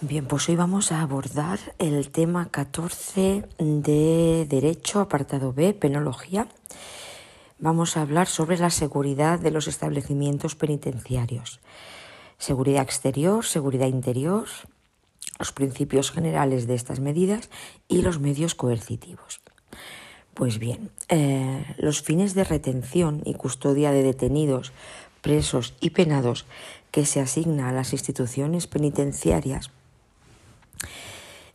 Bien, pues hoy vamos a abordar el tema 14 de Derecho, apartado B, Penología. Vamos a hablar sobre la seguridad de los establecimientos penitenciarios. Seguridad exterior, seguridad interior, los principios generales de estas medidas y los medios coercitivos. Pues bien, eh, los fines de retención y custodia de detenidos, presos y penados que se asigna a las instituciones penitenciarias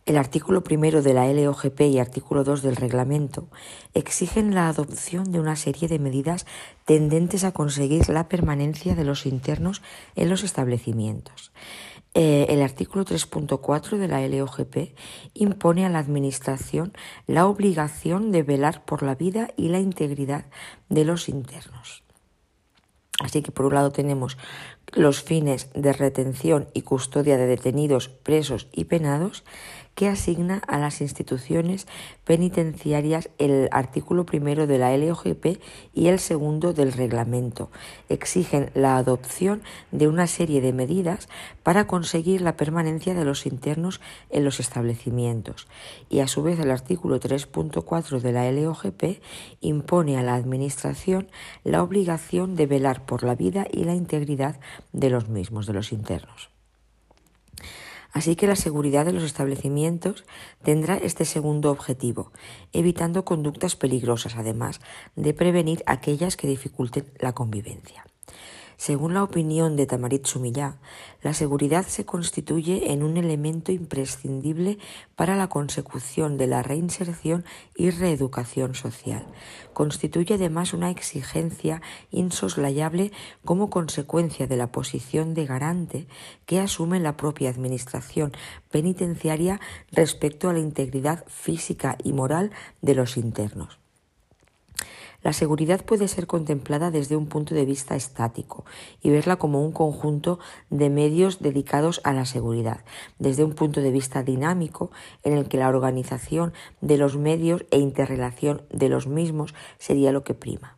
el artículo primero de la LOGP y artículo 2 del reglamento exigen la adopción de una serie de medidas tendentes a conseguir la permanencia de los internos en los establecimientos. Eh, el artículo 3.4 de la LOGP impone a la Administración la obligación de velar por la vida y la integridad de los internos. Así que por un lado tenemos los fines de retención y custodia de detenidos, presos y penados que asigna a las instituciones penitenciarias el artículo primero de la LOGP y el segundo del reglamento. Exigen la adopción de una serie de medidas para conseguir la permanencia de los internos en los establecimientos. Y a su vez el artículo 3.4 de la LOGP impone a la Administración la obligación de velar por la vida y la integridad de los mismos, de los internos. Así que la seguridad de los establecimientos tendrá este segundo objetivo, evitando conductas peligrosas, además de prevenir aquellas que dificulten la convivencia. Según la opinión de Tamarit Sumillá, la seguridad se constituye en un elemento imprescindible para la consecución de la reinserción y reeducación social. Constituye además una exigencia insoslayable como consecuencia de la posición de garante que asume la propia Administración penitenciaria respecto a la integridad física y moral de los internos. La seguridad puede ser contemplada desde un punto de vista estático y verla como un conjunto de medios dedicados a la seguridad, desde un punto de vista dinámico en el que la organización de los medios e interrelación de los mismos sería lo que prima.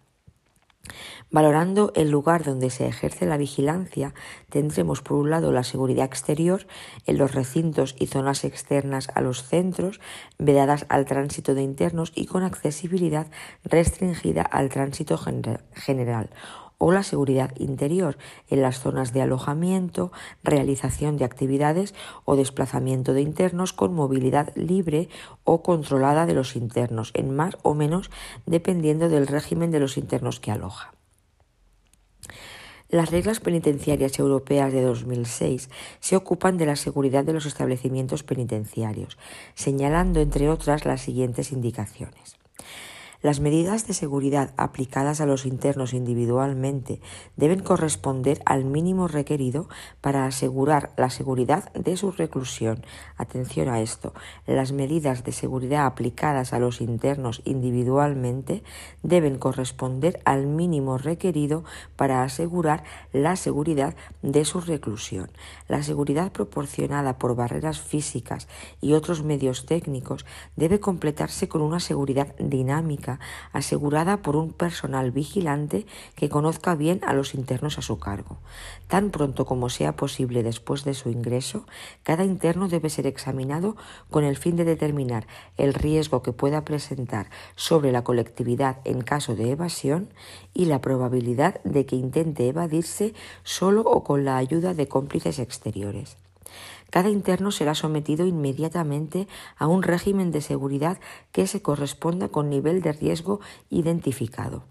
Valorando el lugar donde se ejerce la vigilancia, tendremos por un lado la seguridad exterior en los recintos y zonas externas a los centros, vedadas al tránsito de internos y con accesibilidad restringida al tránsito general o la seguridad interior en las zonas de alojamiento, realización de actividades o desplazamiento de internos con movilidad libre o controlada de los internos, en más o menos dependiendo del régimen de los internos que aloja. Las reglas penitenciarias europeas de 2006 se ocupan de la seguridad de los establecimientos penitenciarios, señalando, entre otras, las siguientes indicaciones. Las medidas de seguridad aplicadas a los internos individualmente deben corresponder al mínimo requerido para asegurar la seguridad de su reclusión. Atención a esto. Las medidas de seguridad aplicadas a los internos individualmente deben corresponder al mínimo requerido para asegurar la seguridad de su reclusión. La seguridad proporcionada por barreras físicas y otros medios técnicos debe completarse con una seguridad dinámica asegurada por un personal vigilante que conozca bien a los internos a su cargo. Tan pronto como sea posible después de su ingreso, cada interno debe ser examinado con el fin de determinar el riesgo que pueda presentar sobre la colectividad en caso de evasión y la probabilidad de que intente evadirse solo o con la ayuda de cómplices exteriores. Cada interno será sometido inmediatamente a un régimen de seguridad que se corresponda con nivel de riesgo identificado.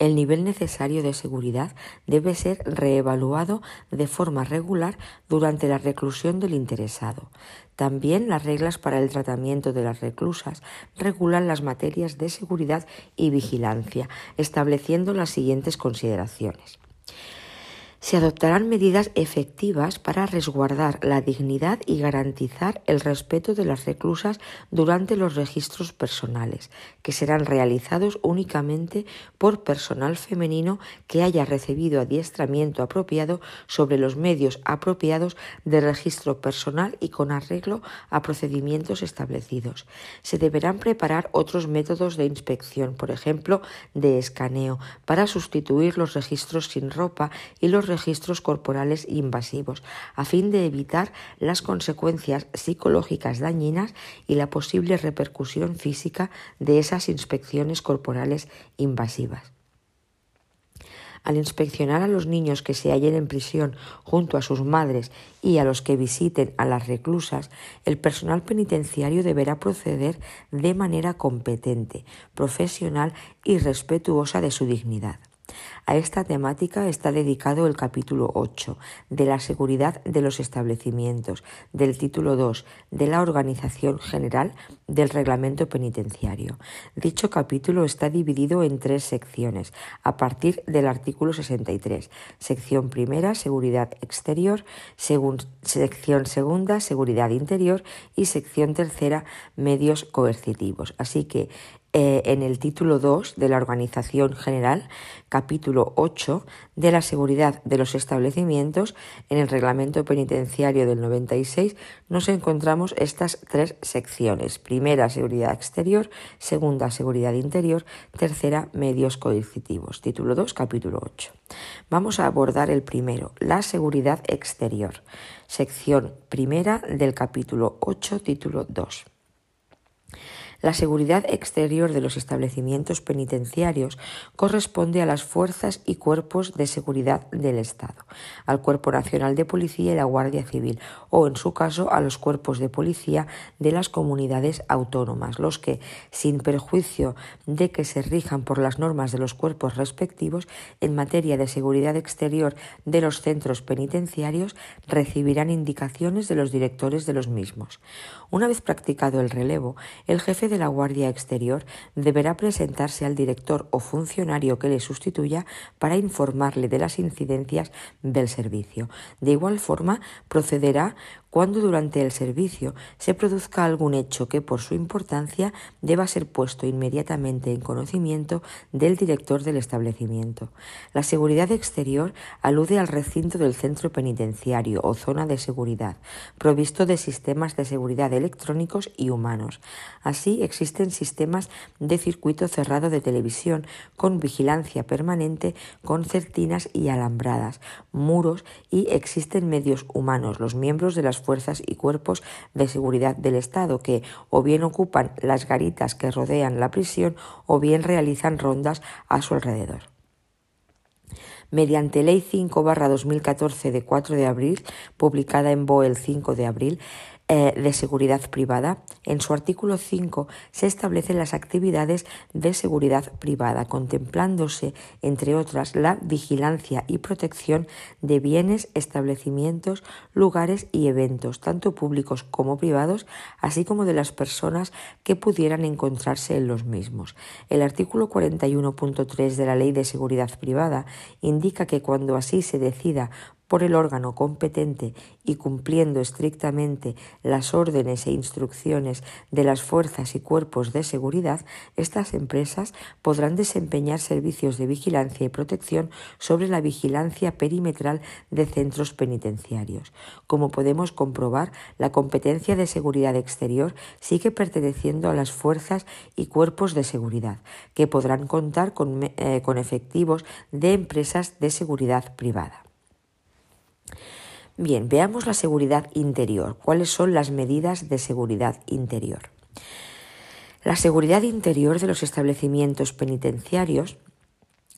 El nivel necesario de seguridad debe ser reevaluado de forma regular durante la reclusión del interesado. También las reglas para el tratamiento de las reclusas regulan las materias de seguridad y vigilancia, estableciendo las siguientes consideraciones se adoptarán medidas efectivas para resguardar la dignidad y garantizar el respeto de las reclusas durante los registros personales, que serán realizados únicamente por personal femenino que haya recibido adiestramiento apropiado sobre los medios apropiados de registro personal y con arreglo a procedimientos establecidos. Se deberán preparar otros métodos de inspección, por ejemplo, de escaneo, para sustituir los registros sin ropa y los registros corporales invasivos, a fin de evitar las consecuencias psicológicas dañinas y la posible repercusión física de esas inspecciones corporales invasivas. Al inspeccionar a los niños que se hallen en prisión junto a sus madres y a los que visiten a las reclusas, el personal penitenciario deberá proceder de manera competente, profesional y respetuosa de su dignidad. A esta temática está dedicado el capítulo 8 de la seguridad de los establecimientos, del título 2 de la organización general del reglamento penitenciario. Dicho capítulo está dividido en tres secciones a partir del artículo 63. Sección primera, seguridad exterior, sección segunda, seguridad interior y sección tercera, medios coercitivos. Así que eh, en el título 2 de la Organización General, capítulo 8 de la seguridad de los establecimientos, en el Reglamento Penitenciario del 96, nos encontramos estas tres secciones. Primera, seguridad exterior, segunda, seguridad interior, tercera, medios coercitivos. Título 2, capítulo 8. Vamos a abordar el primero, la seguridad exterior. Sección primera del capítulo 8, título 2. La seguridad exterior de los establecimientos penitenciarios corresponde a las fuerzas y cuerpos de seguridad del Estado, al Cuerpo Nacional de Policía y la Guardia Civil, o en su caso a los cuerpos de policía de las comunidades autónomas, los que, sin perjuicio de que se rijan por las normas de los cuerpos respectivos en materia de seguridad exterior de los centros penitenciarios, recibirán indicaciones de los directores de los mismos. Una vez practicado el relevo, el jefe de la Guardia Exterior deberá presentarse al director o funcionario que le sustituya para informarle de las incidencias del servicio. De igual forma, procederá cuando durante el servicio se produzca algún hecho que por su importancia deba ser puesto inmediatamente en conocimiento del director del establecimiento. La seguridad exterior alude al recinto del centro penitenciario o zona de seguridad, provisto de sistemas de seguridad electrónicos y humanos. Así existen sistemas de circuito cerrado de televisión con vigilancia permanente con certinas y alambradas, muros y existen medios humanos, los miembros de las fuerzas y cuerpos de seguridad del Estado que o bien ocupan las garitas que rodean la prisión o bien realizan rondas a su alrededor. Mediante Ley 5-2014 de 4 de abril, publicada en BOE el 5 de abril, eh, de seguridad privada, en su artículo 5 se establecen las actividades de seguridad privada, contemplándose, entre otras, la vigilancia y protección de bienes, establecimientos, lugares y eventos, tanto públicos como privados, así como de las personas que pudieran encontrarse en los mismos. El artículo 41.3 de la Ley de Seguridad Privada indica que cuando así se decida por el órgano competente y cumpliendo estrictamente las órdenes e instrucciones de las fuerzas y cuerpos de seguridad, estas empresas podrán desempeñar servicios de vigilancia y protección sobre la vigilancia perimetral de centros penitenciarios. Como podemos comprobar, la competencia de seguridad exterior sigue perteneciendo a las fuerzas y cuerpos de seguridad, que podrán contar con, eh, con efectivos de empresas de seguridad privada. Bien, veamos la seguridad interior. ¿Cuáles son las medidas de seguridad interior? La seguridad interior de los establecimientos penitenciarios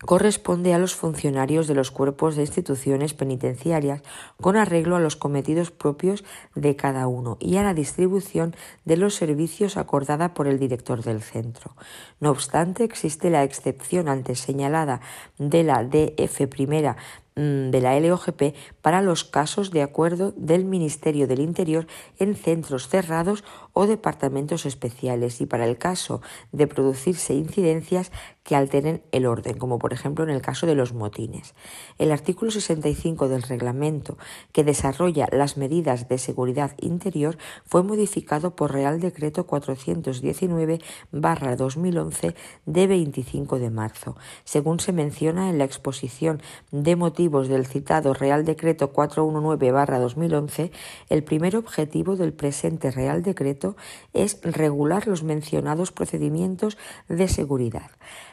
corresponde a los funcionarios de los cuerpos de instituciones penitenciarias con arreglo a los cometidos propios de cada uno y a la distribución de los servicios acordada por el director del centro. No obstante, existe la excepción antes señalada de la DF primera de la LOGP para los casos de acuerdo del Ministerio del Interior en centros cerrados o departamentos especiales y para el caso de producirse incidencias que alteren el orden, como por ejemplo en el caso de los motines. El artículo 65 del reglamento que desarrolla las medidas de seguridad interior fue modificado por Real Decreto 419-2011 de 25 de marzo, según se menciona en la exposición de motivos del citado Real Decreto 419-2011, el primer objetivo del presente Real Decreto es regular los mencionados procedimientos de seguridad.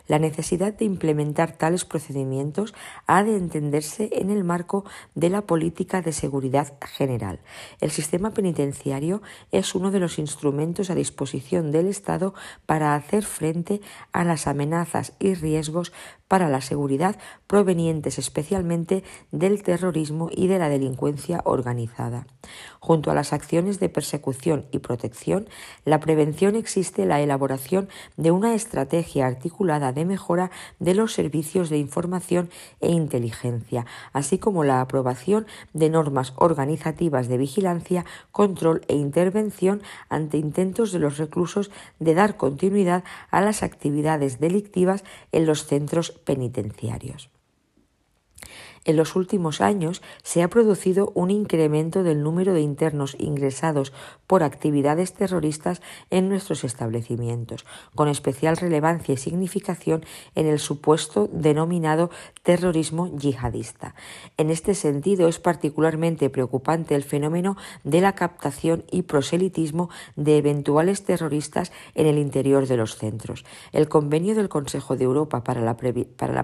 La necesidad de implementar tales procedimientos ha de entenderse en el marco de la política de seguridad general. El sistema penitenciario es uno de los instrumentos a disposición del Estado para hacer frente a las amenazas y riesgos para la seguridad provenientes especialmente del terrorismo y de la delincuencia organizada. Junto a las acciones de persecución y protección, la prevención existe la elaboración de una estrategia articulada de mejora de los servicios de información e inteligencia, así como la aprobación de normas organizativas de vigilancia, control e intervención ante intentos de los reclusos de dar continuidad a las actividades delictivas en los centros penitenciarios. En los últimos años se ha producido un incremento del número de internos ingresados por actividades terroristas en nuestros establecimientos, con especial relevancia y significación en el supuesto denominado terrorismo yihadista. En este sentido, es particularmente preocupante el fenómeno de la captación y proselitismo de eventuales terroristas en el interior de los centros. El convenio del Consejo de Europa para la,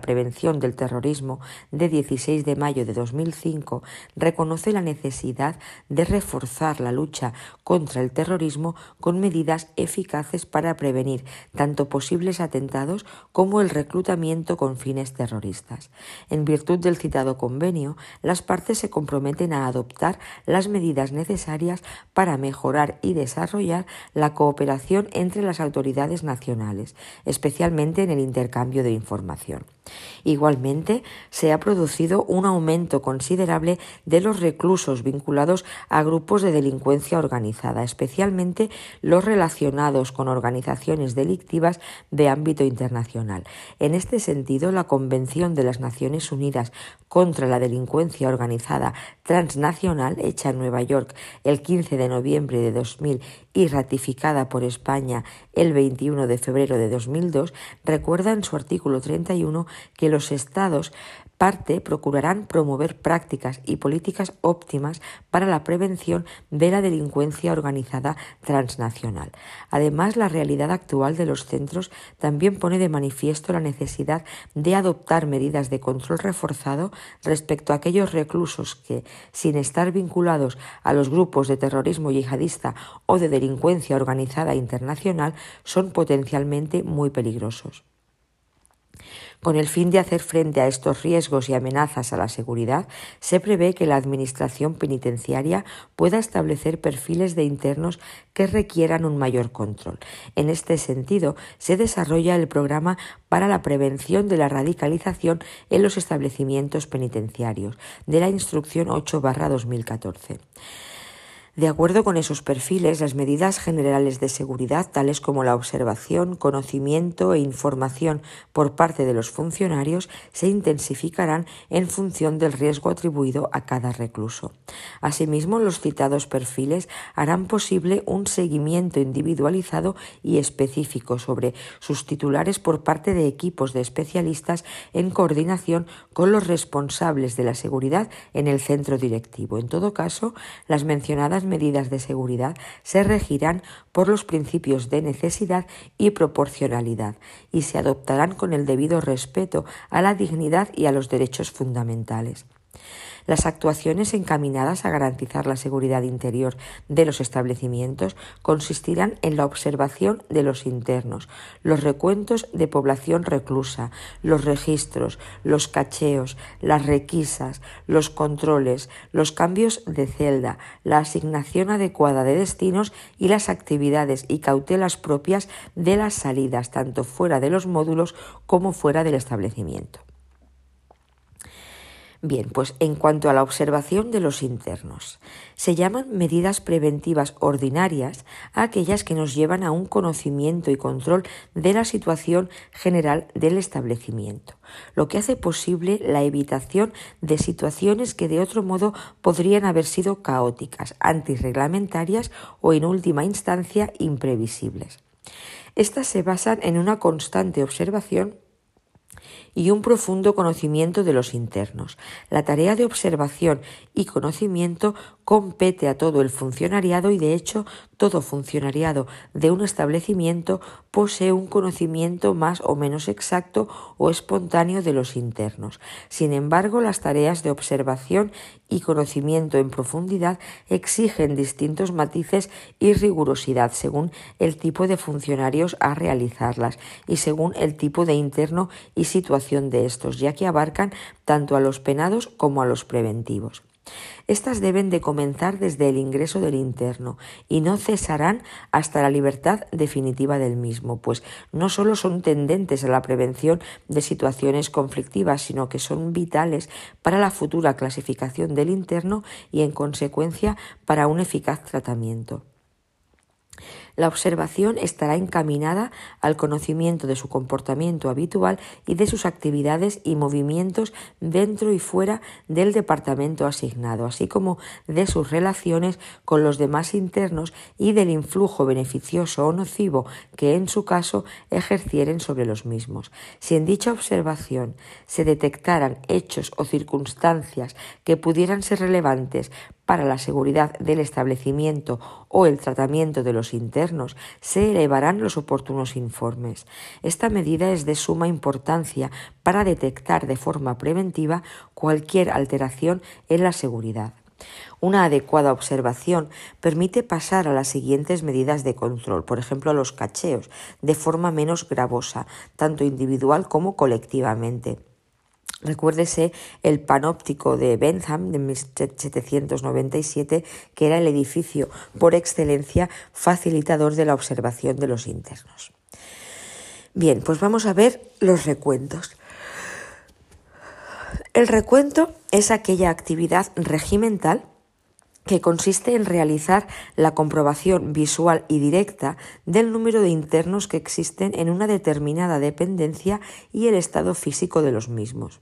prevención del terrorismo de 16 de mayo de 2005 reconoce la necesidad de reforzar la lucha contra el terrorismo con medidas eficaces para prevenir tanto posibles atentados como el reclutamiento con fines terroristas. En virtud del citado convenio, las partes se comprometen a adoptar las medidas necesarias para mejorar y desarrollar la cooperación entre las autoridades nacionales, especialmente en el intercambio de información. Igualmente, se ha producido un aumento considerable de los reclusos vinculados a grupos de delincuencia organizada, especialmente los relacionados con organizaciones delictivas de ámbito internacional. En este sentido, la Convención de las Naciones Unidas contra la Delincuencia Organizada Transnacional, hecha en Nueva York el 15 de noviembre de 2000 y ratificada por España el 21 de febrero de 2002, recuerda en su artículo 31 que los Estados parte procurarán promover prácticas y políticas óptimas para la prevención de la delincuencia organizada transnacional. Además, la realidad actual de los centros también pone de manifiesto la necesidad de adoptar medidas de control reforzado respecto a aquellos reclusos que, sin estar vinculados a los grupos de terrorismo yihadista o de delincuencia organizada internacional, son potencialmente muy peligrosos. Con el fin de hacer frente a estos riesgos y amenazas a la seguridad, se prevé que la Administración penitenciaria pueda establecer perfiles de internos que requieran un mayor control. En este sentido, se desarrolla el programa para la prevención de la radicalización en los establecimientos penitenciarios de la Instrucción 8-2014. De acuerdo con esos perfiles, las medidas generales de seguridad, tales como la observación, conocimiento e información por parte de los funcionarios, se intensificarán en función del riesgo atribuido a cada recluso. Asimismo, los citados perfiles harán posible un seguimiento individualizado y específico sobre sus titulares por parte de equipos de especialistas en coordinación con los responsables de la seguridad en el centro directivo. En todo caso, las mencionadas medidas de seguridad se regirán por los principios de necesidad y proporcionalidad y se adoptarán con el debido respeto a la dignidad y a los derechos fundamentales. Las actuaciones encaminadas a garantizar la seguridad interior de los establecimientos consistirán en la observación de los internos, los recuentos de población reclusa, los registros, los cacheos, las requisas, los controles, los cambios de celda, la asignación adecuada de destinos y las actividades y cautelas propias de las salidas, tanto fuera de los módulos como fuera del establecimiento. Bien, pues en cuanto a la observación de los internos, se llaman medidas preventivas ordinarias aquellas que nos llevan a un conocimiento y control de la situación general del establecimiento, lo que hace posible la evitación de situaciones que de otro modo podrían haber sido caóticas, antirreglamentarias o en última instancia imprevisibles. Estas se basan en una constante observación y un profundo conocimiento de los internos. La tarea de observación y conocimiento compete a todo el funcionariado y de hecho todo funcionariado de un establecimiento posee un conocimiento más o menos exacto o espontáneo de los internos. Sin embargo, las tareas de observación y conocimiento en profundidad exigen distintos matices y rigurosidad según el tipo de funcionarios a realizarlas y según el tipo de interno y situación de estos, ya que abarcan tanto a los penados como a los preventivos. Estas deben de comenzar desde el ingreso del interno y no cesarán hasta la libertad definitiva del mismo, pues no solo son tendentes a la prevención de situaciones conflictivas, sino que son vitales para la futura clasificación del interno y en consecuencia para un eficaz tratamiento. La observación estará encaminada al conocimiento de su comportamiento habitual y de sus actividades y movimientos dentro y fuera del departamento asignado, así como de sus relaciones con los demás internos y del influjo beneficioso o nocivo que en su caso ejercieren sobre los mismos. Si en dicha observación se detectaran hechos o circunstancias que pudieran ser relevantes para la seguridad del establecimiento o el tratamiento de los internos, se elevarán los oportunos informes. Esta medida es de suma importancia para detectar de forma preventiva cualquier alteración en la seguridad. Una adecuada observación permite pasar a las siguientes medidas de control, por ejemplo a los cacheos, de forma menos gravosa, tanto individual como colectivamente. Recuérdese el panóptico de Bentham de 1797, que era el edificio por excelencia facilitador de la observación de los internos. Bien, pues vamos a ver los recuentos. El recuento es aquella actividad regimental que consiste en realizar la comprobación visual y directa del número de internos que existen en una determinada dependencia y el estado físico de los mismos.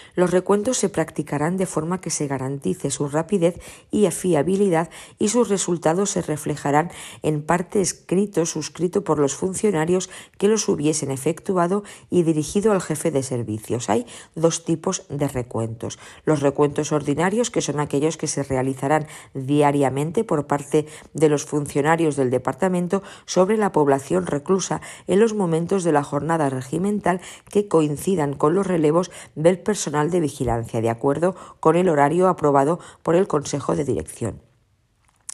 Los recuentos se practicarán de forma que se garantice su rapidez y fiabilidad y sus resultados se reflejarán en parte escrito suscrito por los funcionarios que los hubiesen efectuado y dirigido al jefe de servicios. Hay dos tipos de recuentos. Los recuentos ordinarios, que son aquellos que se realizarán diariamente por parte de los funcionarios del departamento sobre la población reclusa en los momentos de la jornada regimental que coincidan con los relevos del personal de Vigilancia, de acuerdo con el horario aprobado por el Consejo de Dirección.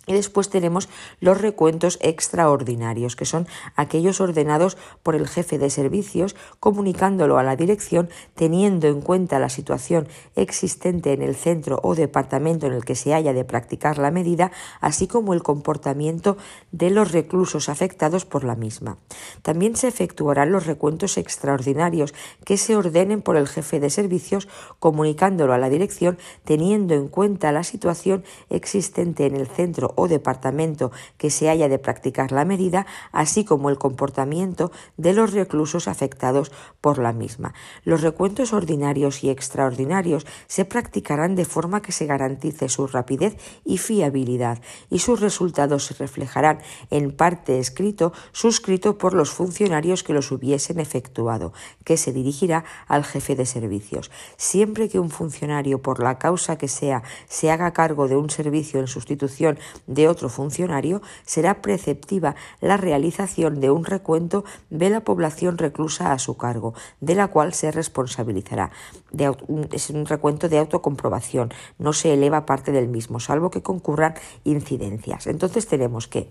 Y después tenemos los recuentos extraordinarios, que son aquellos ordenados por el jefe de servicios, comunicándolo a la dirección, teniendo en cuenta la situación existente en el centro o departamento en el que se haya de practicar la medida, así como el comportamiento de los reclusos afectados por la misma. También se efectuarán los recuentos extraordinarios que se ordenen por el jefe de servicios, comunicándolo a la dirección, teniendo en cuenta la situación existente en el centro o departamento que se haya de practicar la medida, así como el comportamiento de los reclusos afectados por la misma. Los recuentos ordinarios y extraordinarios se practicarán de forma que se garantice su rapidez y fiabilidad, y sus resultados se reflejarán en parte escrito suscrito por los funcionarios que los hubiesen efectuado, que se dirigirá al jefe de servicios. Siempre que un funcionario, por la causa que sea, se haga cargo de un servicio en sustitución de otro funcionario, será preceptiva la realización de un recuento de la población reclusa a su cargo, de la cual se responsabilizará. es un recuento de autocomprobación, no se eleva parte del mismo, salvo que concurran incidencias. Entonces tenemos que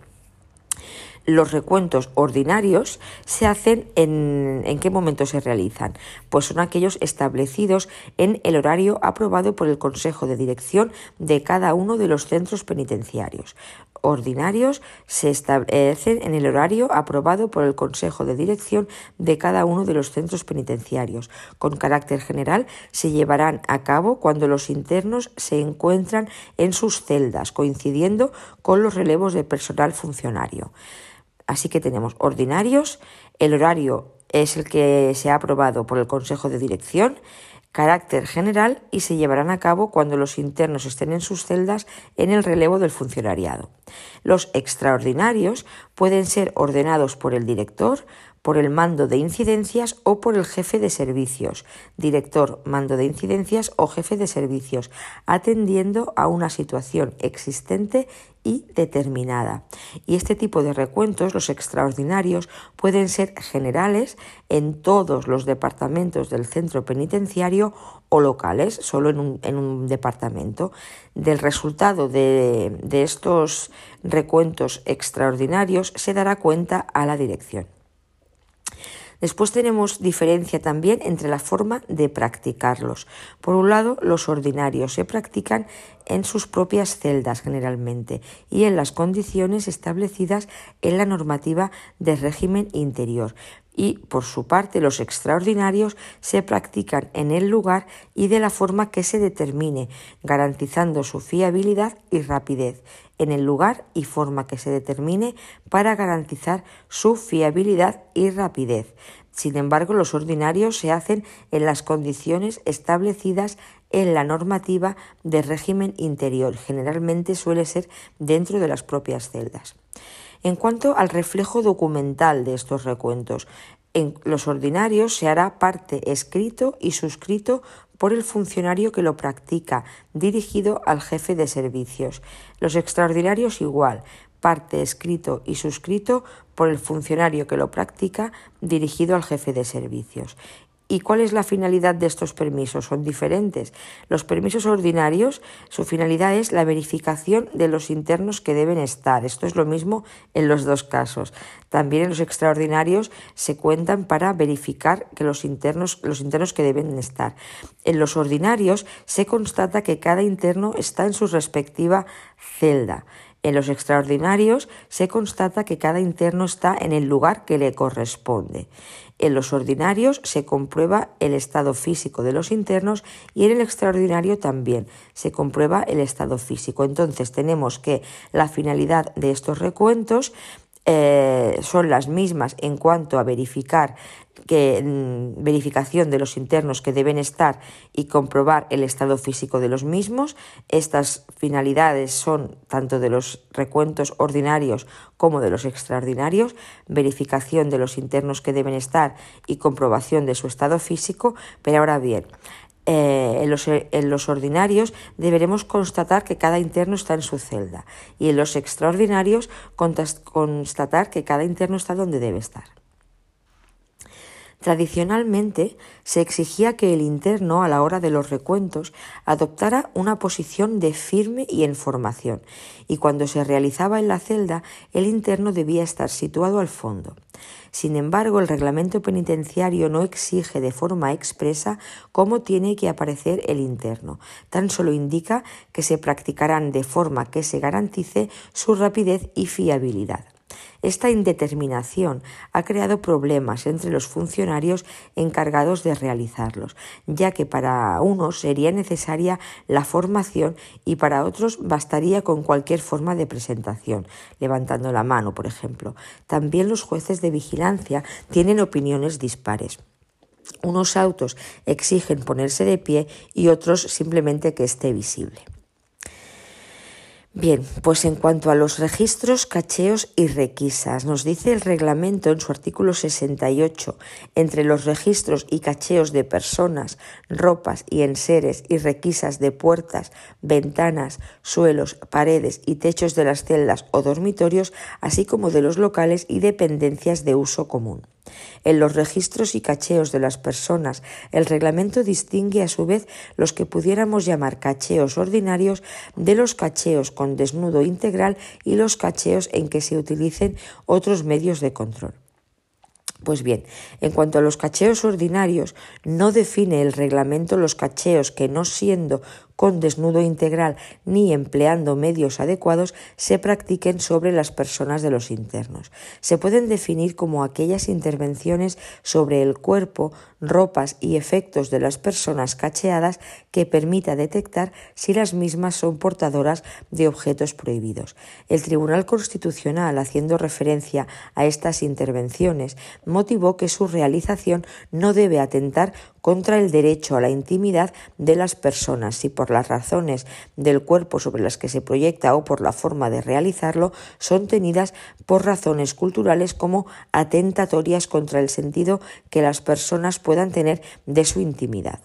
los recuentos ordinarios se hacen en, en qué momento se realizan? Pues son aquellos establecidos en el horario aprobado por el Consejo de Dirección de cada uno de los centros penitenciarios ordinarios se establecen en el horario aprobado por el Consejo de Dirección de cada uno de los centros penitenciarios. Con carácter general se llevarán a cabo cuando los internos se encuentran en sus celdas, coincidiendo con los relevos de personal funcionario. Así que tenemos ordinarios, el horario es el que se ha aprobado por el Consejo de Dirección, carácter general y se llevarán a cabo cuando los internos estén en sus celdas en el relevo del funcionariado. Los extraordinarios pueden ser ordenados por el director, por el mando de incidencias o por el jefe de servicios, director, mando de incidencias o jefe de servicios, atendiendo a una situación existente y determinada. Y este tipo de recuentos, los extraordinarios, pueden ser generales en todos los departamentos del centro penitenciario o locales, solo en un, departamento. Del resultado de, estos recuentos extraordinarios se dará cuenta a la dirección. Después tenemos diferencia también entre la forma de practicarlos. Por un lado, los ordinarios se practican en sus propias celdas generalmente y en las condiciones establecidas en la normativa de régimen interior. Y, por su parte, los extraordinarios se practican en el lugar y de la forma que se determine, garantizando su fiabilidad y rapidez en el lugar y forma que se determine para garantizar su fiabilidad y rapidez. Sin embargo, los ordinarios se hacen en las condiciones establecidas en la normativa de régimen interior. Generalmente suele ser dentro de las propias celdas. En cuanto al reflejo documental de estos recuentos, en los ordinarios se hará parte escrito y suscrito por el funcionario que lo practica, dirigido al jefe de servicios. Los extraordinarios igual, parte escrito y suscrito por el funcionario que lo practica, dirigido al jefe de servicios. ¿Y cuál es la finalidad de estos permisos? Son diferentes. Los permisos ordinarios, su finalidad es la verificación de los internos que deben estar. Esto es lo mismo en los dos casos. También en los extraordinarios se cuentan para verificar que los internos, los internos que deben estar. En los ordinarios se constata que cada interno está en su respectiva celda. En los extraordinarios se constata que cada interno está en el lugar que le corresponde. En los ordinarios se comprueba el estado físico de los internos y en el extraordinario también se comprueba el estado físico. Entonces tenemos que la finalidad de estos recuentos eh, son las mismas en cuanto a verificar que mm, verificación de los internos que deben estar y comprobar el estado físico de los mismos. Estas finalidades son tanto de los recuentos ordinarios como de los extraordinarios, verificación de los internos que deben estar y comprobación de su estado físico, pero ahora bien, eh, en, los, en, los, ordinarios deberemos constatar que cada interno está en su celda y en los extraordinarios constatar que cada interno está donde debe estar. Tradicionalmente se exigía que el interno, a la hora de los recuentos, adoptara una posición de firme y en formación, y cuando se realizaba en la celda, el interno debía estar situado al fondo. Sin embargo, el reglamento penitenciario no exige de forma expresa cómo tiene que aparecer el interno, tan solo indica que se practicarán de forma que se garantice su rapidez y fiabilidad. Esta indeterminación ha creado problemas entre los funcionarios encargados de realizarlos, ya que para unos sería necesaria la formación y para otros bastaría con cualquier forma de presentación, levantando la mano, por ejemplo. También los jueces de vigilancia tienen opiniones dispares. Unos autos exigen ponerse de pie y otros simplemente que esté visible. Bien, pues en cuanto a los registros, cacheos y requisas, nos dice el reglamento en su artículo 68, entre los registros y cacheos de personas, ropas y enseres y requisas de puertas, ventanas, suelos, paredes y techos de las celdas o dormitorios, así como de los locales y dependencias de uso común. En los registros y cacheos de las personas, el reglamento distingue a su vez los que pudiéramos llamar cacheos ordinarios de los cacheos con desnudo integral y los cacheos en que se utilicen otros medios de control. Pues bien, en cuanto a los cacheos ordinarios, no define el reglamento los cacheos que no siendo con desnudo integral ni empleando medios adecuados se practiquen sobre las personas de los internos. Se pueden definir como aquellas intervenciones sobre el cuerpo, ropas y efectos de las personas cacheadas que permita detectar si las mismas son portadoras de objetos prohibidos. El Tribunal Constitucional, haciendo referencia a estas intervenciones, motivó que su realización no debe atentar contra el derecho a la intimidad de las personas si por por las razones del cuerpo sobre las que se proyecta o por la forma de realizarlo, son tenidas por razones culturales como atentatorias contra el sentido que las personas puedan tener de su intimidad.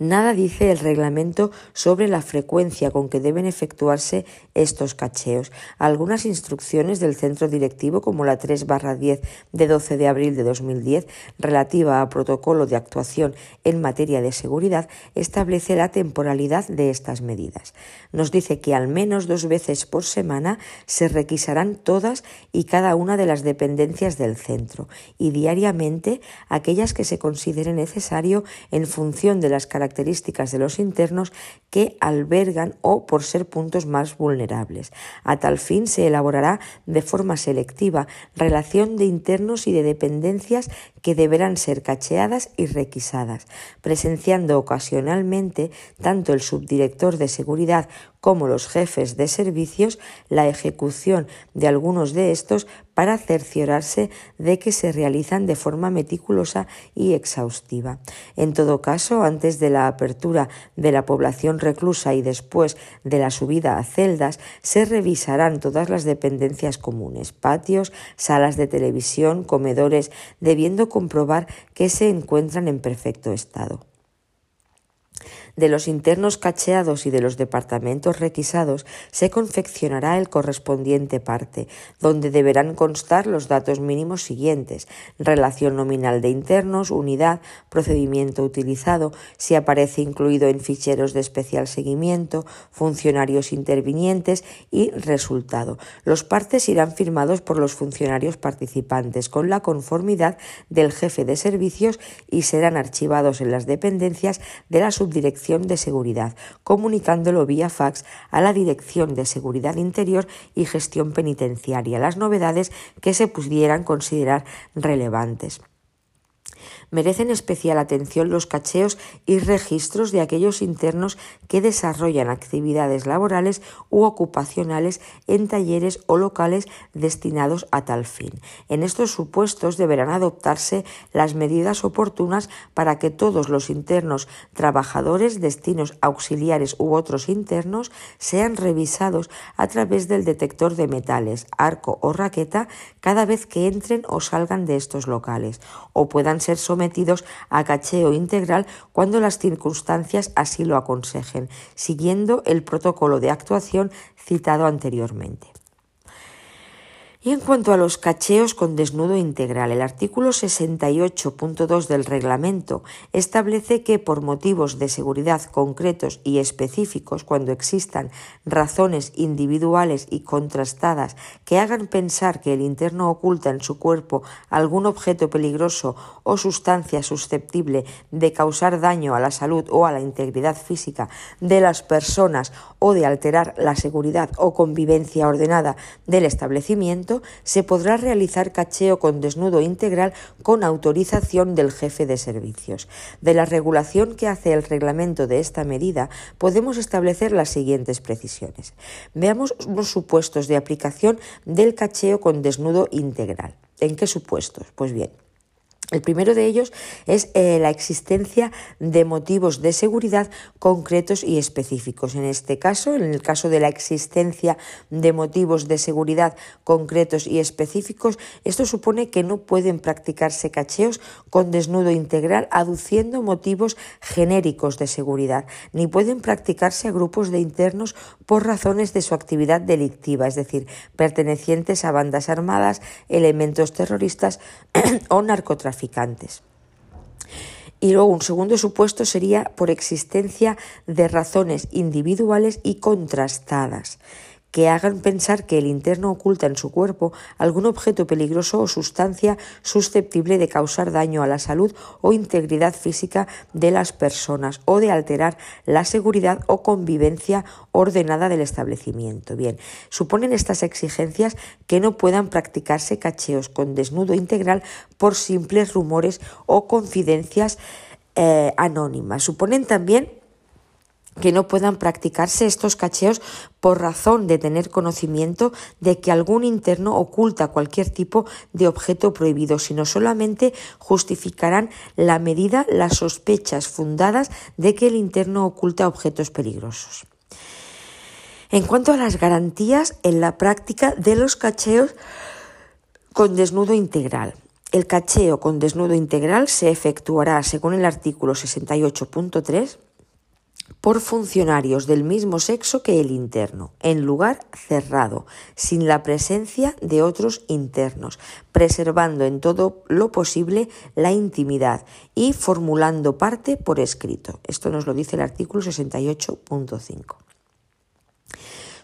Nada dice el reglamento sobre la frecuencia con que deben efectuarse estos cacheos. Algunas instrucciones del centro directivo, como la 3 10 de 12 de abril de 2010, relativa a protocolo de actuación en materia de seguridad, establece la temporalidad de estas medidas. Nos dice que al menos dos veces por semana se requisarán todas y cada una de las dependencias del centro y diariamente aquellas que se considere necesario en función de las características características de los internos que albergan o por ser puntos más vulnerables. A tal fin se elaborará de forma selectiva relación de internos y de dependencias que deberán ser cacheadas y requisadas, presenciando ocasionalmente tanto el subdirector de seguridad como los jefes de servicios la ejecución de algunos de estos para cerciorarse de que se realizan de forma meticulosa y exhaustiva. En todo caso, antes de la apertura de la población reclusa y después de la subida a celdas, se revisarán todas las dependencias comunes, patios, salas de televisión, comedores, debiendo comprobar que se encuentran en perfecto estado de los internos cacheados y de los departamentos requisados se confeccionará el correspondiente parte, donde deberán constar los datos mínimos siguientes relación nominal de internos, unidad, procedimiento utilizado, si aparece incluido en ficheros de especial seguimiento, funcionarios intervinientes y resultado. Los partes irán firmados por los funcionarios participantes con la conformidad del jefe de servicios y serán archivados en las dependencias de la subdirección de Seguridad, comunicándolo vía fax a la Dirección de Seguridad Interior y Gestión Penitenciaria las novedades que se pudieran considerar relevantes. Merecen especial atención los cacheos y registros de aquellos internos que desarrollan actividades laborales u ocupacionales en talleres o locales destinados a tal fin. En estos supuestos deberán adoptarse las medidas oportunas para que todos los internos trabajadores, destinos auxiliares u otros internos sean revisados a través del detector de metales, arco o raqueta cada vez que entren o salgan de estos locales o puedan ser sometidos a cacheo integral cuando las circunstancias así lo aconsejen, siguiendo el protocolo de actuación citado anteriormente. Y en cuanto a los cacheos con desnudo integral, el artículo 68.2 del reglamento establece que por motivos de seguridad concretos y específicos, cuando existan razones individuales y contrastadas que hagan pensar que el interno oculta en su cuerpo algún objeto peligroso o sustancia susceptible de causar daño a la salud o a la integridad física de las personas o de alterar la seguridad o convivencia ordenada del establecimiento, se podrá realizar cacheo con desnudo integral con autorización del jefe de servicios. De la regulación que hace el reglamento de esta medida, podemos establecer las siguientes precisiones. Veamos los supuestos de aplicación del cacheo con desnudo integral. ¿En qué supuestos? Pues bien. El primero de ellos es eh, la existencia de motivos de seguridad concretos y específicos. En este caso, en el caso de la existencia de motivos de seguridad concretos y específicos, esto supone que no pueden practicarse cacheos con desnudo integral aduciendo motivos genéricos de seguridad, ni pueden practicarse a grupos de internos por razones de su actividad delictiva, es decir, pertenecientes a bandas armadas, elementos terroristas o y luego un segundo supuesto sería por existencia de razones individuales y contrastadas que hagan pensar que el interno oculta en su cuerpo algún objeto peligroso o sustancia susceptible de causar daño a la salud o integridad física de las personas o de alterar la seguridad o convivencia ordenada del establecimiento. Bien, suponen estas exigencias que no puedan practicarse cacheos con desnudo integral por simples rumores o confidencias eh, anónimas. Suponen también que no puedan practicarse estos cacheos por razón de tener conocimiento de que algún interno oculta cualquier tipo de objeto prohibido, sino solamente justificarán la medida las sospechas fundadas de que el interno oculta objetos peligrosos. En cuanto a las garantías en la práctica de los cacheos con desnudo integral, el cacheo con desnudo integral se efectuará, según el artículo 68.3, por funcionarios del mismo sexo que el interno, en lugar cerrado, sin la presencia de otros internos, preservando en todo lo posible la intimidad y formulando parte por escrito. Esto nos lo dice el artículo 68.5.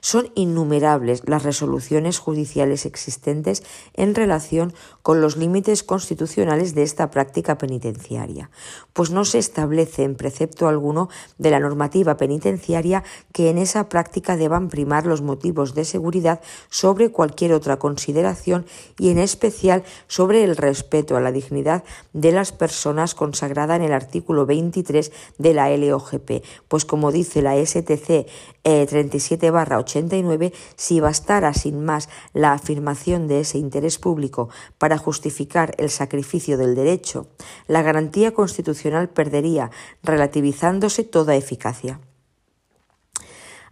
Son innumerables las resoluciones judiciales existentes en relación con los límites constitucionales de esta práctica penitenciaria, pues no se establece en precepto alguno de la normativa penitenciaria que en esa práctica deban primar los motivos de seguridad sobre cualquier otra consideración y en especial sobre el respeto a la dignidad de las personas consagrada en el artículo 23 de la LOGP, pues como dice la STC 37 eh, 89, si bastara sin más la afirmación de ese interés público para justificar el sacrificio del derecho, la garantía constitucional perdería, relativizándose toda eficacia.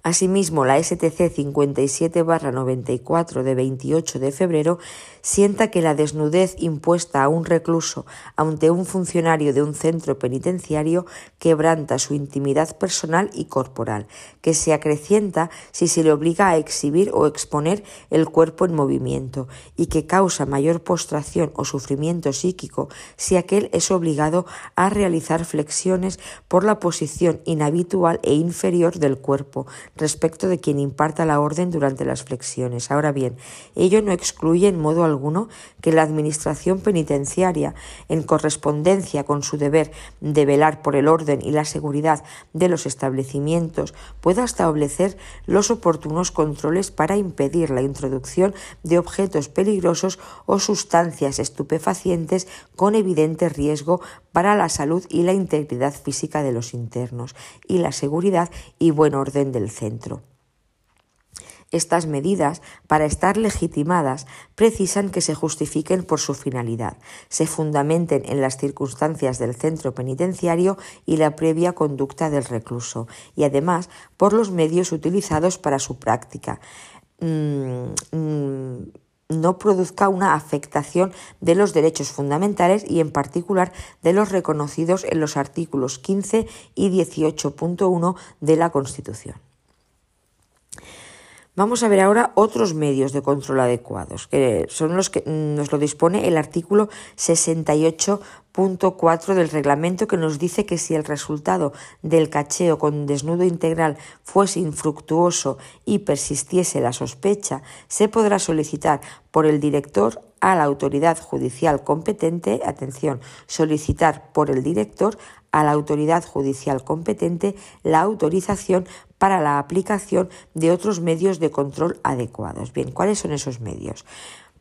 Asimismo, la STC 57-94 de 28 de febrero sienta que la desnudez impuesta a un recluso ante un funcionario de un centro penitenciario quebranta su intimidad personal y corporal, que se acrecienta si se le obliga a exhibir o exponer el cuerpo en movimiento, y que causa mayor postración o sufrimiento psíquico si aquel es obligado a realizar flexiones por la posición inhabitual e inferior del cuerpo, respecto de quien imparta la orden durante las flexiones. Ahora bien, ello no excluye en modo alguno que la Administración penitenciaria, en correspondencia con su deber de velar por el orden y la seguridad de los establecimientos, pueda establecer los oportunos controles para impedir la introducción de objetos peligrosos o sustancias estupefacientes con evidente riesgo para la salud y la integridad física de los internos y la seguridad y buen orden del centro. Estas medidas, para estar legitimadas, precisan que se justifiquen por su finalidad, se fundamenten en las circunstancias del centro penitenciario y la previa conducta del recluso, y además por los medios utilizados para su práctica. Mm, mm, no produzca una afectación de los derechos fundamentales y en particular de los reconocidos en los artículos 15 y 18.1 de la Constitución. Vamos a ver ahora otros medios de control adecuados, que son los que nos lo dispone el artículo 68.4 del reglamento que nos dice que si el resultado del cacheo con desnudo integral fuese infructuoso y persistiese la sospecha, se podrá solicitar por el director a la autoridad judicial competente, atención, solicitar por el director a la autoridad judicial competente la autorización para la aplicación de otros medios de control adecuados. Bien, ¿cuáles son esos medios?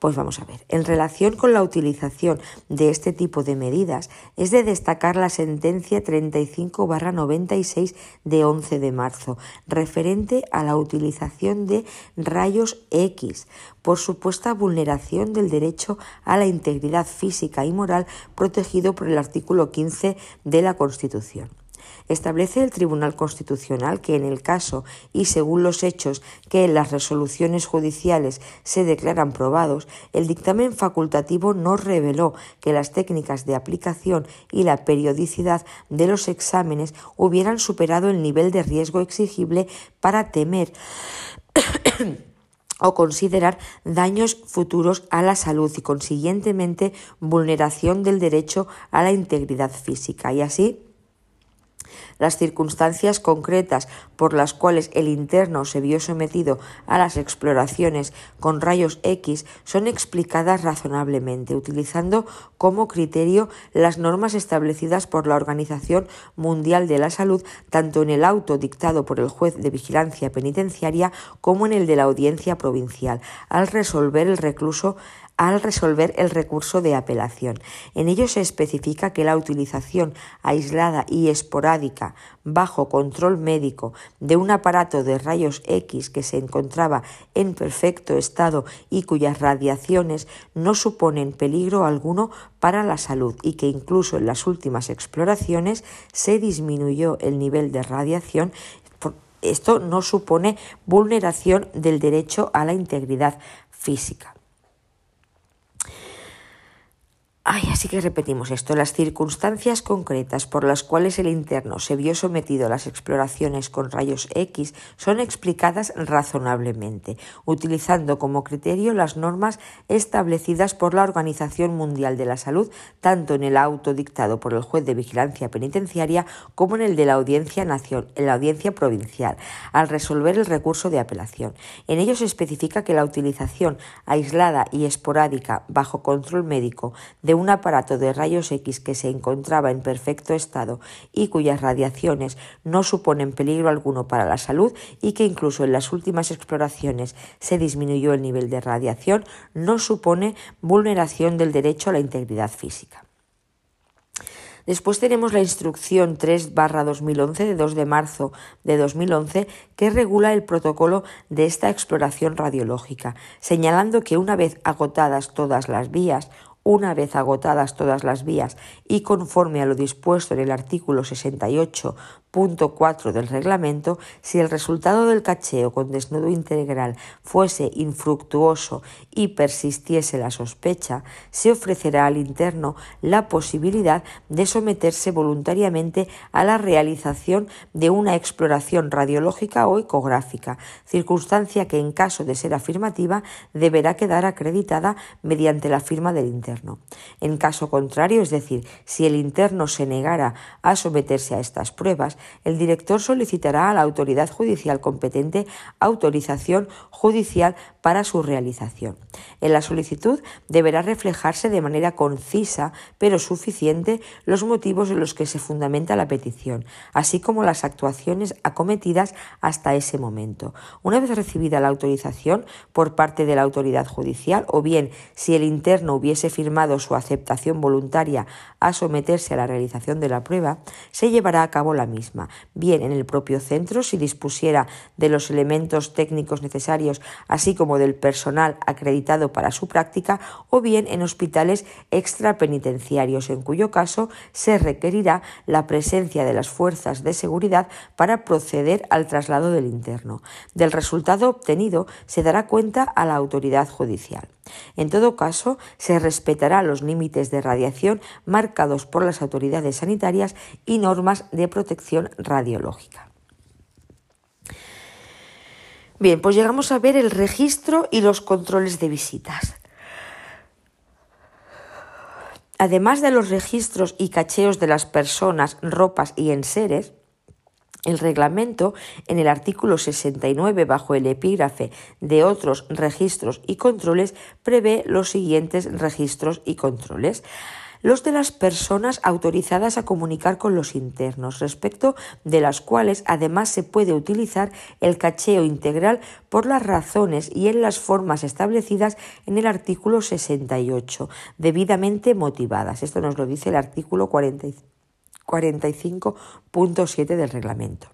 Pues vamos a ver, en relación con la utilización de este tipo de medidas, es de destacar la sentencia 35-96 de 11 de marzo, referente a la utilización de rayos X por supuesta vulneración del derecho a la integridad física y moral protegido por el artículo 15 de la Constitución. Establece el Tribunal Constitucional que en el caso y según los hechos que en las resoluciones judiciales se declaran probados, el dictamen facultativo no reveló que las técnicas de aplicación y la periodicidad de los exámenes hubieran superado el nivel de riesgo exigible para temer o considerar daños futuros a la salud y consiguientemente vulneración del derecho a la integridad física. Y así las circunstancias concretas por las cuales el interno se vio sometido a las exploraciones con rayos X son explicadas razonablemente, utilizando como criterio las normas establecidas por la Organización Mundial de la Salud, tanto en el auto dictado por el juez de vigilancia penitenciaria como en el de la audiencia provincial, al resolver el recluso al resolver el recurso de apelación. En ello se especifica que la utilización aislada y esporádica bajo control médico de un aparato de rayos X que se encontraba en perfecto estado y cuyas radiaciones no suponen peligro alguno para la salud y que incluso en las últimas exploraciones se disminuyó el nivel de radiación esto no supone vulneración del derecho a la integridad física. Ay, así que repetimos esto. Las circunstancias concretas por las cuales el interno se vio sometido a las exploraciones con rayos X son explicadas razonablemente, utilizando como criterio las normas establecidas por la Organización Mundial de la Salud, tanto en el auto dictado por el juez de vigilancia penitenciaria como en el de la audiencia, nación, en la audiencia provincial, al resolver el recurso de apelación. En ello se especifica que la utilización aislada y esporádica bajo control médico de un aparato de rayos X que se encontraba en perfecto estado y cuyas radiaciones no suponen peligro alguno para la salud y que incluso en las últimas exploraciones se disminuyó el nivel de radiación, no supone vulneración del derecho a la integridad física. Después tenemos la instrucción 3-2011 de 2 de marzo de 2011 que regula el protocolo de esta exploración radiológica, señalando que una vez agotadas todas las vías una vez agotadas todas las vías y conforme a lo dispuesto en el artículo 68 Punto 4 del reglamento, si el resultado del cacheo con desnudo integral fuese infructuoso y persistiese la sospecha, se ofrecerá al interno la posibilidad de someterse voluntariamente a la realización de una exploración radiológica o ecográfica, circunstancia que en caso de ser afirmativa deberá quedar acreditada mediante la firma del interno. En caso contrario, es decir, si el interno se negara a someterse a estas pruebas, el director solicitará a la autoridad judicial competente autorización judicial para su realización. En la solicitud deberá reflejarse de manera concisa pero suficiente los motivos en los que se fundamenta la petición, así como las actuaciones acometidas hasta ese momento. Una vez recibida la autorización por parte de la autoridad judicial o bien si el interno hubiese firmado su aceptación voluntaria a someterse a la realización de la prueba, se llevará a cabo la misma bien en el propio centro si dispusiera de los elementos técnicos necesarios, así como del personal acreditado para su práctica, o bien en hospitales extrapenitenciarios, en cuyo caso se requerirá la presencia de las fuerzas de seguridad para proceder al traslado del interno. Del resultado obtenido se dará cuenta a la autoridad judicial. En todo caso, se respetará los límites de radiación marcados por las autoridades sanitarias y normas de protección radiológica. Bien, pues llegamos a ver el registro y los controles de visitas. Además de los registros y cacheos de las personas, ropas y enseres, el reglamento, en el artículo 69, bajo el epígrafe de otros registros y controles, prevé los siguientes registros y controles los de las personas autorizadas a comunicar con los internos, respecto de las cuales además se puede utilizar el cacheo integral por las razones y en las formas establecidas en el artículo 68, debidamente motivadas. Esto nos lo dice el artículo 45 45.7 del reglamento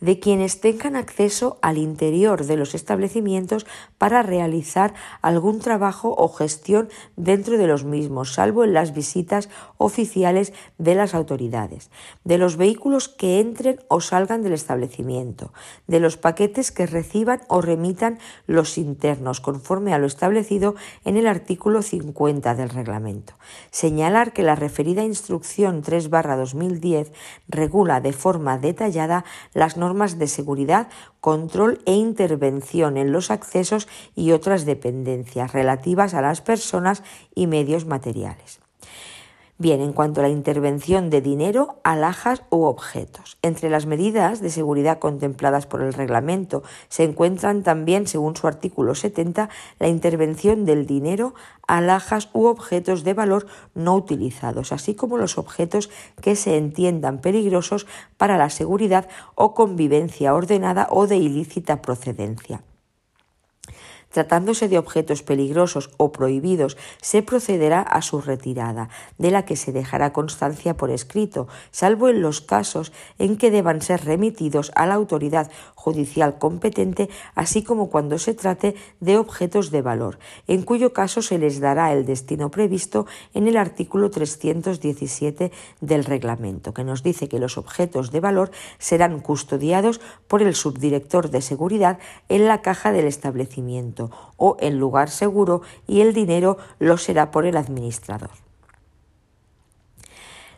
de quienes tengan acceso al interior de los establecimientos para realizar algún trabajo o gestión dentro de los mismos, salvo en las visitas oficiales de las autoridades, de los vehículos que entren o salgan del establecimiento, de los paquetes que reciban o remitan los internos, conforme a lo establecido en el artículo 50 del reglamento. Señalar que la referida instrucción 3-2010 regula de forma detallada las normas normas de seguridad, control e intervención en los accesos y otras dependencias relativas a las personas y medios materiales. Bien, en cuanto a la intervención de dinero, alhajas u objetos. Entre las medidas de seguridad contempladas por el reglamento se encuentran también, según su artículo 70, la intervención del dinero, alhajas u objetos de valor no utilizados, así como los objetos que se entiendan peligrosos para la seguridad o convivencia ordenada o de ilícita procedencia. Tratándose de objetos peligrosos o prohibidos, se procederá a su retirada, de la que se dejará constancia por escrito, salvo en los casos en que deban ser remitidos a la autoridad judicial competente, así como cuando se trate de objetos de valor, en cuyo caso se les dará el destino previsto en el artículo 317 del reglamento, que nos dice que los objetos de valor serán custodiados por el subdirector de seguridad en la caja del establecimiento o en lugar seguro y el dinero lo será por el administrador.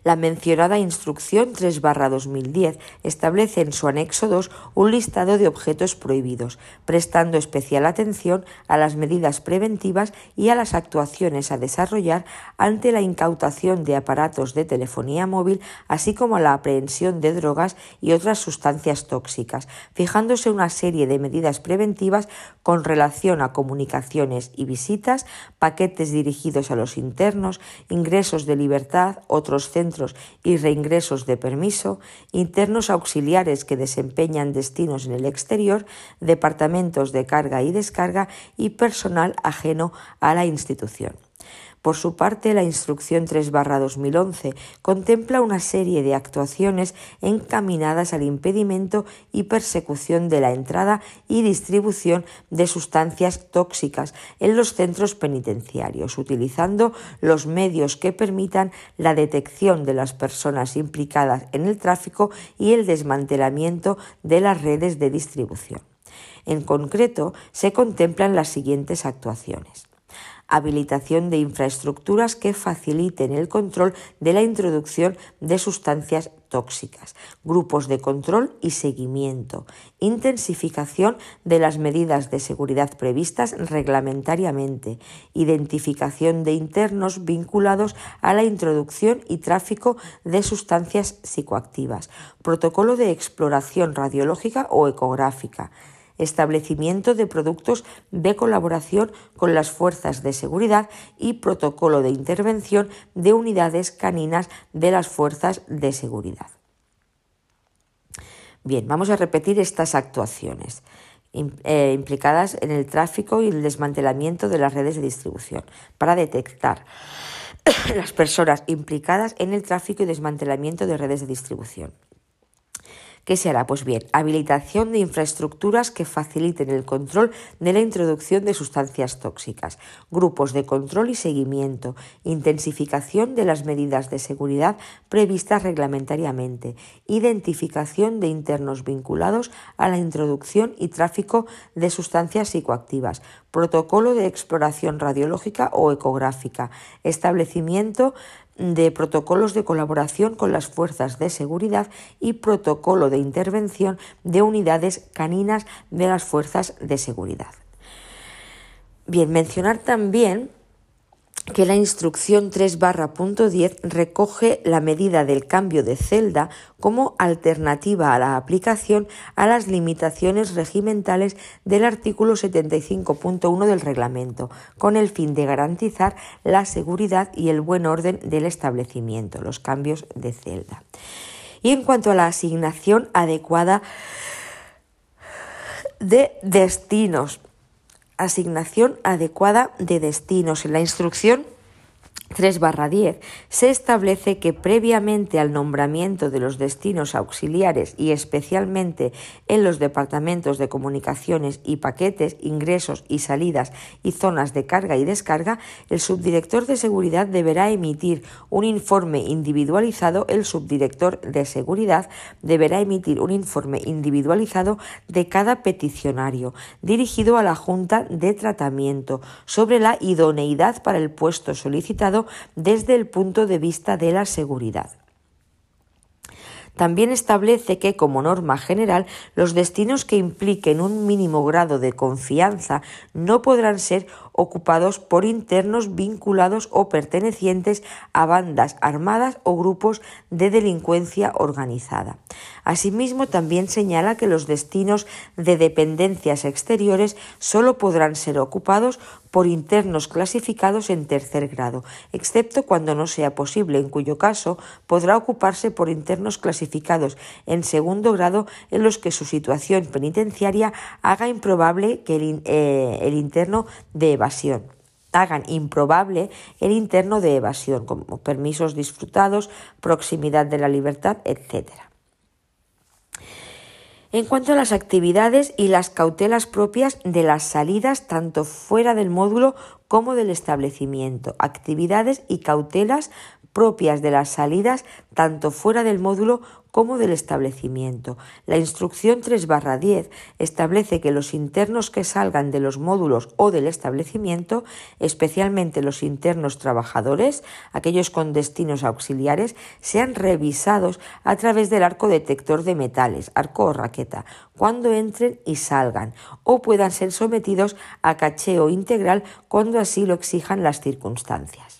La mencionada Instrucción 3-2010 establece en su anexo 2 un listado de objetos prohibidos, prestando especial atención a las medidas preventivas y a las actuaciones a desarrollar ante la incautación de aparatos de telefonía móvil, así como la aprehensión de drogas y otras sustancias tóxicas, fijándose una serie de medidas preventivas con relación a comunicaciones y visitas, paquetes dirigidos a los internos, ingresos de libertad, otros centros y reingresos de permiso, internos auxiliares que desempeñan destinos en el exterior, departamentos de carga y descarga y personal ajeno a la institución. Por su parte, la Instrucción 3-2011 contempla una serie de actuaciones encaminadas al impedimento y persecución de la entrada y distribución de sustancias tóxicas en los centros penitenciarios, utilizando los medios que permitan la detección de las personas implicadas en el tráfico y el desmantelamiento de las redes de distribución. En concreto, se contemplan las siguientes actuaciones habilitación de infraestructuras que faciliten el control de la introducción de sustancias tóxicas, grupos de control y seguimiento, intensificación de las medidas de seguridad previstas reglamentariamente, identificación de internos vinculados a la introducción y tráfico de sustancias psicoactivas, protocolo de exploración radiológica o ecográfica, establecimiento de productos de colaboración con las fuerzas de seguridad y protocolo de intervención de unidades caninas de las fuerzas de seguridad. Bien, vamos a repetir estas actuaciones eh, implicadas en el tráfico y el desmantelamiento de las redes de distribución para detectar las personas implicadas en el tráfico y desmantelamiento de redes de distribución. ¿Qué se hará? Pues bien, habilitación de infraestructuras que faciliten el control de la introducción de sustancias tóxicas, grupos de control y seguimiento, intensificación de las medidas de seguridad previstas reglamentariamente, identificación de internos vinculados a la introducción y tráfico de sustancias psicoactivas, protocolo de exploración radiológica o ecográfica, establecimiento de protocolos de colaboración con las fuerzas de seguridad y protocolo de intervención de unidades caninas de las fuerzas de seguridad. Bien, mencionar también que la instrucción 3 10 recoge la medida del cambio de celda como alternativa a la aplicación a las limitaciones regimentales del artículo 75.1 del reglamento, con el fin de garantizar la seguridad y el buen orden del establecimiento, los cambios de celda. Y en cuanto a la asignación adecuada de destinos, asignación adecuada de destinos. En la instrucción 3 10 se establece que previamente al nombramiento de los destinos auxiliares y especialmente en los departamentos de comunicaciones y paquetes, ingresos y salidas y zonas de carga y descarga, el subdirector de seguridad deberá emitir un informe individualizado, el subdirector de seguridad deberá emitir un informe individualizado de cada peticionario dirigido a la Junta de Tratamiento sobre la idoneidad para el puesto solicitado desde el punto de vista de la seguridad. También establece que, como norma general, los destinos que impliquen un mínimo grado de confianza no podrán ser ocupados por internos vinculados o pertenecientes a bandas armadas o grupos de delincuencia organizada. Asimismo, también señala que los destinos de dependencias exteriores solo podrán ser ocupados por internos clasificados en tercer grado, excepto cuando no sea posible, en cuyo caso podrá ocuparse por internos clasificados en segundo grado en los que su situación penitenciaria haga improbable que el, eh, el interno de evasión hagan improbable el interno de evasión, como permisos disfrutados, proximidad de la libertad, etcétera. En cuanto a las actividades y las cautelas propias de las salidas tanto fuera del módulo como del establecimiento, actividades y cautelas propias de las salidas tanto fuera del módulo como del establecimiento. La instrucción 3-10 establece que los internos que salgan de los módulos o del establecimiento, especialmente los internos trabajadores, aquellos con destinos auxiliares, sean revisados a través del arco detector de metales, arco o raqueta, cuando entren y salgan, o puedan ser sometidos a cacheo integral cuando así lo exijan las circunstancias.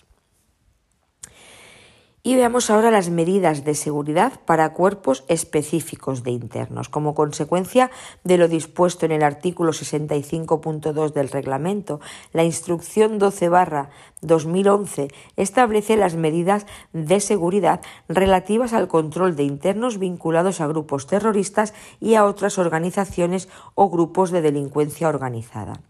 Y veamos ahora las medidas de seguridad para cuerpos específicos de internos. Como consecuencia de lo dispuesto en el artículo 65.2 del reglamento, la instrucción 12 2011 establece las medidas de seguridad relativas al control de internos vinculados a grupos terroristas y a otras organizaciones o grupos de delincuencia organizada.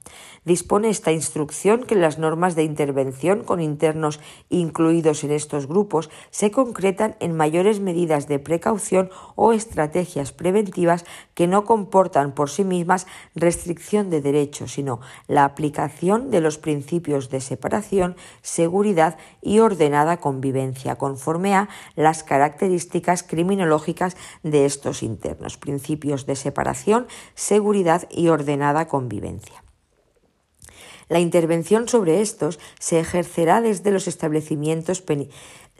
Dispone esta instrucción que las normas de intervención con internos incluidos en estos grupos se concretan en mayores medidas de precaución o estrategias preventivas que no comportan por sí mismas restricción de derechos, sino la aplicación de los principios de separación, seguridad y ordenada convivencia, conforme a las características criminológicas de estos internos, principios de separación, seguridad y ordenada convivencia. La intervención sobre estos se ejercerá desde los establecimientos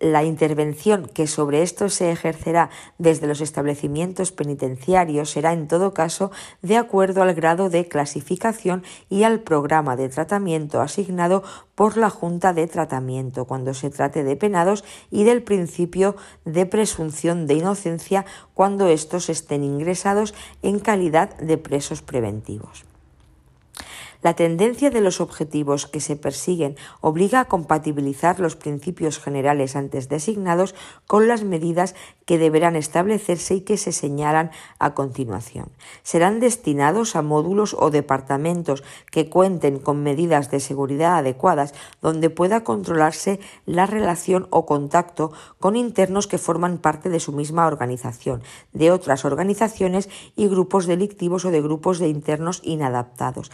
la intervención que sobre esto se ejercerá desde los establecimientos penitenciarios será en todo caso de acuerdo al grado de clasificación y al programa de tratamiento asignado por la Junta de Tratamiento cuando se trate de penados y del principio de presunción de inocencia cuando estos estén ingresados en calidad de presos preventivos. La tendencia de los objetivos que se persiguen obliga a compatibilizar los principios generales antes designados con las medidas que deberán establecerse y que se señalan a continuación. Serán destinados a módulos o departamentos que cuenten con medidas de seguridad adecuadas donde pueda controlarse la relación o contacto con internos que forman parte de su misma organización, de otras organizaciones y grupos delictivos o de grupos de internos inadaptados.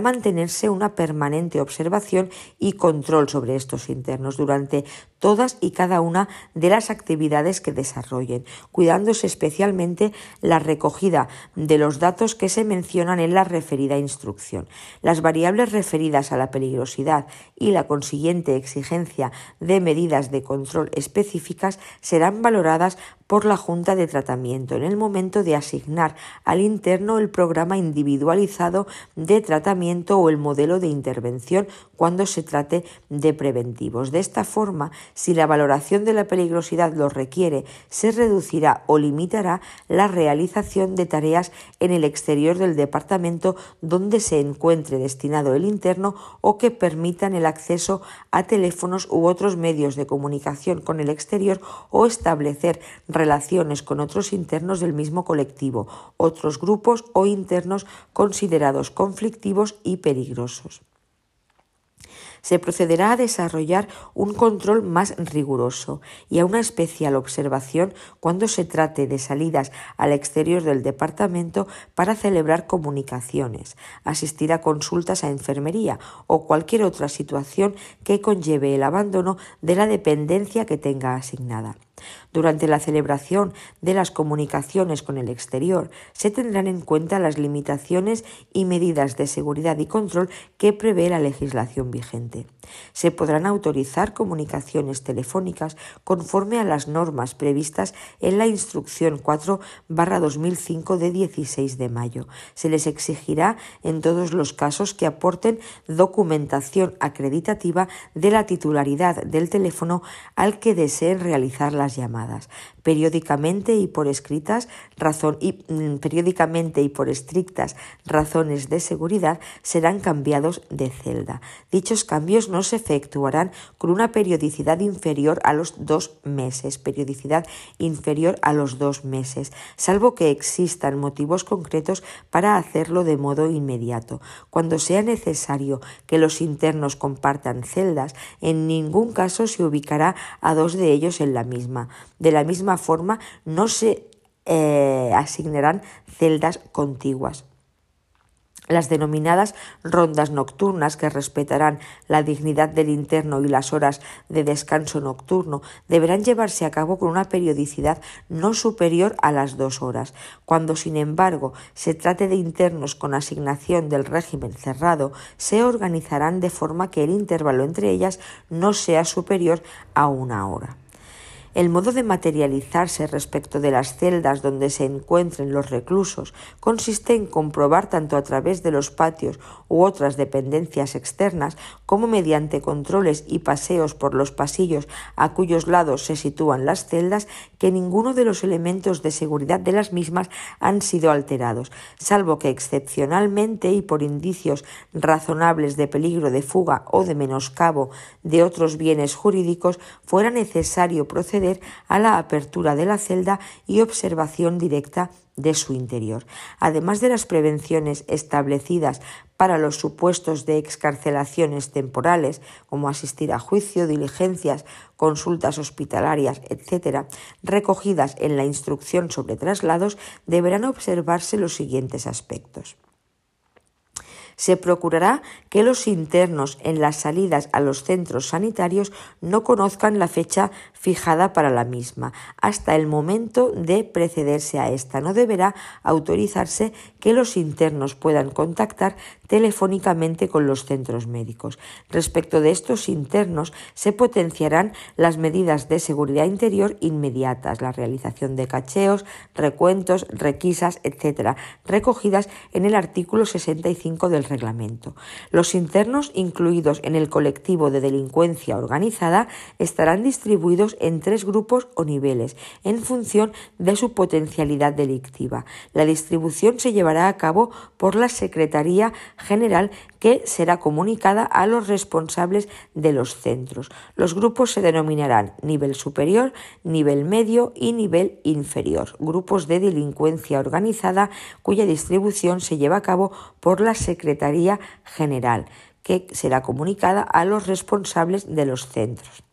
Mantenerse una permanente observación y control sobre estos internos durante todas y cada una de las actividades que desarrollen, cuidándose especialmente la recogida de los datos que se mencionan en la referida instrucción. Las variables referidas a la peligrosidad y la consiguiente exigencia de medidas de control específicas serán valoradas por la Junta de Tratamiento en el momento de asignar al interno el programa individualizado de tratamiento o el modelo de intervención cuando se trate de preventivos. De esta forma, si la valoración de la peligrosidad lo requiere, se reducirá o limitará la realización de tareas en el exterior del departamento donde se encuentre destinado el interno o que permitan el acceso a teléfonos u otros medios de comunicación con el exterior o establecer relaciones con otros internos del mismo colectivo, otros grupos o internos considerados conflictivos y peligrosos se procederá a desarrollar un control más riguroso y a una especial observación cuando se trate de salidas al exterior del departamento para celebrar comunicaciones, asistir a consultas a enfermería o cualquier otra situación que conlleve el abandono de la dependencia que tenga asignada. Durante la celebración de las comunicaciones con el exterior se tendrán en cuenta las limitaciones y medidas de seguridad y control que prevé la legislación vigente. Se podrán autorizar comunicaciones telefónicas conforme a las normas previstas en la Instrucción 4-2005 de 16 de mayo. Se les exigirá en todos los casos que aporten documentación acreditativa de la titularidad del teléfono al que deseen realizar las llamadas periódicamente y por escritas razón y mm, periódicamente y por estrictas razones de seguridad serán cambiados de celda. Dichos cambios no se efectuarán con una periodicidad inferior a los dos meses, periodicidad inferior a los dos meses, salvo que existan motivos concretos para hacerlo de modo inmediato. Cuando sea necesario que los internos compartan celdas, en ningún caso se ubicará a dos de ellos en la misma. De la misma forma, no se eh, asignarán celdas contiguas las denominadas rondas nocturnas que respetarán la dignidad del interno y las horas de descanso nocturno deberán llevarse a cabo con una periodicidad no superior a las dos horas. Cuando, sin embargo, se trate de internos con asignación del régimen cerrado, se organizarán de forma que el intervalo entre ellas no sea superior a una hora. El modo de materializarse respecto de las celdas donde se encuentren los reclusos consiste en comprobar tanto a través de los patios u otras dependencias externas como mediante controles y paseos por los pasillos a cuyos lados se sitúan las celdas que ninguno de los elementos de seguridad de las mismas han sido alterados, salvo que excepcionalmente y por indicios razonables de peligro de fuga o de menoscabo de otros bienes jurídicos fuera necesario proceder a la apertura de la celda y observación directa de su interior. Además de las prevenciones establecidas para los supuestos de excarcelaciones temporales, como asistir a juicio, diligencias, consultas hospitalarias, etc., recogidas en la instrucción sobre traslados, deberán observarse los siguientes aspectos. Se procurará que los internos en las salidas a los centros sanitarios no conozcan la fecha fijada para la misma hasta el momento de precederse a esta. No deberá autorizarse que los internos puedan contactar telefónicamente con los centros médicos. Respecto de estos internos, se potenciarán las medidas de seguridad interior inmediatas, la realización de cacheos, recuentos, requisas, etc., recogidas en el artículo 65 del Los internos incluidos en el colectivo de delincuencia organizada estarán distribuidos en tres grupos o niveles, en función de su potencialidad delictiva. La distribución se llevará a cabo por la Secretaría general que será comunicada a los responsables de los centros. Los grupos se denominarán nivel superior, nivel medio y nivel inferior, grupos de delincuencia organizada cuya distribución se lleva a cabo por la Secretaría General, que será comunicada a los responsables de los centros.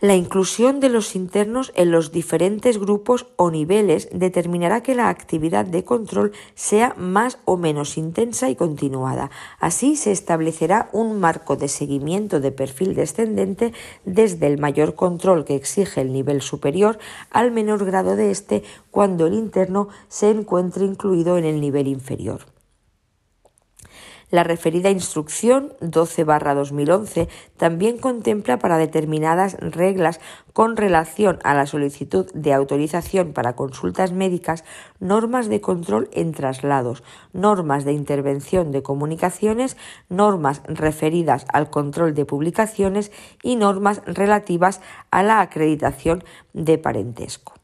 La inclusión de los internos en los diferentes grupos o niveles determinará que la actividad de control sea más o menos intensa y continuada. Así se establecerá un marco de seguimiento de perfil descendente desde el mayor control que exige el nivel superior al menor grado de este cuando el interno se encuentre incluido en el nivel inferior. La referida instrucción 12-2011 también contempla para determinadas reglas con relación a la solicitud de autorización para consultas médicas normas de control en traslados, normas de intervención de comunicaciones, normas referidas al control de publicaciones y normas relativas a la acreditación de parentesco.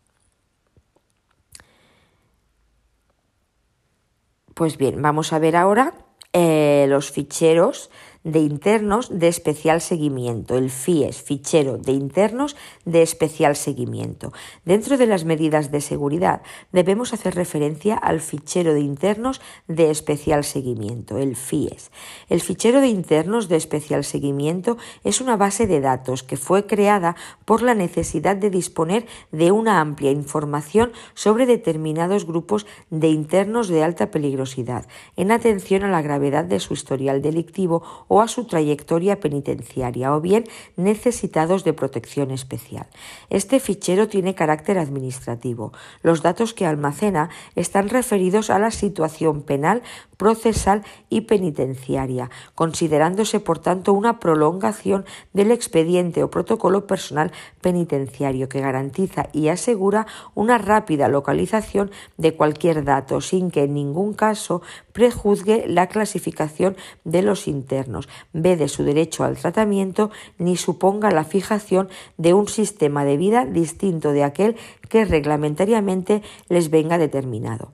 Pues bien, vamos a ver ahora eh, los ficheros de internos de especial seguimiento, el FIES, fichero de internos de especial seguimiento. Dentro de las medidas de seguridad debemos hacer referencia al fichero de internos de especial seguimiento, el FIES. El fichero de internos de especial seguimiento es una base de datos que fue creada por la necesidad de disponer de una amplia información sobre determinados grupos de internos de alta peligrosidad, en atención a la gravedad de su historial delictivo a su trayectoria penitenciaria o bien necesitados de protección especial. Este fichero tiene carácter administrativo. Los datos que almacena están referidos a la situación penal, procesal y penitenciaria, considerándose por tanto una prolongación del expediente o protocolo personal penitenciario que garantiza y asegura una rápida localización de cualquier dato sin que en ningún caso prejuzgue la clasificación de los internos, vede su derecho al tratamiento ni suponga la fijación de un sistema de vida distinto de aquel que reglamentariamente les venga determinado.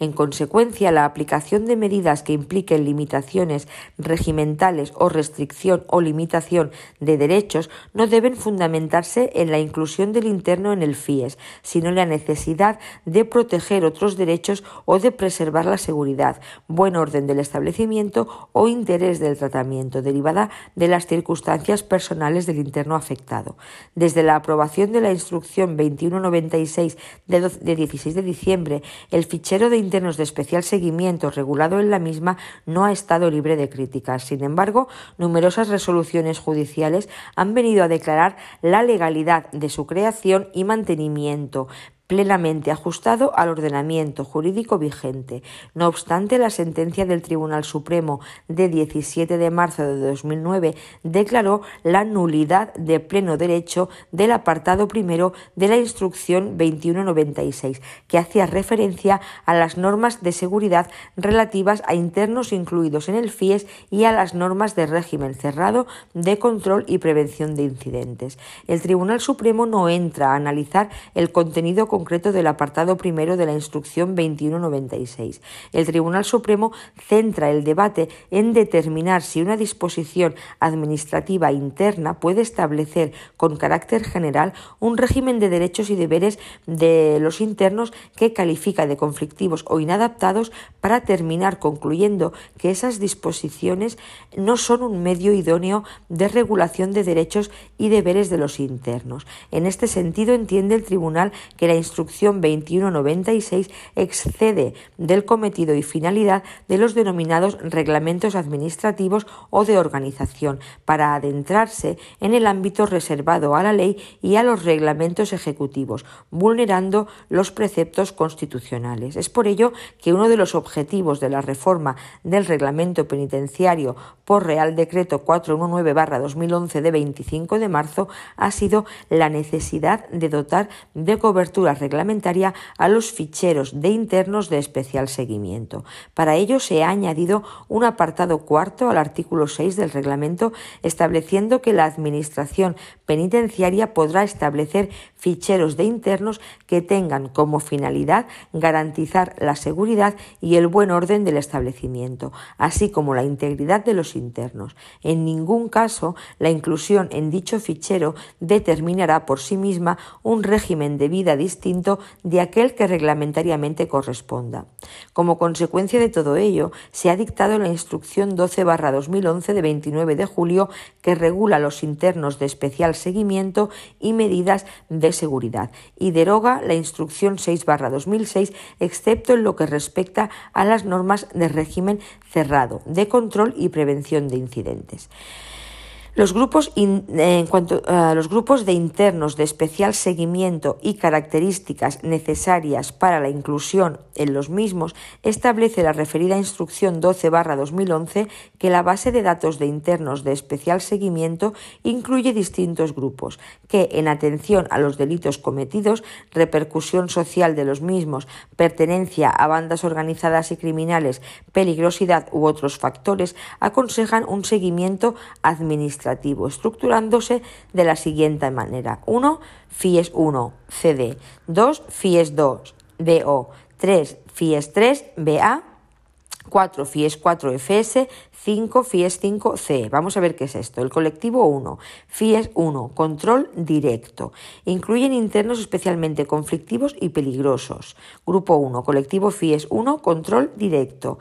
En consecuencia, la aplicación de medidas que impliquen limitaciones regimentales o restricción o limitación de derechos no deben fundamentarse en la inclusión del interno en el FIES, sino en la necesidad de proteger otros derechos o de preservar la seguridad, buen orden del establecimiento o interés del tratamiento, derivada de las circunstancias personales del interno afectado. Desde la aprobación de la Instrucción 2196 de 16 de diciembre, el fichero de internos de especial seguimiento regulado en la misma no ha estado libre de críticas. Sin embargo, numerosas resoluciones judiciales han venido a declarar la legalidad de su creación y mantenimiento, plenamente ajustado al ordenamiento jurídico vigente. No obstante, la sentencia del Tribunal Supremo de 17 de marzo de 2009 declaró la nulidad de pleno derecho del apartado primero de la instrucción 2196, que hacía referencia a las normas de seguridad relativas a internos incluidos en el FIES y a las normas de régimen cerrado de control y prevención de incidentes. El Tribunal Supremo no entra a analizar el contenido concreto del apartado primero de la instrucción 2196. El Tribunal Supremo centra el debate en determinar si una disposición administrativa interna puede establecer con carácter general un régimen de derechos y deberes de los internos que califica de conflictivos o inadaptados para terminar concluyendo que esas disposiciones no son un medio idóneo de regulación de derechos y deberes de los internos. En este sentido, entiende el Tribunal que la instrucción 2196 excede del cometido y finalidad de los denominados reglamentos administrativos o de organización para adentrarse en el ámbito reservado a la ley y a los reglamentos ejecutivos, vulnerando los preceptos constitucionales. Es por ello que uno de los objetivos de la reforma del reglamento penitenciario por Real Decreto 419-2011 de 25 de marzo ha sido la necesidad de dotar de cobertura reglamentaria a los ficheros de internos de especial seguimiento. Para ello se ha añadido un apartado cuarto al artículo 6 del reglamento estableciendo que la Administración penitenciaria podrá establecer ficheros de internos que tengan como finalidad garantizar la seguridad y el buen orden del establecimiento, así como la integridad de los internos. En ningún caso la inclusión en dicho fichero determinará por sí misma un régimen de vida distinto de aquel que reglamentariamente corresponda. Como consecuencia de todo ello, se ha dictado la Instrucción 12-2011 de 29 de julio que regula los internos de especial seguimiento y medidas de seguridad y deroga la Instrucción 6-2006 excepto en lo que respecta a las normas de régimen cerrado, de control y prevención de incidentes. Los grupos, en cuanto a los grupos de internos de especial seguimiento y características necesarias para la inclusión en los mismos, establece la referida Instrucción 12-2011 que la base de datos de internos de especial seguimiento incluye distintos grupos que, en atención a los delitos cometidos, repercusión social de los mismos, pertenencia a bandas organizadas y criminales, peligrosidad u otros factores, aconsejan un seguimiento administrativo estructurándose de la siguiente manera. 1. FIES 1, CD. 2. FIES 2, DO. 3. FIES 3, BA. 4 FIES 4 FS, 5 FIES 5 C. Vamos a ver qué es esto. El colectivo 1, FIES 1, control directo. Incluyen internos especialmente conflictivos y peligrosos. Grupo 1, colectivo FIES 1, control directo.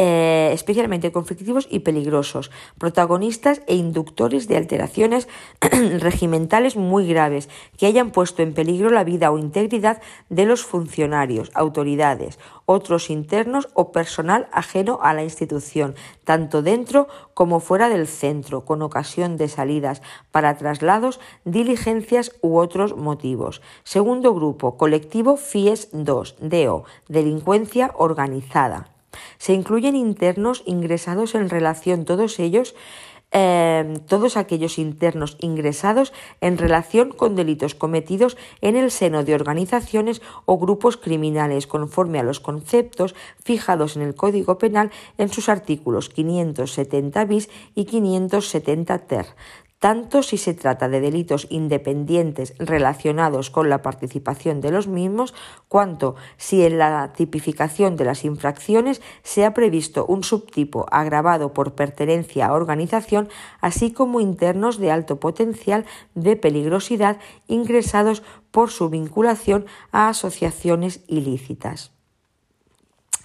Eh, especialmente conflictivos y peligrosos, protagonistas e inductores de alteraciones regimentales muy graves que hayan puesto en peligro la vida o integridad de los funcionarios, autoridades, otros internos o personal ajeno a la institución, tanto dentro como fuera del centro, con ocasión de salidas para traslados, diligencias u otros motivos. Segundo grupo, colectivo FIES 2, DEO, delincuencia organizada. Se incluyen internos ingresados en relación todos ellos Em, todos aquellos internos ingresados en relación con delitos cometidos en el seno de organizaciones o grupos criminales conforme a los conceptos fijados en el Código Penal en sus artículos 570 bis y 570 ter, tanto si se trata de delitos independientes relacionados con la participación de los mismos, cuanto si en la tipificación de las infracciones se ha previsto un subtipo agravado por pertenencia a organización, así como internos de alto potencial de peligrosidad ingresados por su vinculación a asociaciones ilícitas.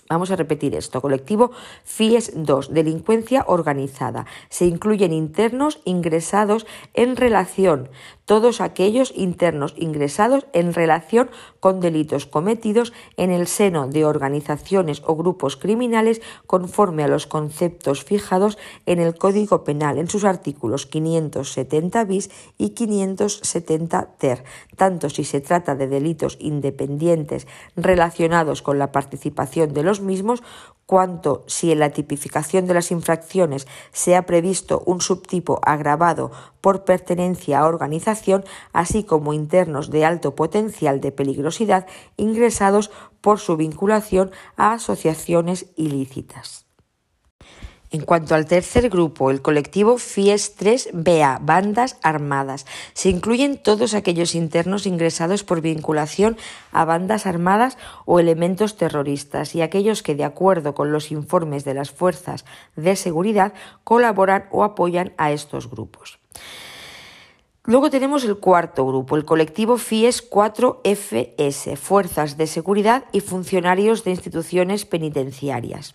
Vamos a repetir esto. Colectivo FIES 2, delincuencia organizada. Se incluyen internos ingresados en relación todos aquellos internos ingresados en relación con delitos cometidos en el seno de organizaciones o grupos criminales conforme a los conceptos fijados en el Código Penal en sus artículos 570 bis y 570 ter, tanto si se trata de delitos independientes relacionados con la participación de los mismos cuanto si en la tipificación de las infracciones se ha previsto un subtipo agravado por pertenencia a organización, así como internos de alto potencial de peligrosidad ingresados por su vinculación a asociaciones ilícitas. En cuanto al tercer grupo, el colectivo FIES 3BA, bandas armadas, se incluyen todos aquellos internos ingresados por vinculación a bandas armadas o elementos terroristas y aquellos que, de acuerdo con los informes de las fuerzas de seguridad, colaboran o apoyan a estos grupos. Luego tenemos el cuarto grupo, el colectivo FIES 4FS, Fuerzas de Seguridad y Funcionarios de Instituciones Penitenciarias.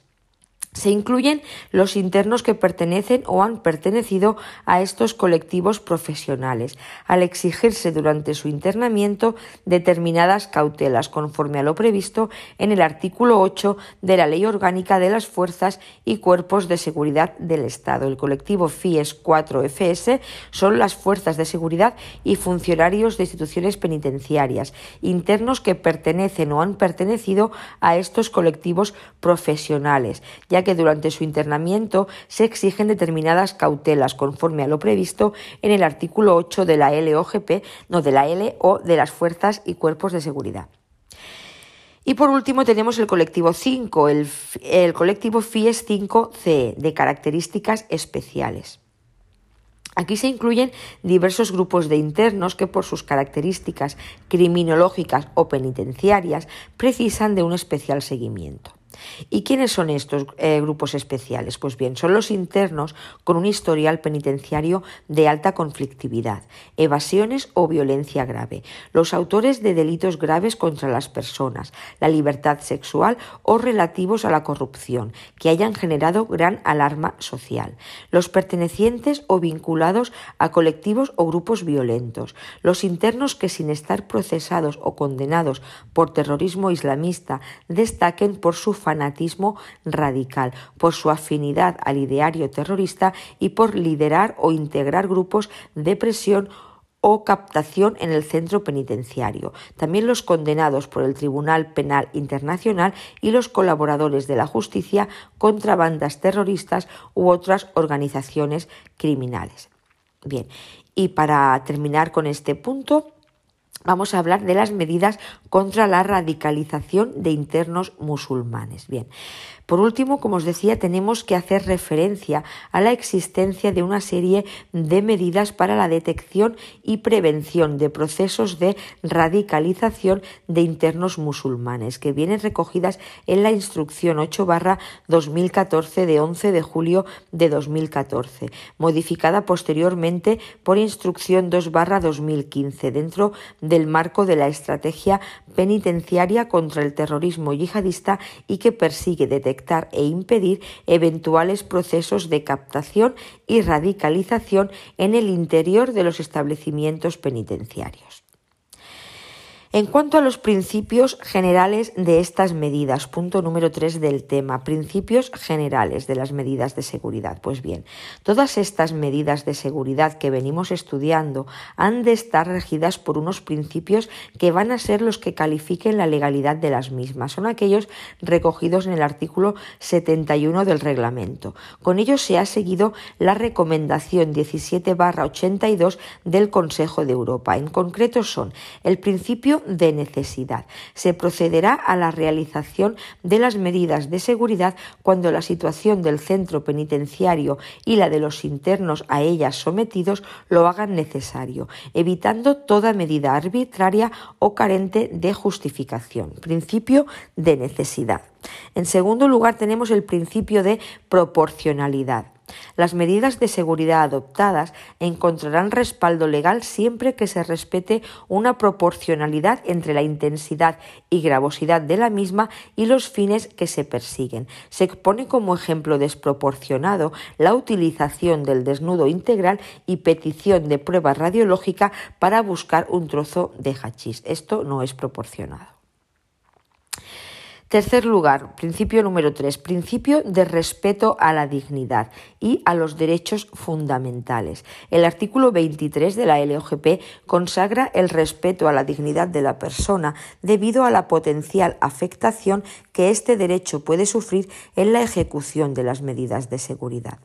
Se incluyen los internos que pertenecen o han pertenecido a estos colectivos profesionales, al exigirse durante su internamiento determinadas cautelas conforme a lo previsto en el artículo 8 de la Ley Orgánica de las Fuerzas y Cuerpos de Seguridad del Estado. El colectivo FIES 4FS son las fuerzas de seguridad y funcionarios de instituciones penitenciarias, internos que pertenecen o han pertenecido a estos colectivos profesionales, ya que durante su internamiento se exigen determinadas cautelas conforme a lo previsto en el artículo 8 de la LOGP, no de la L o de las fuerzas y cuerpos de seguridad. Y por último tenemos el colectivo 5, el, el colectivo FIES 5C, de características especiales. Aquí se incluyen diversos grupos de internos que por sus características criminológicas o penitenciarias precisan de un especial seguimiento. ¿Y quiénes son estos eh, grupos especiales? Pues bien, son los internos con un historial penitenciario de alta conflictividad, evasiones o violencia grave, los autores de delitos graves contra las personas, la libertad sexual o relativos a la corrupción, que hayan generado gran alarma social, los pertenecientes o vinculados a colectivos o grupos violentos, los internos que sin estar procesados o condenados por terrorismo islamista destaquen por su fanatismo radical, por su afinidad al ideario terrorista y por liderar o integrar grupos de presión o captación en el centro penitenciario. También los condenados por el Tribunal Penal Internacional y los colaboradores de la justicia contra bandas terroristas u otras organizaciones criminales. Bien, y para terminar con este punto, vamos a hablar de las medidas contra la radicalización de internos musulmanes. Bien, por último, como os decía, tenemos que hacer referencia a la existencia de una serie de medidas para la detección y prevención de procesos de radicalización de internos musulmanes, que vienen recogidas en la instrucción 8 2014 de 11 de julio de 2014, modificada posteriormente por instrucción 2 2015 dentro del marco de la estrategia penitenciaria contra el terrorismo yihadista y que persigue detectar e impedir eventuales procesos de captación y radicalización en el interior de los establecimientos penitenciarios. En cuanto a los principios generales de estas medidas, punto número 3 del tema, principios generales de las medidas de seguridad. Pues bien, todas estas medidas de seguridad que venimos estudiando han de estar regidas por unos principios que van a ser los que califiquen la legalidad de las mismas. Son aquellos recogidos en el artículo 71 del reglamento. Con ello se ha seguido la recomendación 17-82 del Consejo de Europa. En concreto son el principio de necesidad. Se procederá a la realización de las medidas de seguridad cuando la situación del centro penitenciario y la de los internos a ellas sometidos lo hagan necesario, evitando toda medida arbitraria o carente de justificación. Principio de necesidad. En segundo lugar, tenemos el principio de proporcionalidad. Las medidas de seguridad adoptadas encontrarán respaldo legal siempre que se respete una proporcionalidad entre la intensidad y gravosidad de la misma y los fines que se persiguen. Se pone como ejemplo desproporcionado la utilización del desnudo integral y petición de prueba radiológica para buscar un trozo de hachís. Esto no es proporcionado. Tercer lugar, principio número tres, principio de respeto a la dignidad y a los derechos fundamentales. El artículo 23 de la LOGP consagra el respeto a la dignidad de la persona debido a la potencial afectación que este derecho puede sufrir en la ejecución de las medidas de seguridad.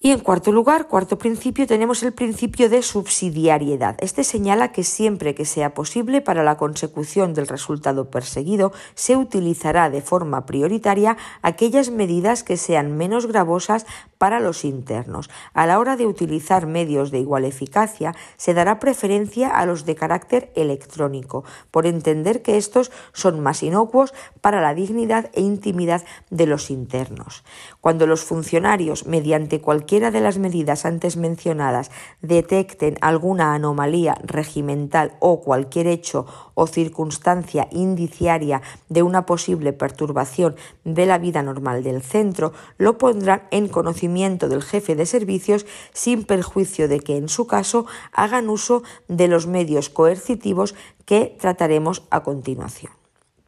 Y en cuarto lugar, cuarto principio, tenemos el principio de subsidiariedad. Este señala que siempre que sea posible para la consecución del resultado perseguido, se utilizará de forma prioritaria aquellas medidas que sean menos gravosas para los internos. A la hora de utilizar medios de igual eficacia, se dará preferencia a los de carácter electrónico, por entender que estos son más inocuos para la dignidad e intimidad de los internos. Cuando los funcionarios, mediante cualquier cualquiera de las medidas antes mencionadas detecten alguna anomalía regimental o cualquier hecho o circunstancia indiciaria de una posible perturbación de la vida normal del centro, lo pondrán en conocimiento del jefe de servicios sin perjuicio de que en su caso hagan uso de los medios coercitivos que trataremos a continuación.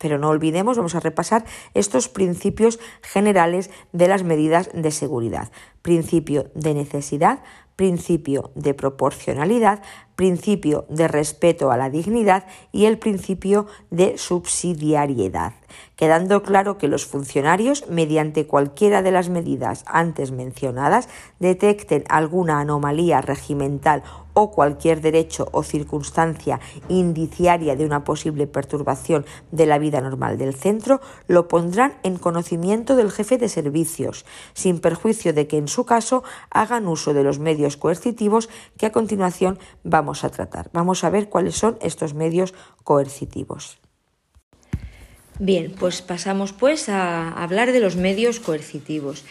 Pero no olvidemos, vamos a repasar estos principios generales de las medidas de seguridad. Principio de necesidad, principio de proporcionalidad, principio de respeto a la dignidad y el principio de subsidiariedad, quedando claro que los funcionarios, mediante cualquiera de las medidas antes mencionadas, detecten alguna anomalía regimental o cualquier derecho o circunstancia indiciaria de una posible perturbación de la vida normal del centro, lo pondrán en conocimiento del jefe de servicios, sin perjuicio de que en su caso hagan uso de los medios coercitivos que a continuación vamos a tratar. Vamos a ver cuáles son estos medios coercitivos. Bien, pues pasamos pues a hablar de los medios coercitivos.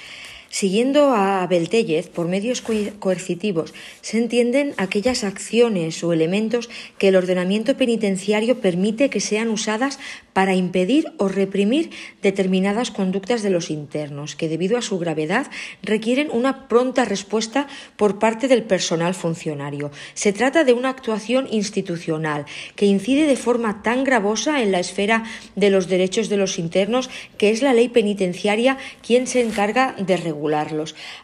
Siguiendo a Beltellez, por medios coercitivos se entienden aquellas acciones o elementos que el ordenamiento penitenciario permite que sean usadas para impedir o reprimir determinadas conductas de los internos, que debido a su gravedad requieren una pronta respuesta por parte del personal funcionario. Se trata de una actuación institucional que incide de forma tan gravosa en la esfera de los derechos de los internos que es la ley penitenciaria quien se encarga de regular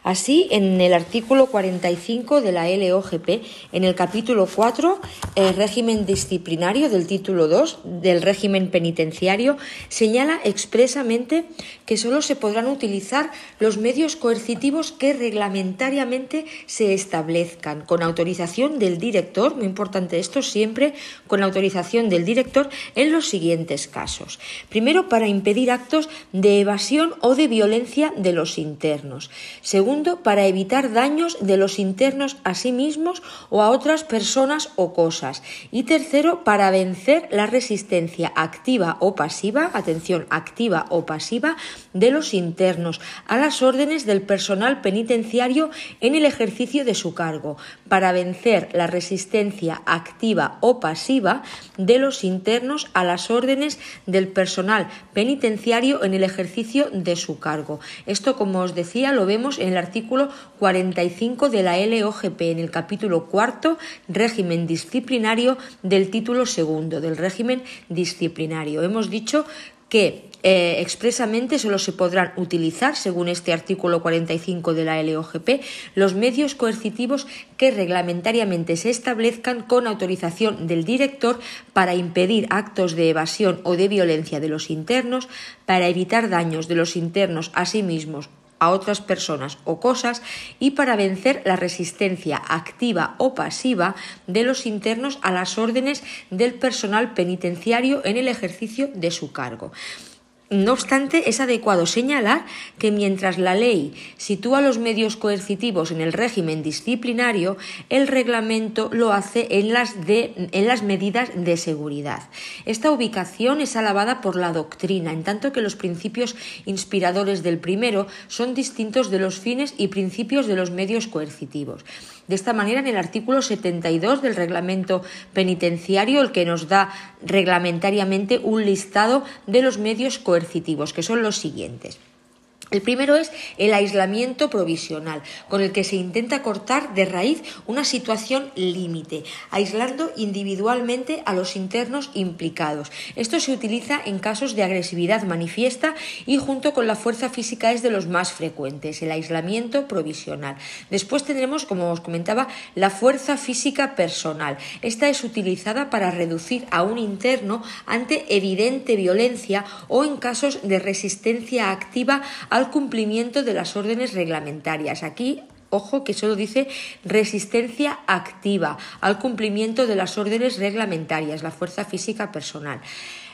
Así, en el artículo 45 de la LOGP, en el capítulo 4, el régimen disciplinario del título 2 del régimen penitenciario, señala expresamente que solo se podrán utilizar los medios coercitivos que reglamentariamente se establezcan, con autorización del director, muy importante esto siempre, con autorización del director en los siguientes casos. Primero, para impedir actos de evasión o de violencia de los internos Segundo, para evitar daños de los internos a sí mismos o a otras personas o cosas. Y tercero, para vencer la resistencia activa o pasiva, atención, activa o pasiva, de los internos a las órdenes del personal penitenciario en el ejercicio de su cargo, para vencer la resistencia activa o pasiva de los internos a las órdenes del personal penitenciario en el ejercicio de su cargo. Esto, como os decía, lo vemos en el artículo 45 de la LOGP, en el capítulo cuarto, régimen disciplinario del título segundo, del régimen disciplinario. Hemos dicho que eh, expresamente solo se podrán utilizar, según este artículo 45 de la LOGP, los medios coercitivos que reglamentariamente se establezcan con autorización del director para impedir actos de evasión o de violencia de los internos, para evitar daños de los internos a sí mismos a otras personas o cosas y para vencer la resistencia activa o pasiva de los internos a las órdenes del personal penitenciario en el ejercicio de su cargo. No obstante, es adecuado señalar que mientras la ley sitúa los medios coercitivos en el régimen disciplinario, el reglamento lo hace en las, en las medidas de seguridad. Esta ubicación es alabada por la doctrina, en tanto que los principios inspiradores del primero son distintos de los fines y principios de los medios coercitivos. De esta manera, en el artículo 72 del reglamento penitenciario, el que nos da reglamentariamente un listado de los medios coercitivos, que son los siguientes. El primero es el aislamiento provisional, con el que se intenta cortar de raíz una situación límite, aislando individualmente a los internos implicados. Esto se utiliza en casos de agresividad manifiesta y junto con la fuerza física es de los más frecuentes, el aislamiento provisional. Después tendremos, como os comentaba, la fuerza física personal. Esta es utilizada para reducir a un interno ante evidente violencia o en casos de resistencia activa al cumplimiento de las órdenes reglamentarias. Aquí Ojo que solo dice resistencia activa al cumplimiento de las órdenes reglamentarias, la fuerza física personal.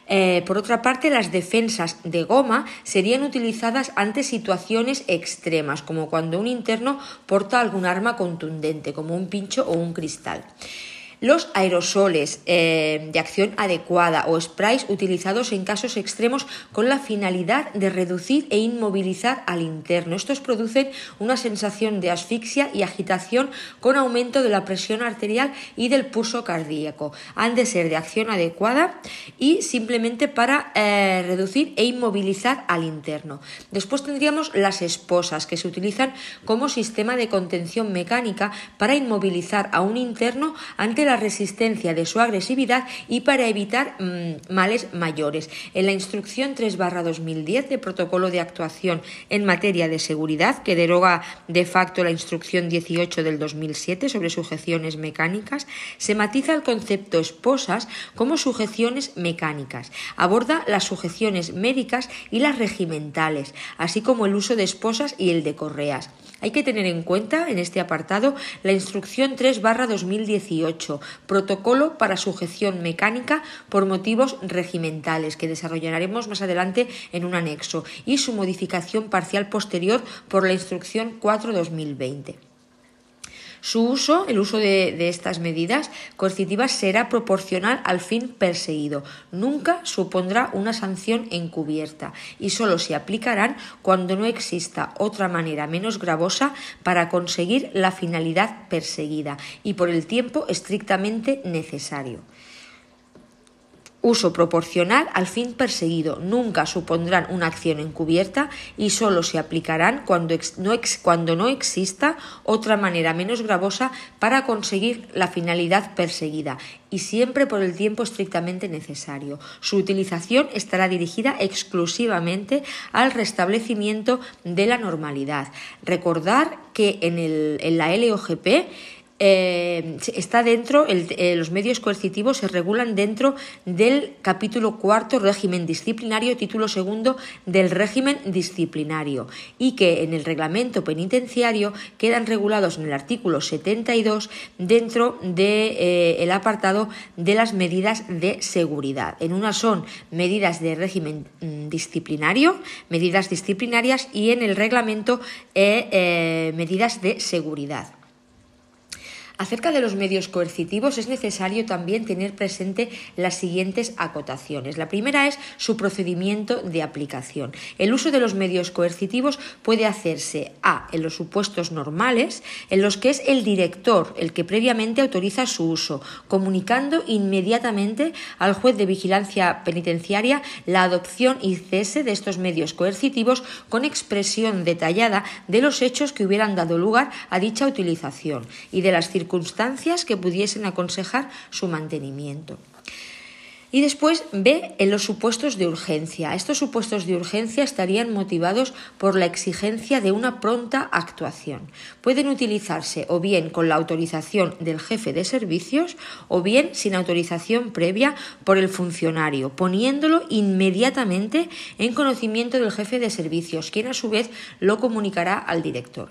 Eh, por otra parte, las defensas de goma serían utilizadas ante situaciones extremas, como cuando un interno porta algún arma contundente, como un pincho o un cristal. Los aerosoles eh, de acción adecuada o sprays utilizados en casos extremos con la finalidad de reducir e inmovilizar al interno. Estos producen una sensación de asfixia y agitación con aumento de la presión arterial y del pulso cardíaco. Han de ser de acción adecuada y simplemente para eh, reducir e inmovilizar al interno. Después tendríamos las esposas que se utilizan como sistema de contención mecánica para inmovilizar a un interno ante la resistencia de su agresividad y para evitar mm, males mayores. En la instrucción 3 2010 de protocolo de actuación en materia de seguridad, que deroga de facto la instrucción 18 del 2007 sobre sujeciones mecánicas, se matiza el concepto esposas como sujeciones mecánicas. Aborda las sujeciones médicas y las regimentales, así como el uso de esposas y el de correas. Hay que tener en cuenta en este apartado la instrucción 3 2018, protocolo para sujeción mecánica por motivos regimentales, que desarrollaremos más adelante en un anexo, y su modificación parcial posterior por la instrucción 4 2020. Su uso, el uso de, estas medidas coercitivas será proporcional al fin perseguido. Nunca supondrá una sanción encubierta y solo se aplicarán cuando no exista otra manera menos gravosa para conseguir la finalidad perseguida y por el tiempo estrictamente necesario uso proporcional al fin perseguido. Nunca supondrán una acción encubierta y solo se aplicarán cuando, no, exista otra manera menos gravosa para conseguir la finalidad perseguida y siempre por el tiempo estrictamente necesario. Su utilización estará dirigida exclusivamente al restablecimiento de la normalidad. Recordar que en, el, en la LOGP eh, está dentro, eh, los medios coercitivos se regulan dentro del capítulo cuarto régimen disciplinario, título segundo del régimen disciplinario y que en el reglamento penitenciario quedan regulados en el artículo 72 dentro del de, el apartado de las medidas de seguridad. En una son medidas de régimen mm, disciplinario, medidas disciplinarias y en el reglamento medidas de seguridad. Acerca de los medios coercitivos es necesario también tener presente las siguientes acotaciones. La primera es su procedimiento de aplicación. El uso de los medios coercitivos puede hacerse a en los supuestos normales, en los que es el director el que previamente autoriza su uso, comunicando inmediatamente al juez de vigilancia penitenciaria la adopción y cese de estos medios coercitivos con expresión detallada de los hechos que hubieran dado lugar a dicha utilización y de las circunstancias circunstancias que pudiesen aconsejar su mantenimiento. Y después ve en los supuestos de urgencia. Estos supuestos de urgencia estarían motivados por la exigencia de una pronta actuación. Pueden utilizarse o bien con la autorización del jefe de servicios o bien sin autorización previa por el funcionario, poniéndolo inmediatamente en conocimiento del jefe de servicios, quien a su vez lo comunicará al director.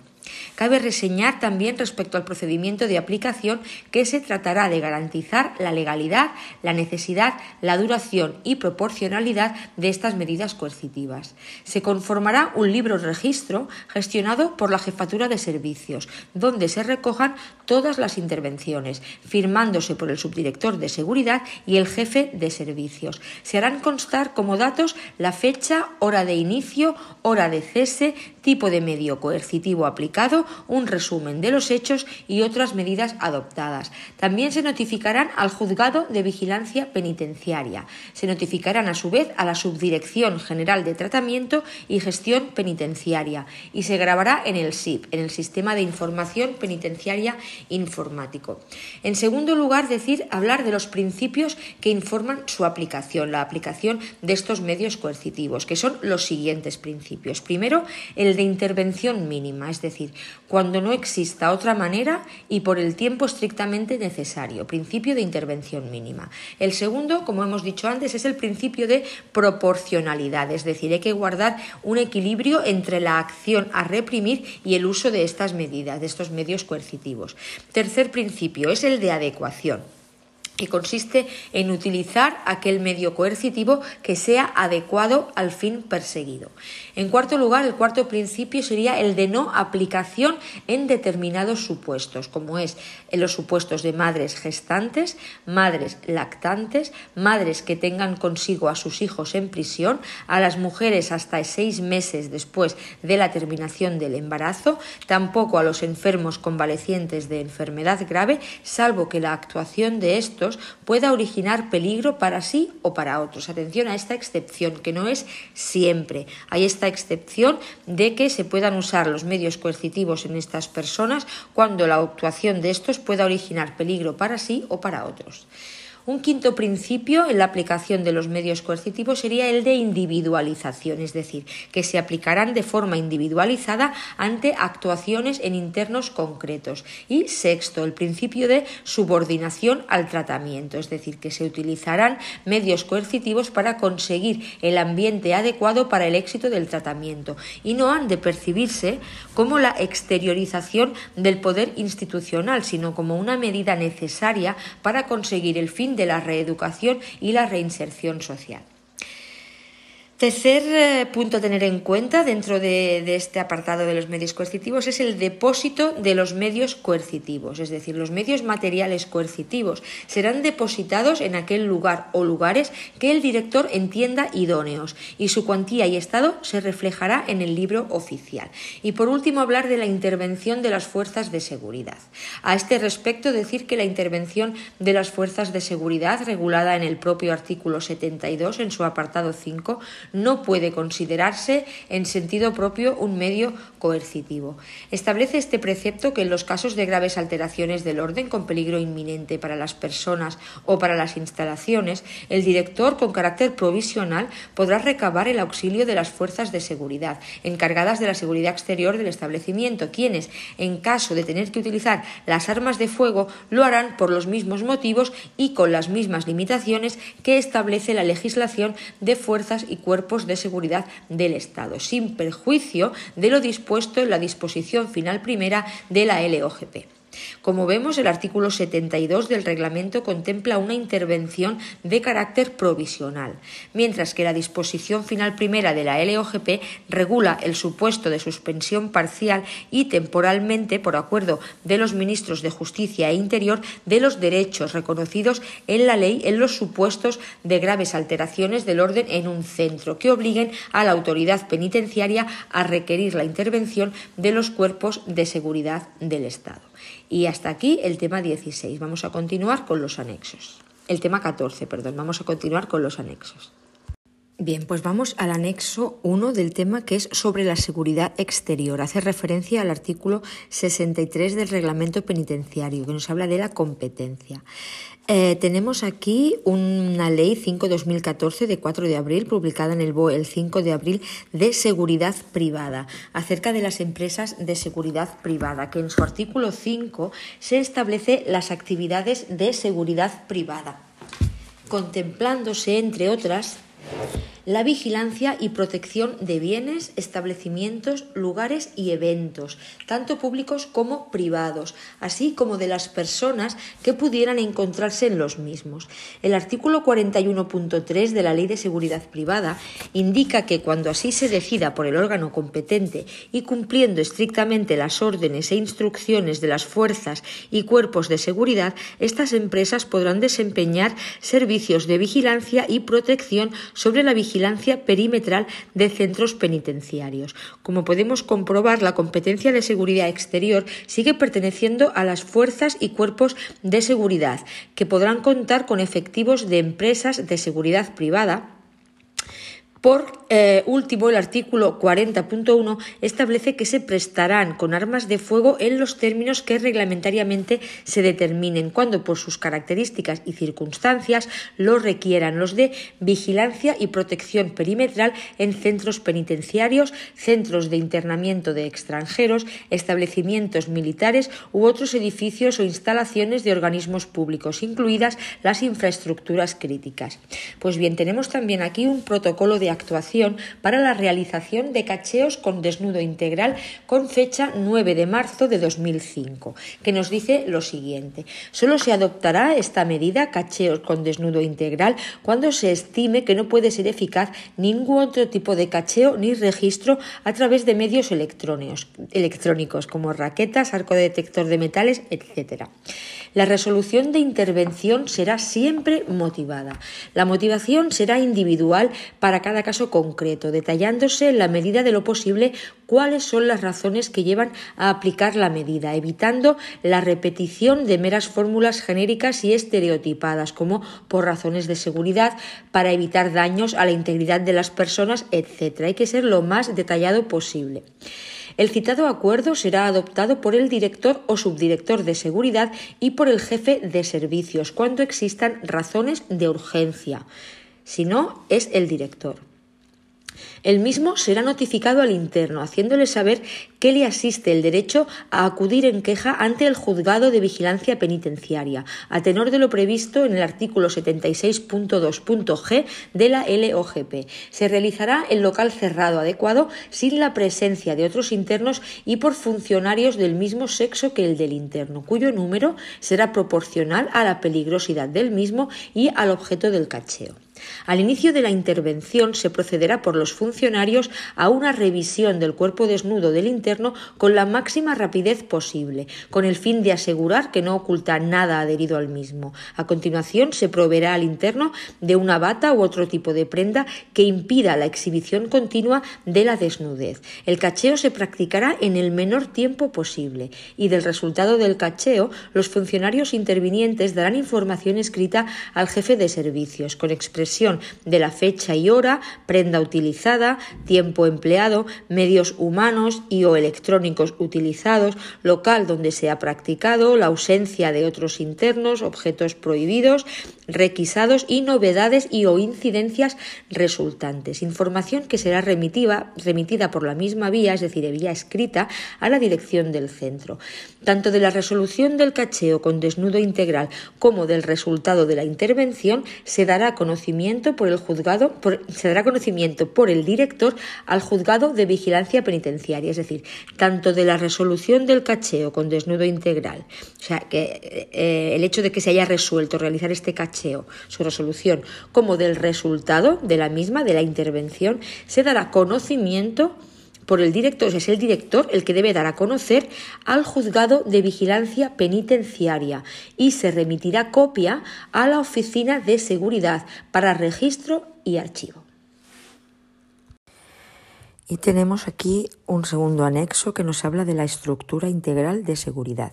Cabe reseñar también respecto al procedimiento de aplicación que se tratará de garantizar la legalidad, la necesidad, la duración y proporcionalidad de estas medidas coercitivas. Se conformará un libro registro gestionado por la Jefatura de Servicios, donde se recojan todas las intervenciones, firmándose por el subdirector de seguridad y el jefe de servicios. Se harán constar como datos la fecha, hora de inicio, hora de cese, tipo de medio coercitivo aplicado, un resumen de los hechos y otras medidas adoptadas. También se notificarán al juzgado de vigilancia penitenciaria. Se notificarán a su vez a la Subdirección General de Tratamiento y Gestión Penitenciaria y se grabará en el SIP, en el Sistema de Información Penitenciaria Informático. En segundo lugar, decir hablar de los principios que informan su aplicación, la aplicación de estos medios coercitivos, que son los siguientes principios. Primero, el de intervención mínima, es decir, cuando no exista otra manera y por el tiempo estrictamente necesario, principio de intervención mínima. El segundo, como hemos dicho antes, es el principio de proporcionalidad, es decir, hay que guardar un equilibrio entre la acción a reprimir y el uso de estas medidas, de estos medios coercitivos. Tercer principio es el de adecuación que consiste en utilizar aquel medio coercitivo que sea adecuado al fin perseguido. En cuarto lugar, el cuarto principio sería el de no aplicación en determinados supuestos, como es en los supuestos de madres gestantes, madres lactantes, madres que tengan consigo a sus hijos en prisión, a las mujeres hasta seis meses después de la terminación del embarazo, tampoco a los enfermos convalecientes de enfermedad grave, salvo que la actuación de estos pueda originar peligro para sí o para otros. Atención a esta excepción, que no es siempre. Hay esta excepción de que se puedan usar los medios coercitivos en estas personas cuando la actuación de estos pueda originar peligro para sí o para otros. Un quinto principio en la aplicación de los medios coercitivos sería el de individualización, es decir, que se aplicarán de forma individualizada ante actuaciones en internos concretos. Y sexto, el principio de subordinación al tratamiento, es decir, que se utilizarán medios coercitivos para conseguir el ambiente adecuado para el éxito del tratamiento y no han de percibirse como la exteriorización del poder institucional, sino como una medida necesaria para conseguir el fin de la reeducación y la reinserción social. Tercer eh, punto a tener en cuenta dentro de, este apartado de los medios coercitivos es el depósito de los medios coercitivos, es decir, los medios materiales coercitivos serán depositados en aquel lugar o lugares que el director entienda idóneos y su cuantía y estado se reflejará en el libro oficial. Y por último, hablar de la intervención de las fuerzas de seguridad. A este respecto, decir que la intervención de las fuerzas de seguridad regulada en el propio artículo 72 en su apartado 5 no puede considerarse en sentido propio un medio coercitivo. Establece este precepto que en los casos de graves alteraciones del orden con peligro inminente para las personas o para las instalaciones, el director con carácter provisional podrá recabar el auxilio de las fuerzas de seguridad encargadas de la seguridad exterior del establecimiento, quienes, en caso de tener que utilizar las armas de fuego, lo harán por los mismos motivos y con las mismas limitaciones que establece la legislación de fuerzas y cuerpos de seguridad del Estado, sin perjuicio de lo dispuesto en la disposición final primera de la LOGP. Como vemos, el artículo 72 del reglamento contempla una intervención de carácter provisional, mientras que la disposición final primera de la LOGP regula el supuesto de suspensión parcial y temporalmente, por acuerdo de los ministros de Justicia e Interior, de los derechos reconocidos en la ley en los supuestos de graves alteraciones del orden en un centro que obliguen a la autoridad penitenciaria a requerir la intervención de los cuerpos de seguridad del Estado. Y hasta aquí el tema 16. Vamos a continuar con los anexos. El tema 14, perdón. Vamos a continuar con los anexos. Bien, pues vamos al anexo 1 del tema que es sobre la seguridad exterior. Hace referencia al artículo 63 del reglamento penitenciario que nos habla de la competencia. Eh, tenemos aquí una ley 5-2014 de 4 de abril, publicada en el BOE el 5 de abril, de seguridad privada, acerca de las empresas de seguridad privada, que en su artículo 5 se establece las actividades de seguridad privada, contemplándose, entre otras, la vigilancia y protección de bienes, establecimientos, lugares y eventos, tanto públicos como privados, así como de las personas que pudieran encontrarse en los mismos. El artículo 41.3 de la Ley de Seguridad Privada indica que cuando así se decida por el órgano competente y cumpliendo estrictamente las órdenes e instrucciones de las fuerzas y cuerpos de seguridad, estas empresas podrán desempeñar servicios de vigilancia y protección sobre la vigilancia vigilancia perimetral de centros penitenciarios. Como podemos comprobar, la competencia de seguridad exterior sigue perteneciendo a las fuerzas y cuerpos de seguridad, que podrán contar con efectivos de empresas de seguridad privada por eh, último, el artículo 40.1 establece que se prestarán con armas de fuego en los términos que reglamentariamente se determinen, cuando por sus características y circunstancias lo requieran, los de vigilancia y protección perimetral en centros penitenciarios, centros de internamiento de extranjeros, establecimientos militares u otros edificios o instalaciones de organismos públicos, incluidas las infraestructuras críticas. Pues bien, tenemos también aquí un protocolo de actuación para la realización de cacheos con desnudo integral con fecha 9 de marzo de 2005, que nos dice lo siguiente. Solo se adoptará esta medida, cacheos con desnudo integral, cuando se estime que no puede ser eficaz ningún otro tipo de cacheo ni registro a través de medios electrónicos como raquetas, arco detector de metales, etc. La resolución de intervención será siempre motivada. La motivación será individual para cada caso concreto, detallándose en la medida de lo posible cuáles son las razones que llevan a aplicar la medida, evitando la repetición de meras fórmulas genéricas y estereotipadas, como por razones de seguridad, para evitar daños a la integridad de las personas, etc. Hay que ser lo más detallado posible. El citado acuerdo será adoptado por el director o subdirector de seguridad y por el jefe de servicios cuando existan razones de urgencia. Si no, es el director. El mismo será notificado al interno, haciéndole saber que le asiste el derecho a acudir en queja ante el juzgado de vigilancia penitenciaria, a tenor de lo previsto en el artículo 76.2.g de la LOGP. Se realizará en local cerrado adecuado sin la presencia de otros internos y por funcionarios del mismo sexo que el del interno, cuyo número será proporcional a la peligrosidad del mismo y al objeto del cacheo. Al inicio de la intervención se procederá por los funcionarios a una revisión del cuerpo desnudo del interno con la máxima rapidez posible, con el fin de asegurar que no oculta nada adherido al mismo. A continuación se proveerá al interno de una bata u otro tipo de prenda que impida la exhibición continua de la desnudez. El cacheo se practicará en el menor tiempo posible y del resultado del cacheo los funcionarios intervinientes darán información escrita al jefe de servicios con expresión de la fecha y hora, prenda utilizada, tiempo empleado, medios humanos y o electrónicos utilizados, local donde se ha practicado, la ausencia de otros internos, objetos prohibidos, requisados y novedades y o incidencias resultantes. Información que será remitida, remitida por la misma vía, es decir, de vía escrita, a la dirección del centro. Tanto de la resolución del cacheo con desnudo integral como del resultado de la intervención se dará conocimiento por el juzgado, se dará conocimiento por el director al juzgado de vigilancia penitenciaria, es decir, tanto de la resolución del cacheo con desnudo integral, o sea, que eh, el hecho de que se haya resuelto realizar este cacheo, su resolución, como del resultado de la misma, de la intervención, se dará conocimiento por el director, es el director el que debe dar a conocer al juzgado de vigilancia penitenciaria y se remitirá copia a la oficina de seguridad para registro y archivo. Y tenemos aquí un segundo anexo que nos habla de la estructura integral de seguridad.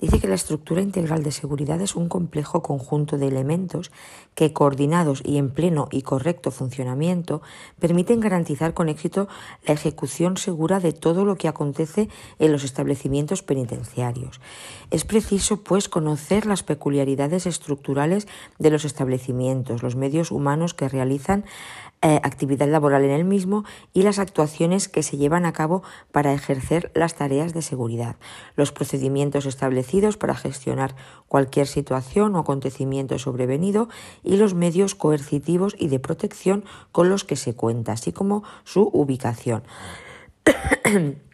Dice que la estructura integral de seguridad es un complejo conjunto de elementos que, coordinados y en pleno y correcto funcionamiento, permiten garantizar con éxito la ejecución segura de todo lo que acontece en los establecimientos penitenciarios. Es preciso, pues, conocer las peculiaridades estructurales de los establecimientos, los medios humanos que realizan eh, actividad laboral en el mismo y las actuaciones que se llevan a cabo para ejercer las tareas de seguridad, los procedimientos establecidos para gestionar cualquier situación o acontecimiento sobrevenido y los medios coercitivos y de protección con los que se cuenta, así como su ubicación.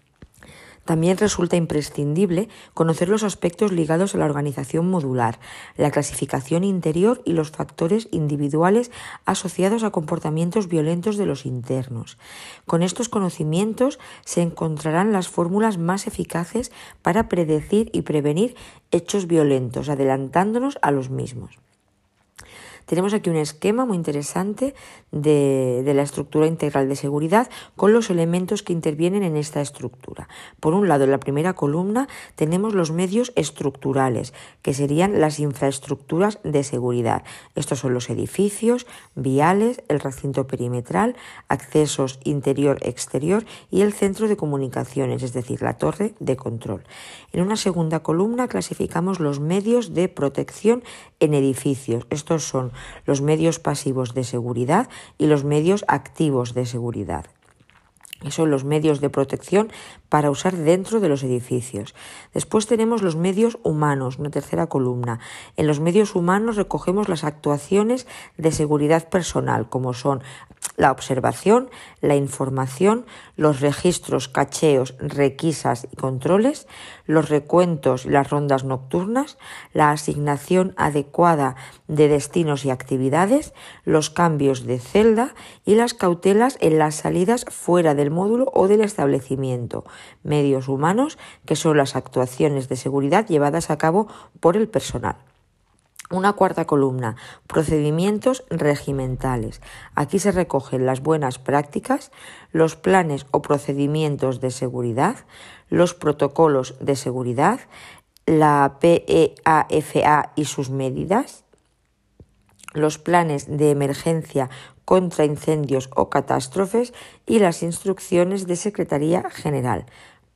También resulta imprescindible conocer los aspectos ligados a la organización modular, la clasificación interior y los factores individuales asociados a comportamientos violentos de los internos. Con estos conocimientos se encontrarán las fórmulas más eficaces para predecir y prevenir hechos violentos, adelantándonos a los mismos. Tenemos aquí un esquema muy interesante de, la estructura integral de seguridad con los elementos que intervienen en esta estructura. Por un lado, en la primera columna tenemos los medios estructurales, que serían las infraestructuras de seguridad. Estos son los edificios, viales, el recinto perimetral, accesos interior-exterior y el centro de comunicaciones, es decir, la torre de control. En una segunda columna clasificamos los medios de protección en edificios. Estos son los medios pasivos de seguridad y los medios activos de seguridad. Son los medios de protección para usar dentro de los edificios. Después tenemos los medios humanos, una tercera columna. En los medios humanos recogemos las actuaciones de seguridad personal, como son la observación, la información, los registros, cacheos, requisas y controles, los recuentos y las rondas nocturnas, la asignación adecuada de destinos y actividades, los cambios de celda y las cautelas en las salidas fuera del módulo o del establecimiento, medios humanos, que son las actuaciones de seguridad llevadas a cabo por el personal. Una cuarta columna, procedimientos regimentales. Aquí se recogen las buenas prácticas, los planes o procedimientos de seguridad, los protocolos de seguridad, la PEAFA y sus medidas, los planes de emergencia contra incendios o catástrofes y las instrucciones de Secretaría General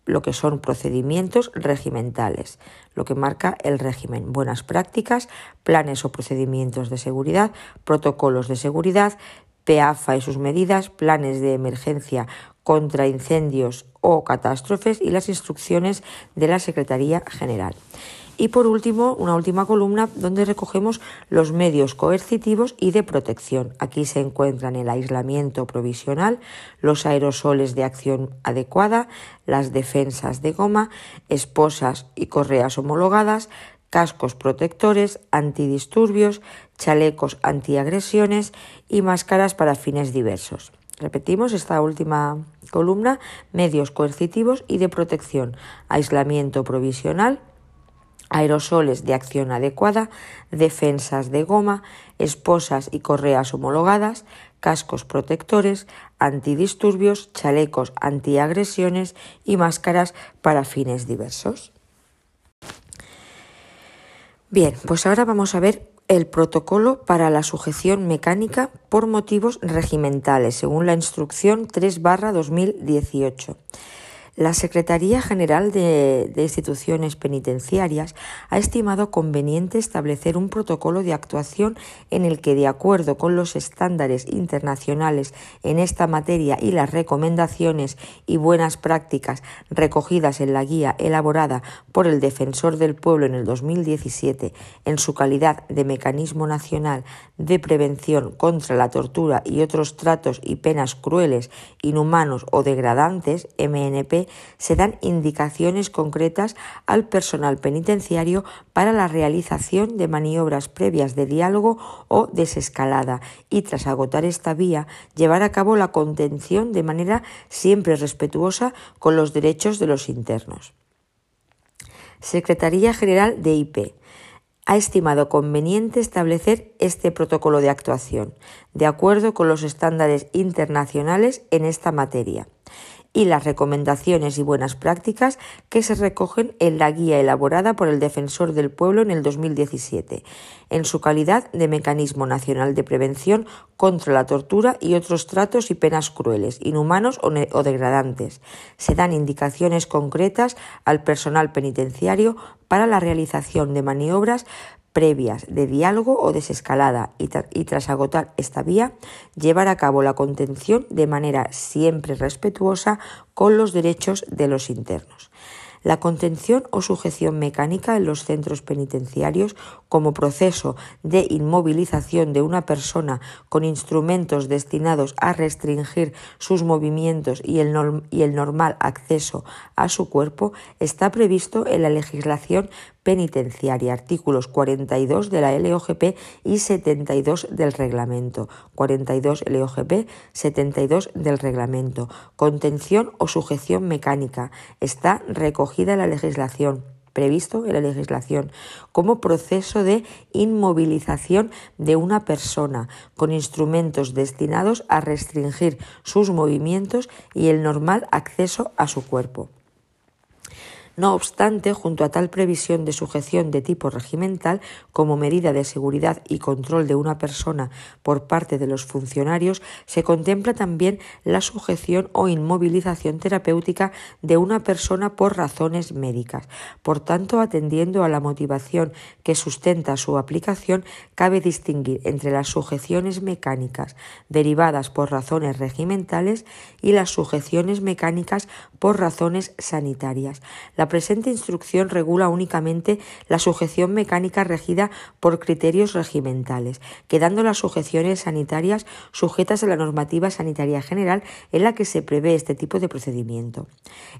lo que son procedimientos regimentales, lo que marca el régimen, buenas prácticas, planes o procedimientos de seguridad, protocolos de seguridad, PEAFA y sus medidas, planes de emergencia contra incendios o catástrofes y las instrucciones de la Secretaría General. Y por último, una última columna donde recogemos los medios coercitivos y de protección. Aquí se encuentran el aislamiento provisional, los aerosoles de acción adecuada, las defensas de goma, esposas y correas homologadas, cascos protectores, antidisturbios, chalecos antiagresiones y máscaras para fines diversos. Repetimos esta última columna, medios coercitivos y de protección, aislamiento provisional, aerosoles de acción adecuada, defensas de goma, esposas y correas homologadas, cascos protectores, antidisturbios, chalecos antiagresiones y máscaras para fines diversos. Bien, pues ahora vamos a ver el protocolo para la sujeción mecánica por motivos regimentales, según la instrucción 3-2018. La Secretaría General de, Instituciones Penitenciarias ha estimado conveniente establecer un protocolo de actuación en el que, de acuerdo con los estándares internacionales en esta materia y las recomendaciones y buenas prácticas recogidas en la guía elaborada por el Defensor del Pueblo en el 2017 en su calidad de mecanismo nacional de prevención contra la tortura y otros tratos y penas crueles, inhumanos o degradantes, MNP, se dan indicaciones concretas al personal penitenciario para la realización de maniobras previas de diálogo o desescalada y tras agotar esta vía llevar a cabo la contención de manera siempre respetuosa con los derechos de los internos. Secretaría General de IP ha estimado conveniente establecer este protocolo de actuación, de acuerdo con los estándares internacionales en esta materia y las recomendaciones y buenas prácticas que se recogen en la guía elaborada por el Defensor del Pueblo en el 2017, en su calidad de Mecanismo Nacional de Prevención contra la tortura y otros tratos y penas crueles, inhumanos o, o degradantes. Se dan indicaciones concretas al personal penitenciario para la realización de maniobras previas de diálogo o desescalada y, tras agotar esta vía, llevar a cabo la contención de manera siempre respetuosa con los derechos de los internos. La contención o sujeción mecánica en los centros penitenciarios como proceso de inmovilización de una persona con instrumentos destinados a restringir sus movimientos y el, normal acceso a su cuerpo está previsto en la legislación penitenciaria, artículos 42 de la LOGP y 72 del reglamento. 42 LOGP, 72 del reglamento. Contención o sujeción mecánica. Está recogida en la legislación previsto en la legislación como proceso de inmovilización de una persona con instrumentos destinados a restringir sus movimientos y el normal acceso a su cuerpo. No obstante, junto a tal previsión de sujeción de tipo regimental como medida de seguridad y control de una persona por parte de los funcionarios, se contempla también la sujeción o inmovilización terapéutica de una persona por razones médicas. Por tanto, atendiendo a la motivación que sustenta su aplicación, cabe distinguir entre las sujeciones mecánicas derivadas por razones regimentales y las sujeciones mecánicas por razones sanitarias. Presente instrucción regula únicamente la sujeción mecánica regida por criterios regimentales, quedando las sujeciones sanitarias sujetas a la normativa sanitaria general en la que se prevé este tipo de procedimiento.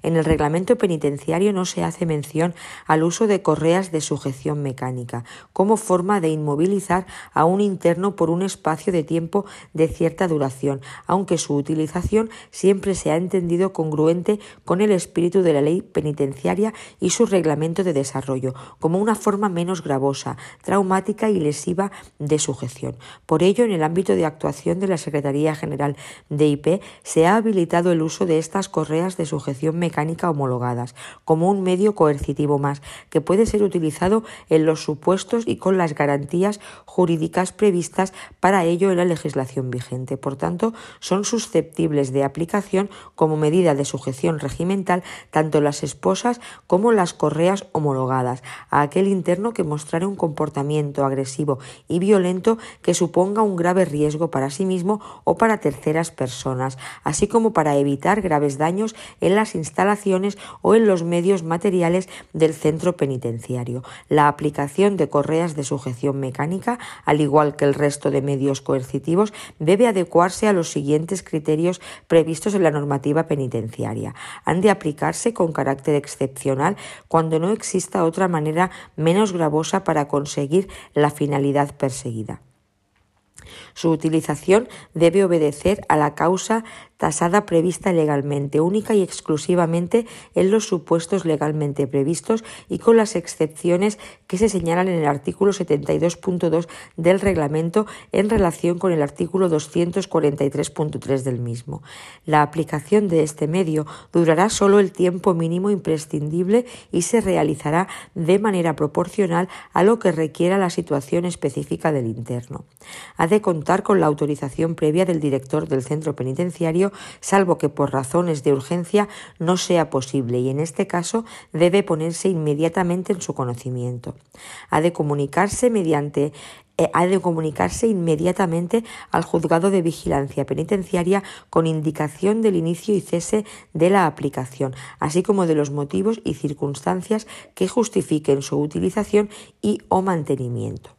En el reglamento penitenciario no se hace mención al uso de correas de sujeción mecánica como forma de inmovilizar a un interno por un espacio de tiempo de cierta duración, aunque su utilización siempre se ha entendido congruente con el espíritu de la ley penitenciaria y su reglamento de desarrollo, como una forma menos gravosa, traumática y lesiva de sujeción. Por ello, en el ámbito de actuación de la Secretaría General de IP, se ha habilitado el uso de estas correas de sujeción mecánica homologadas, como un medio coercitivo más, que puede ser utilizado en los supuestos y con las garantías jurídicas previstas para ello en la legislación vigente. Por tanto, son susceptibles de aplicación como medida de sujeción regimental tanto las esposas como las correas homologadas a aquel interno que mostrara un comportamiento agresivo y violento que suponga un grave riesgo para sí mismo o para terceras personas, así como para evitar graves daños en las instalaciones o en los medios materiales del centro penitenciario. La aplicación de correas de sujeción mecánica, al igual que el resto de medios coercitivos, debe adecuarse a los siguientes criterios previstos en la normativa penitenciaria. Han de aplicarse con carácter excepcional cuando no exista otra manera menos gravosa para conseguir la finalidad perseguida. Su utilización debe obedecer a la causa tasada prevista legalmente, única y exclusivamente en los supuestos legalmente previstos y con las excepciones que se señalan en el artículo 72.2 del reglamento en relación con el artículo 243.3 del mismo. La aplicación de este medio durará solo el tiempo mínimo imprescindible y se realizará de manera proporcional a lo que requiera la situación específica del interno. Ha de contar con la autorización previa del director del centro penitenciario salvo que por razones de urgencia no sea posible y en este caso debe ponerse inmediatamente en su conocimiento. Ha de comunicarse mediante eh, ha de comunicarse inmediatamente al juzgado de vigilancia penitenciaria con indicación del inicio y cese de la aplicación, así como de los motivos y circunstancias que justifiquen su utilización y o mantenimiento.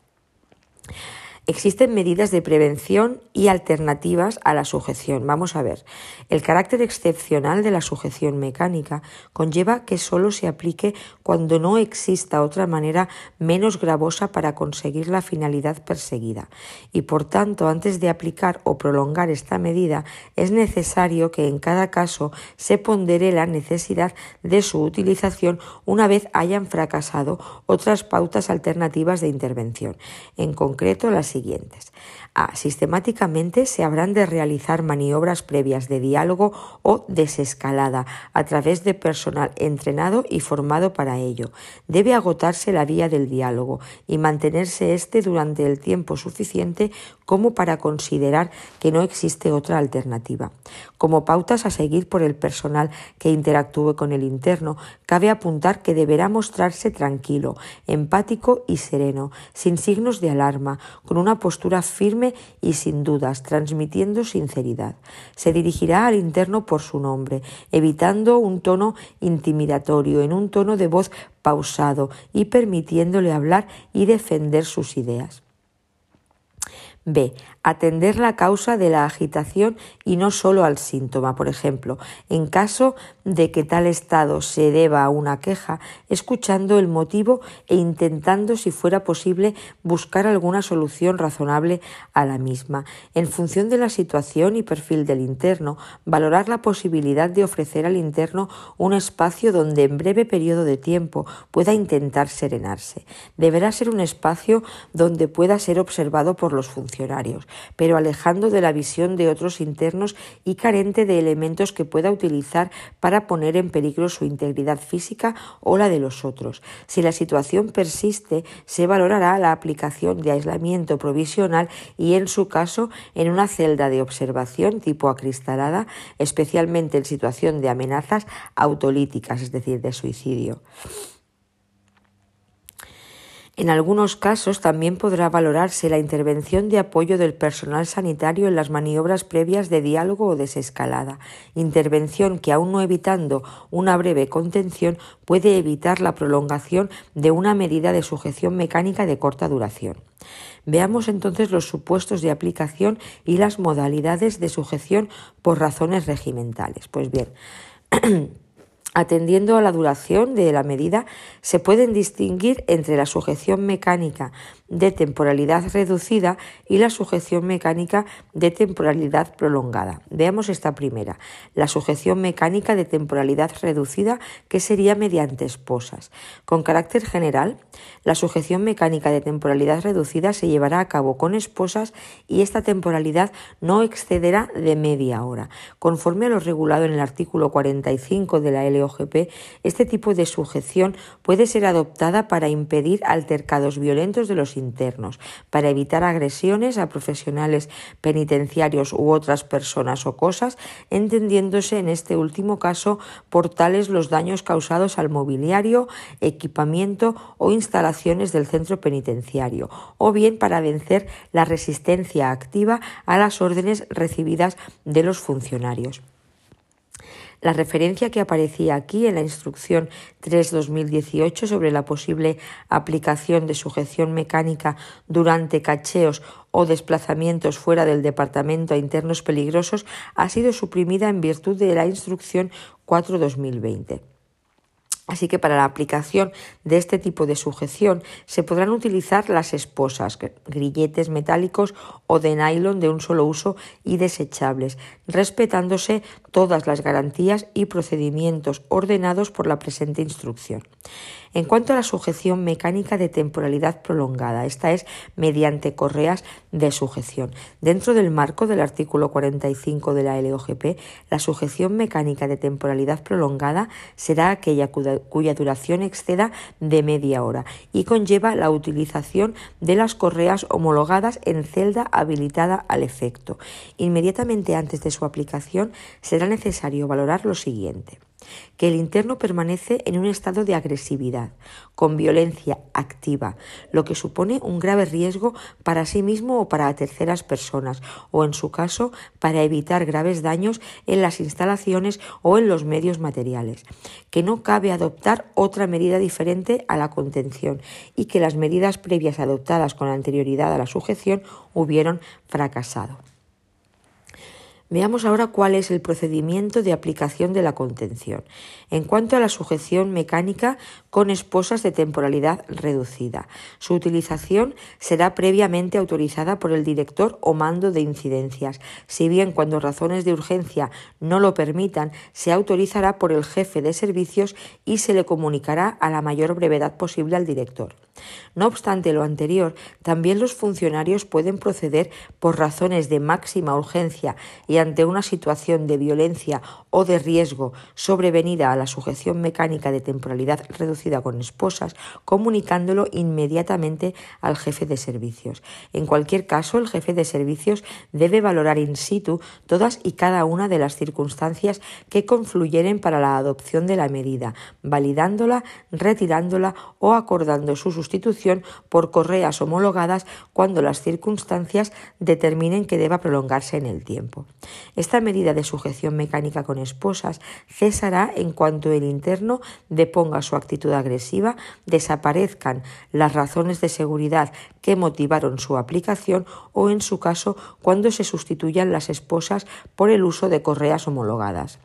Existen medidas de prevención y alternativas a la sujeción. Vamos a ver. El carácter excepcional de la sujeción mecánica conlleva que solo se aplique cuando no exista otra manera menos gravosa para conseguir la finalidad perseguida. Y por tanto, antes de aplicar o prolongar esta medida, es necesario que en cada caso se pondere la necesidad de su utilización una vez hayan fracasado otras pautas alternativas de intervención. En concreto, las siguientes. A. Sistemáticamente se habrán de realizar maniobras previas de diálogo o desescalada a través de personal entrenado y formado para ello. Debe agotarse la vía del diálogo y mantenerse éste durante el tiempo suficiente como para considerar que no existe otra alternativa. Como pautas a seguir por el personal que interactúe con el interno, cabe apuntar que deberá mostrarse tranquilo, empático y sereno, sin signos de alarma, con una postura firme y sin dudas, transmitiendo sinceridad. Se dirigirá al interno por su nombre, evitando un tono intimidatorio, en un tono de voz pausado y permitiéndole hablar y defender sus ideas. B. Atender la causa de la agitación y no solo al síntoma. Por ejemplo, en caso de que tal estado se deba a una queja, escuchando el motivo e intentando, si fuera posible, buscar alguna solución razonable a la misma. En función de la situación y perfil del interno, valorar la posibilidad de ofrecer al interno un espacio donde en breve periodo de tiempo pueda intentar serenarse. Deberá ser un espacio donde pueda ser observado por los funcionarios pero alejando de la visión de otros internos y carente de elementos que pueda utilizar para poner en peligro su integridad física o la de los otros. Si la situación persiste, se valorará la aplicación de aislamiento provisional y, en su caso, en una celda de observación tipo acristalada, especialmente en situación de amenazas autolíticas, es decir, de suicidio. En algunos casos también podrá valorarse la intervención de apoyo del personal sanitario en las maniobras previas de diálogo o desescalada, intervención que aun no evitando una breve contención puede evitar la prolongación de una medida de sujeción mecánica de corta duración. Veamos entonces los supuestos de aplicación y las modalidades de sujeción por razones regimentales. Pues bien, Atendiendo a la duración de la medida, se pueden distinguir entre la sujeción mecánica de temporalidad reducida y la sujeción mecánica de temporalidad prolongada. Veamos esta primera, la sujeción mecánica de temporalidad reducida, que sería mediante esposas. Con carácter general, la sujeción mecánica de temporalidad reducida se llevará a cabo con esposas y esta temporalidad no excederá de media hora. Conforme a lo regulado en el artículo 45 de la LOGP, este tipo de sujeción puede ser adoptada para impedir altercados violentos de los internos, para evitar agresiones a profesionales penitenciarios u otras personas o cosas, entendiéndose en este último caso por tales los daños causados al mobiliario, equipamiento o instalaciones del centro penitenciario, o bien para vencer la resistencia activa a las órdenes recibidas de los funcionarios. La referencia que aparecía aquí en la instrucción 3-2018 sobre la posible aplicación de sujeción mecánica durante cacheos o desplazamientos fuera del departamento a internos peligrosos ha sido suprimida en virtud de la instrucción 4-2020. Así que para la aplicación de este tipo de sujeción se podrán utilizar las esposas, grilletes metálicos o de nylon de un solo uso y desechables, respetándose todas las garantías y procedimientos ordenados por la presente instrucción. En cuanto a la sujeción mecánica de temporalidad prolongada, esta es mediante correas de sujeción. Dentro del marco del artículo 45 de la LOGP, la sujeción mecánica de temporalidad prolongada será aquella cuya duración exceda de media hora y conlleva la utilización de las correas homologadas en celda habilitada al efecto. Inmediatamente antes de su aplicación será necesario valorar lo siguiente que el interno permanece en un estado de agresividad, con violencia activa, lo que supone un grave riesgo para sí mismo o para terceras personas, o en su caso para evitar graves daños en las instalaciones o en los medios materiales, que no cabe adoptar otra medida diferente a la contención y que las medidas previas adoptadas con anterioridad a la sujeción hubieron fracasado. Veamos ahora cuál es el procedimiento de aplicación de la contención. En cuanto a la sujeción mecánica con esposas de temporalidad reducida, su utilización será previamente autorizada por el director o mando de incidencias. Si bien cuando razones de urgencia no lo permitan, se autorizará por el jefe de servicios y se le comunicará a la mayor brevedad posible al director. No obstante lo anterior, también los funcionarios pueden proceder por razones de máxima urgencia y ante una situación de violencia o de riesgo sobrevenida a la sujeción mecánica de temporalidad reducida con esposas, comunicándolo inmediatamente al jefe de servicios. En cualquier caso, el jefe de servicios debe valorar in situ todas y cada una de las circunstancias que confluyeren para la adopción de la medida, validándola, retirándola o acordando su sustitución por correas homologadas cuando las circunstancias determinen que deba prolongarse en el tiempo. Esta medida de sujeción mecánica con esposas cesará en cuanto el interno deponga su actitud agresiva, desaparezcan las razones de seguridad que motivaron su aplicación o, en su caso, cuando se sustituyan las esposas por el uso de correas homologadas.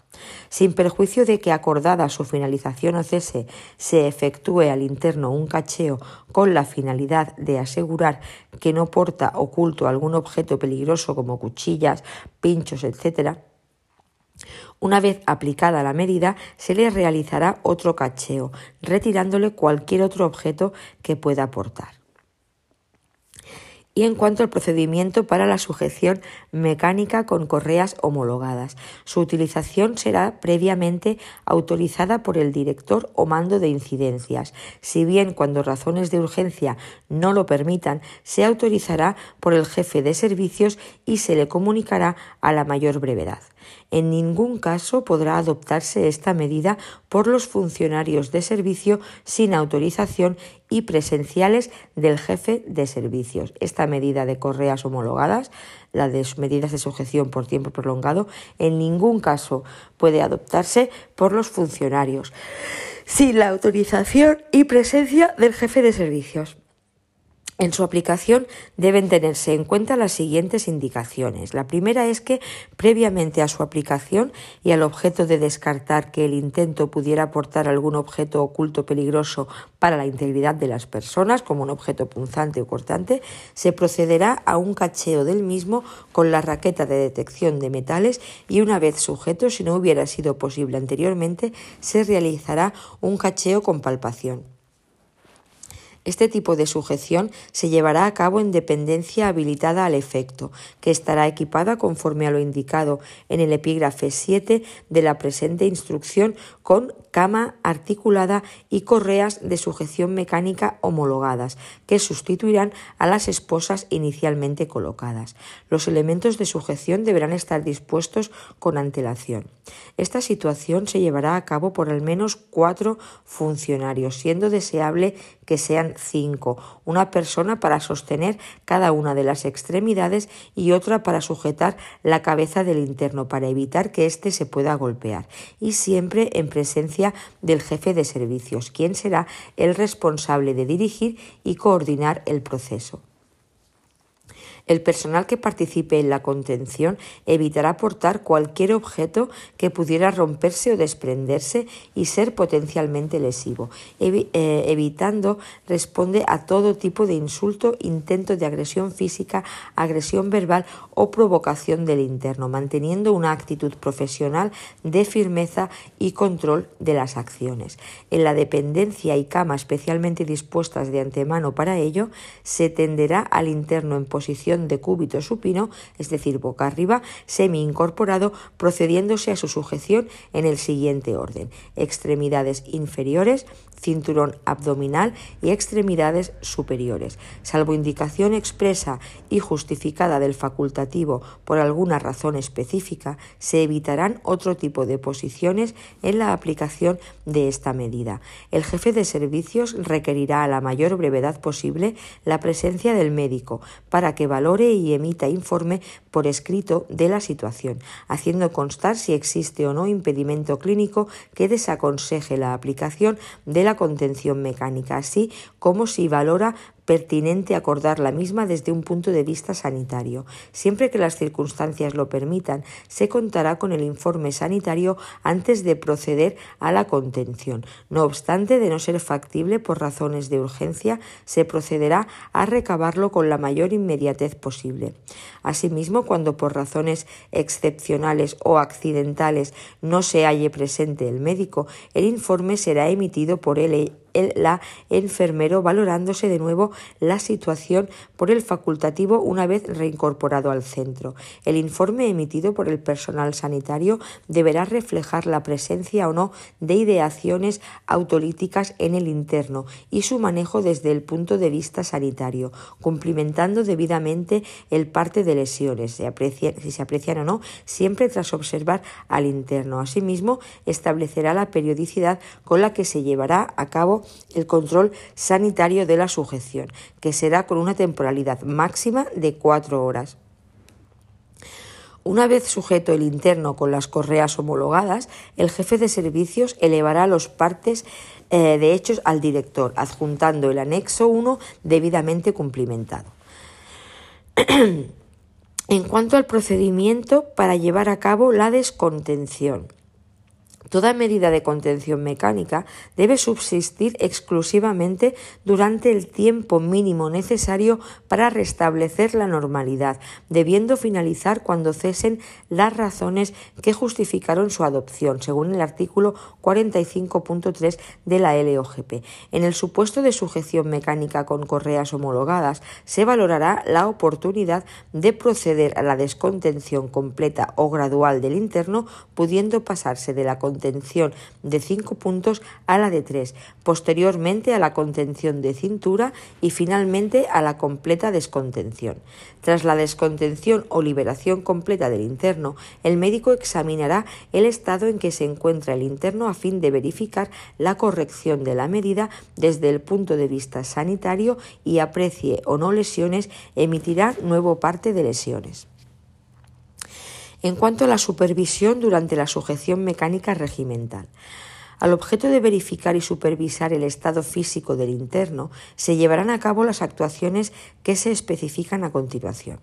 Sin perjuicio de que acordada su finalización o cese se efectúe al interno un cacheo con la finalidad de asegurar que no porta oculto algún objeto peligroso como cuchillas, pinchos, etc., una vez aplicada la medida, se le realizará otro cacheo, retirándole cualquier otro objeto que pueda aportar y en cuanto al procedimiento para la sujeción mecánica con correas homologadas. Su utilización será previamente autorizada por el director o mando de incidencias. Si bien cuando razones de urgencia no lo permitan, se autorizará por el jefe de servicios y se le comunicará a la mayor brevedad. En ningún caso podrá adoptarse esta medida por los funcionarios de servicio sin autorización y presenciales del jefe de servicios. Esta medida de correas homologadas, la de medidas de sujeción por tiempo prolongado, en ningún caso puede adoptarse por los funcionarios sin la autorización y presencia del jefe de servicios. En su aplicación deben tenerse en cuenta las siguientes indicaciones. La primera es que, previamente a su aplicación y al objeto de descartar que el intento pudiera aportar algún objeto oculto peligroso para la integridad de las personas, como un objeto punzante o cortante, se procederá a un cacheo del mismo con la raqueta de detección de metales y una vez sujeto, si no hubiera sido posible anteriormente, se realizará un cacheo con palpación. Este tipo de sujeción se llevará a cabo en dependencia habilitada al efecto, que estará equipada conforme a lo indicado en el epígrafe 7 de la presente instrucción con cama articulada y correas de sujeción mecánica homologadas, que sustituirán a las esposas inicialmente colocadas. Los elementos de sujeción deberán estar dispuestos con antelación. Esta situación se llevará a cabo por al menos cuatro funcionarios, siendo deseable que sean cinco, una persona para sostener cada una de las extremidades y otra para sujetar la cabeza del interno para evitar que éste se pueda golpear, y siempre en presencia del jefe de servicios, quien será el responsable de dirigir y coordinar el proceso. El personal que participe en la contención evitará portar cualquier objeto que pudiera romperse o desprenderse y ser potencialmente lesivo. Eh, evitando responde a todo tipo de insulto, intento de agresión física, agresión verbal o provocación del interno, manteniendo una actitud profesional de firmeza y control de las acciones. En la dependencia y cama especialmente dispuestas de antemano para ello, se tenderá al interno en posición de cúbito supino, es decir, boca arriba, semi incorporado, procediéndose a su sujeción en el siguiente orden. Extremidades inferiores, cinturón abdominal y extremidades superiores. Salvo indicación expresa y justificada del facultativo por alguna razón específica, se evitarán otro tipo de posiciones en la aplicación de esta medida. El jefe de servicios requerirá a la mayor brevedad posible la presencia del médico para que valore y emita informe por escrito de la situación, haciendo constar si existe o no impedimento clínico que desaconseje la aplicación de la contención mecánica, así como si valora pertinente acordar la misma desde un punto de vista sanitario. Siempre que las circunstancias lo permitan, se contará con el informe sanitario antes de proceder a la contención. No obstante, de no ser factible por razones de urgencia, se procederá a recabarlo con la mayor inmediatez posible. Asimismo, cuando por razones excepcionales o accidentales no se halle presente el médico, el informe será emitido por él el la enfermero valorándose de nuevo la situación por el facultativo una vez reincorporado al centro. El informe emitido por el personal sanitario deberá reflejar la presencia o no de ideaciones autolíticas en el interno y su manejo desde el punto de vista sanitario, cumplimentando debidamente el parte de lesiones, si se aprecian o no, siempre tras observar al interno. Asimismo, establecerá la periodicidad con la que se llevará a cabo el control sanitario de la sujeción, que será con una temporalidad máxima de cuatro horas. Una vez sujeto el interno con las correas homologadas, el jefe de servicios elevará los partes eh, de hechos al director, adjuntando el anexo 1 debidamente cumplimentado. en cuanto al procedimiento para llevar a cabo la descontención, Toda medida de contención mecánica debe subsistir exclusivamente durante el tiempo mínimo necesario para restablecer la normalidad, debiendo finalizar cuando cesen las razones que justificaron su adopción, según el artículo 45.3 de la LOGP. En el supuesto de sujeción mecánica con correas homologadas, se valorará la oportunidad de proceder a la descontención completa o gradual del interno, pudiendo pasarse de la contención de 5 puntos a la de 3, posteriormente a la contención de cintura y finalmente a la completa descontención. Tras la descontención o liberación completa del interno, el médico examinará el estado en que se encuentra el interno a fin de verificar la corrección de la medida desde el punto de vista sanitario y aprecie o no lesiones, emitirá nuevo parte de lesiones. En cuanto a la supervisión durante la sujeción mecánica regimental, al objeto de verificar y supervisar el estado físico del interno, se llevarán a cabo las actuaciones que se especifican a continuación.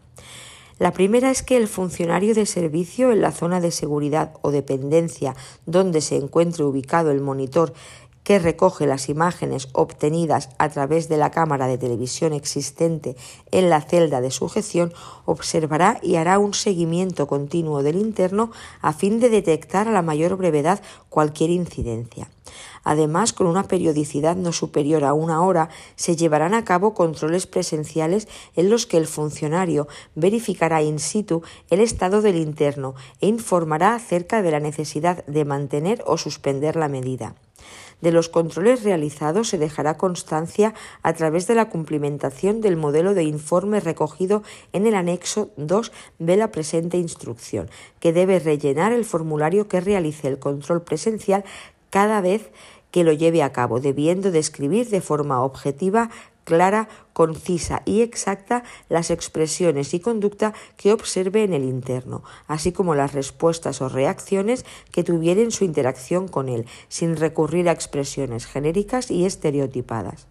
La primera es que el funcionario de servicio en la zona de seguridad o dependencia donde se encuentre ubicado el monitor que recoge las imágenes obtenidas a través de la cámara de televisión existente en la celda de sujeción, observará y hará un seguimiento continuo del interno a fin de detectar a la mayor brevedad cualquier incidencia. Además, con una periodicidad no superior a una hora, se llevarán a cabo controles presenciales en los que el funcionario verificará in situ el estado del interno e informará acerca de la necesidad de mantener o suspender la medida. De los controles realizados se dejará constancia a través de la cumplimentación del modelo de informe recogido en el anexo 2 de la presente instrucción, que debe rellenar el formulario que realice el control presencial cada vez que lo lleve a cabo, debiendo describir de forma objetiva clara, concisa y exacta las expresiones y conducta que observe en el interno, así como las respuestas o reacciones que tuvieren su interacción con él, sin recurrir a expresiones genéricas y estereotipadas.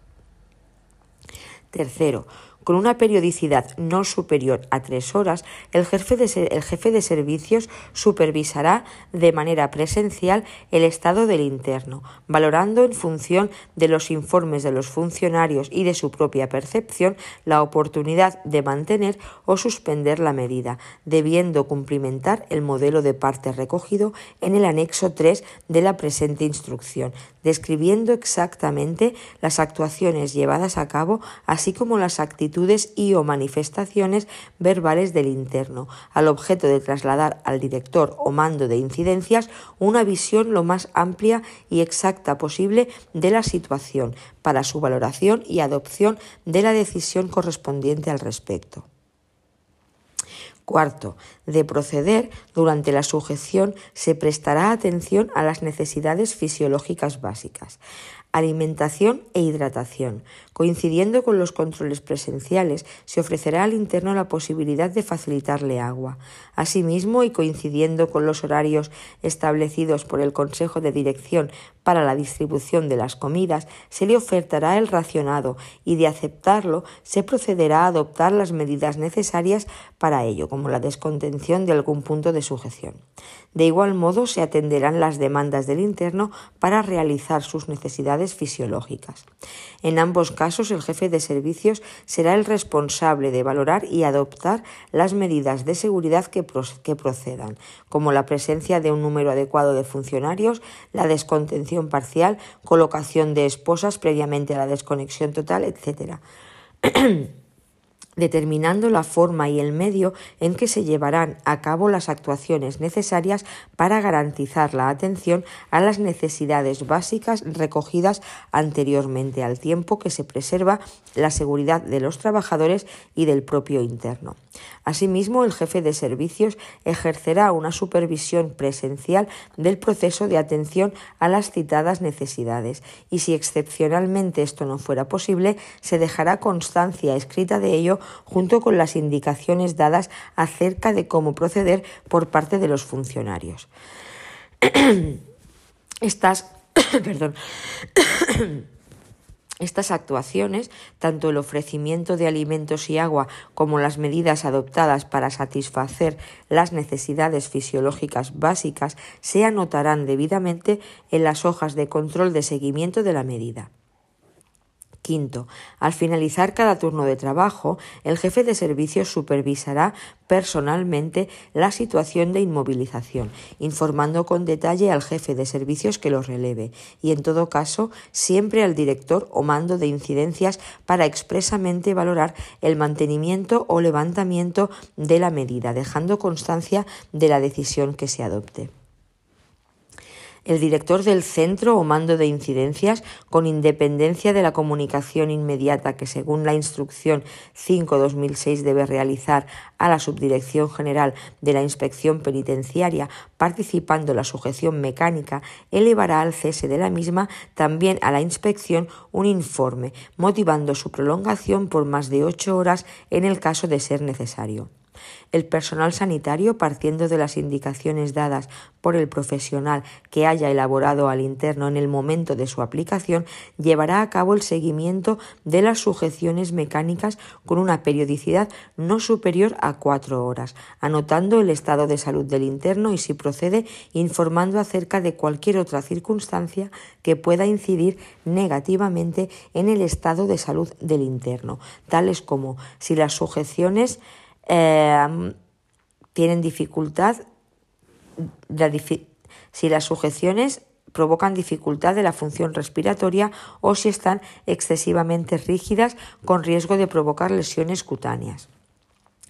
Tercero, con una periodicidad no superior a tres horas, el jefe de, el jefe de servicios supervisará de manera presencial el estado del interno, valorando en función de los informes de los funcionarios y de su propia percepción la oportunidad de mantener o suspender la medida, debiendo cumplimentar el modelo de parte recogido en el anexo 3 de la presente instrucción, describiendo exactamente las actuaciones llevadas a cabo, así como las actitudes y o manifestaciones verbales del interno, al objeto de trasladar al director o mando de incidencias una visión lo más amplia y exacta posible de la situación para su valoración y adopción de la decisión correspondiente al respecto. Cuarto, de proceder, durante la sujeción se prestará atención a las necesidades fisiológicas básicas, alimentación e hidratación. Coincidiendo con los controles presenciales, se ofrecerá al interno la posibilidad de facilitarle agua. Asimismo, y coincidiendo con los horarios establecidos por el Consejo de Dirección para la distribución de las comidas, se le ofertará el racionado y de aceptarlo se procederá a adoptar las medidas necesarias para ello, como la descontención de algún punto de sujeción. De igual modo, se atenderán las demandas del interno para realizar sus necesidades fisiológicas. En ambos casos, el jefe de servicios será el responsable de valorar y adoptar las medidas de seguridad que, procedan, como la presencia de un número adecuado de funcionarios, la descontención parcial, colocación de esposas previamente a la desconexión total, etc. determinando la forma y el medio en que se llevarán a cabo las actuaciones necesarias para garantizar la atención a las necesidades básicas recogidas anteriormente, al tiempo que se preserva la seguridad de los trabajadores y del propio interno. Asimismo, el jefe de servicios ejercerá una supervisión presencial del proceso de atención a las citadas necesidades y si excepcionalmente esto no fuera posible, se dejará constancia escrita de ello junto con las indicaciones dadas acerca de cómo proceder por parte de los funcionarios. Estas, perdón, estas actuaciones, tanto el ofrecimiento de alimentos y agua como las medidas adoptadas para satisfacer las necesidades fisiológicas básicas, se anotarán debidamente en las hojas de control de seguimiento de la medida. Quinto, al finalizar cada turno de trabajo, el jefe de servicios supervisará personalmente la situación de inmovilización, informando con detalle al jefe de servicios que lo releve y, en todo caso, siempre al director o mando de incidencias para expresamente valorar el mantenimiento o levantamiento de la medida, dejando constancia de la decisión que se adopte el director del centro o mando de incidencias, con independencia de la comunicación inmediata que, según la instrucción 5-2006, debe realizar a la Subdirección General de la Inspección Penitenciaria, participando la sujeción mecánica, elevará al cese de la misma también a la inspección un informe, motivando su prolongación por más de ocho horas en el caso de ser necesario. El personal sanitario, partiendo de las indicaciones dadas por el profesional que haya elaborado al interno en el momento de su aplicación, llevará a cabo el seguimiento de las sujeciones mecánicas con una periodicidad no superior a cuatro horas, anotando el estado de salud del interno y, si procede, informando acerca de cualquier otra circunstancia que pueda incidir negativamente en el estado de salud del interno, tales como si las sujeciones Em, tienen dificultad, si las sujeciones provocan dificultad de la función respiratoria o si están excesivamente rígidas con riesgo de provocar lesiones cutáneas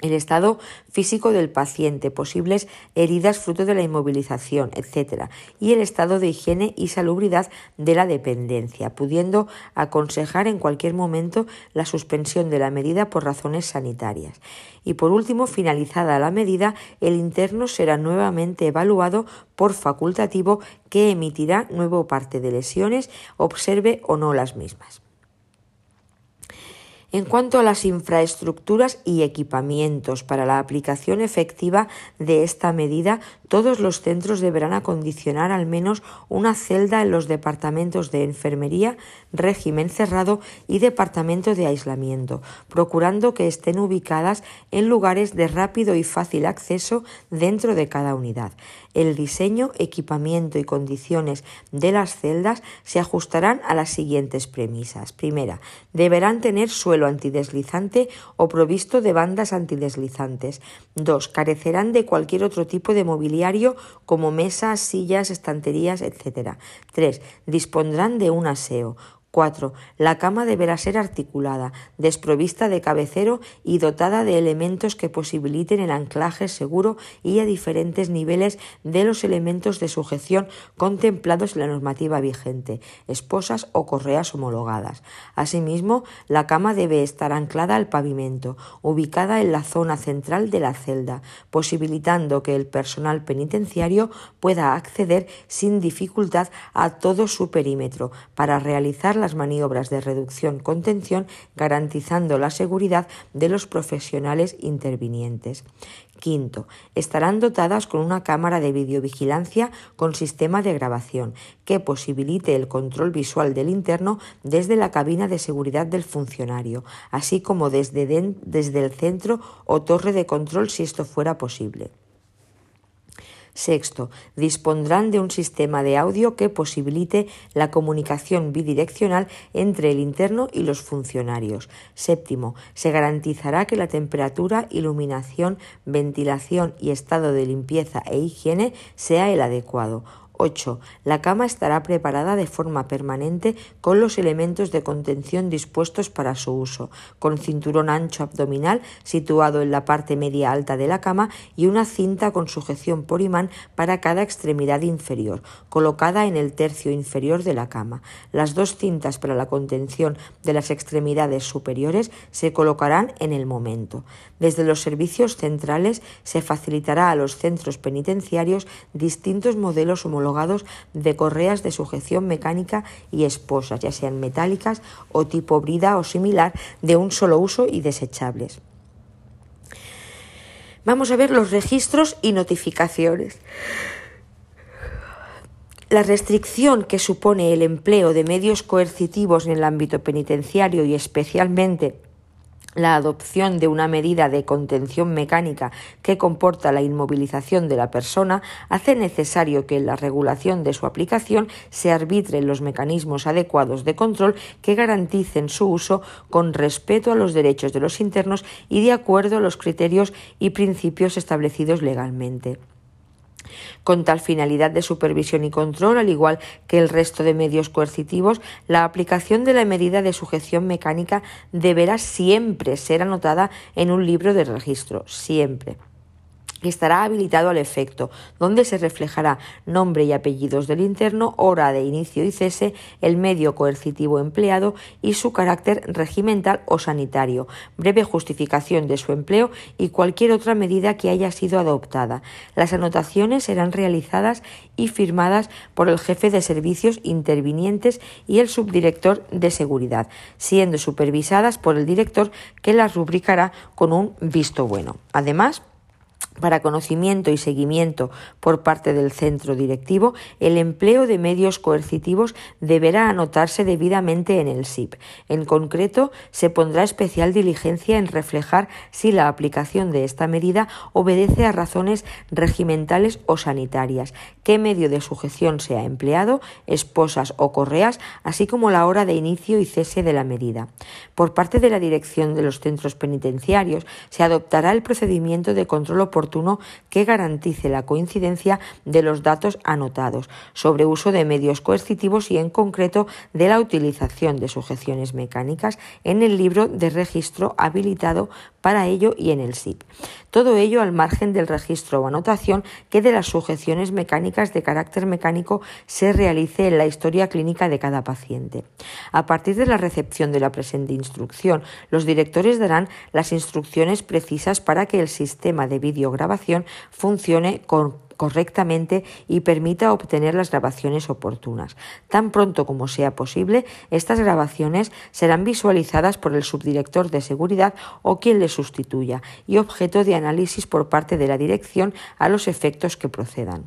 el estado físico del paciente, posibles heridas fruto de la inmovilización, etc. Y el estado de higiene y salubridad de la dependencia, pudiendo aconsejar en cualquier momento la suspensión de la medida por razones sanitarias. Y por último, finalizada la medida, el interno será nuevamente evaluado por facultativo que emitirá nuevo parte de lesiones, observe o no las mismas. En cuanto a las infraestructuras y equipamientos para la aplicación efectiva de esta medida, Todos los centros deberán acondicionar al menos una celda en los departamentos de enfermería, régimen cerrado y departamento de aislamiento, procurando que estén ubicadas en lugares de rápido y fácil acceso dentro de cada unidad. El diseño, equipamiento y condiciones de las celdas se ajustarán a las siguientes premisas. Primera, deberán tener suelo antideslizante o provisto de bandas antideslizantes. Dos, carecerán de cualquier otro tipo de mobiliario como mesas, sillas, estanterías, etc. Tres, dispondrán de un aseo. 4. La cama deberá ser articulada, desprovista de cabecero y dotada de elementos que posibiliten el anclaje seguro y a diferentes niveles de los elementos de sujeción contemplados en la normativa vigente, esposas o correas homologadas. Asimismo, la cama debe estar anclada al pavimento, ubicada en la zona central de la celda, posibilitando que el personal penitenciario pueda acceder sin dificultad a todo su perímetro para realizar la las maniobras de reducción-contención, garantizando la seguridad de los profesionales intervinientes. Quinto, estarán dotadas con una cámara de videovigilancia con sistema de grabación que posibilite el control visual del interno desde la cabina de seguridad del funcionario, así como desde, desde el centro o torre de control si esto fuera posible. Sexto, dispondrán de un sistema de audio que posibilite la comunicación bidireccional entre el interno y los funcionarios. Séptimo, se garantizará que la temperatura, iluminación, ventilación y estado de limpieza e higiene sea el adecuado. 8. La cama estará preparada de forma permanente con los elementos de contención dispuestos para su uso, con cinturón ancho abdominal situado en la parte media alta de la cama y una cinta con sujeción por imán para cada extremidad inferior, colocada en el tercio inferior de la cama. Las dos cintas para la contención de las extremidades superiores se colocarán en el momento. Desde los servicios centrales se facilitará a los centros penitenciarios distintos modelos homologados de correas de sujeción mecánica y esposas, ya sean metálicas o tipo brida o similar, de un solo uso y desechables. Vamos a ver los registros y notificaciones. La restricción que supone el empleo de medios coercitivos en el ámbito penitenciario y especialmente la adopción de una medida de contención mecánica que comporta la inmovilización de la persona hace necesario que en la regulación de su aplicación se arbitren los mecanismos adecuados de control que garanticen su uso con respeto a los derechos de los internos y de acuerdo a los criterios y principios establecidos legalmente. Con tal finalidad de supervisión y control, al igual que el resto de medios coercitivos, la aplicación de la medida de sujeción mecánica deberá siempre ser anotada en un libro de registro, siempre estará habilitado al efecto, donde se reflejará nombre y apellidos del interno, hora de inicio y cese, el medio coercitivo empleado y su carácter regimental o sanitario, breve justificación de su empleo y cualquier otra medida que haya sido adoptada. Las anotaciones serán realizadas y firmadas por el jefe de servicios intervinientes y el subdirector de seguridad, siendo supervisadas por el director que las rubricará con un visto bueno. Además, para conocimiento y seguimiento por parte del centro directivo, el empleo de medios coercitivos deberá anotarse debidamente en el SIP. En concreto, se pondrá especial diligencia en reflejar si la aplicación de esta medida obedece a razones regimentales o sanitarias, qué medio de sujeción se ha empleado, esposas o correas, así como la hora de inicio y cese de la medida. Por parte de la dirección de los centros penitenciarios, se adoptará el procedimiento de control oportuno que garantice la coincidencia de los datos anotados sobre uso de medios coercitivos y en concreto de la utilización de sujeciones mecánicas en el libro de registro habilitado para ello y en el SIP. Todo ello al margen del registro o anotación que de las sujeciones mecánicas de carácter mecánico se realice en la historia clínica de cada paciente. A partir de la recepción de la presente instrucción, los directores darán las instrucciones precisas para que el sistema de vídeo videograbación funcione correctamente y permita obtener las grabaciones oportunas. Tan pronto como sea posible, estas grabaciones serán visualizadas por el subdirector de seguridad o quien le sustituya y objeto de análisis por parte de la dirección a los efectos que procedan.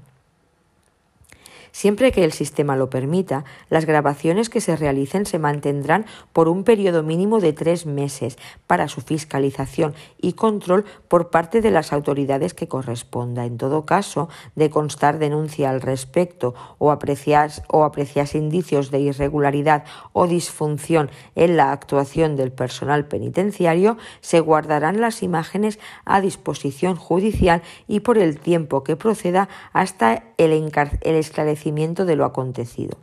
Siempre que el sistema lo permita, las grabaciones que se realicen se mantendrán por un periodo mínimo de tres meses para su fiscalización y control por parte de las autoridades que corresponda. En todo caso, de constar denuncia al respecto o aprecias, o indicios de irregularidad o disfunción en la actuación del personal penitenciario, se guardarán las imágenes a disposición judicial y por el tiempo que proceda hasta el, el esclarecimiento de lo acontecido.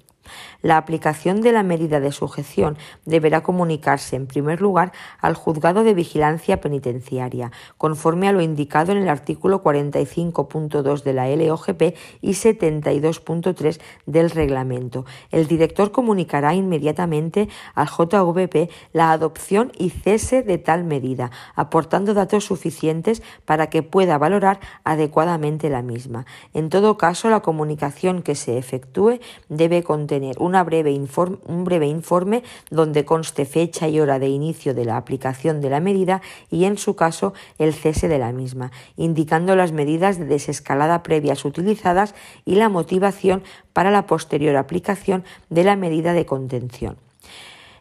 La aplicación de la medida de sujeción deberá comunicarse, en primer lugar, al juzgado de vigilancia penitenciaria, conforme a lo indicado en el artículo 45.2 de la LOGP y 72.3 del reglamento. El director comunicará inmediatamente al JVP la adopción y cese de tal medida, aportando datos suficientes para que pueda valorar adecuadamente la misma. En todo caso, la comunicación que se efectúe debe contener una un breve informe donde conste fecha y hora de inicio de la aplicación de la medida y, en su caso, el cese de la misma, indicando las medidas de desescalada previas utilizadas y la motivación para la posterior aplicación de la medida de contención.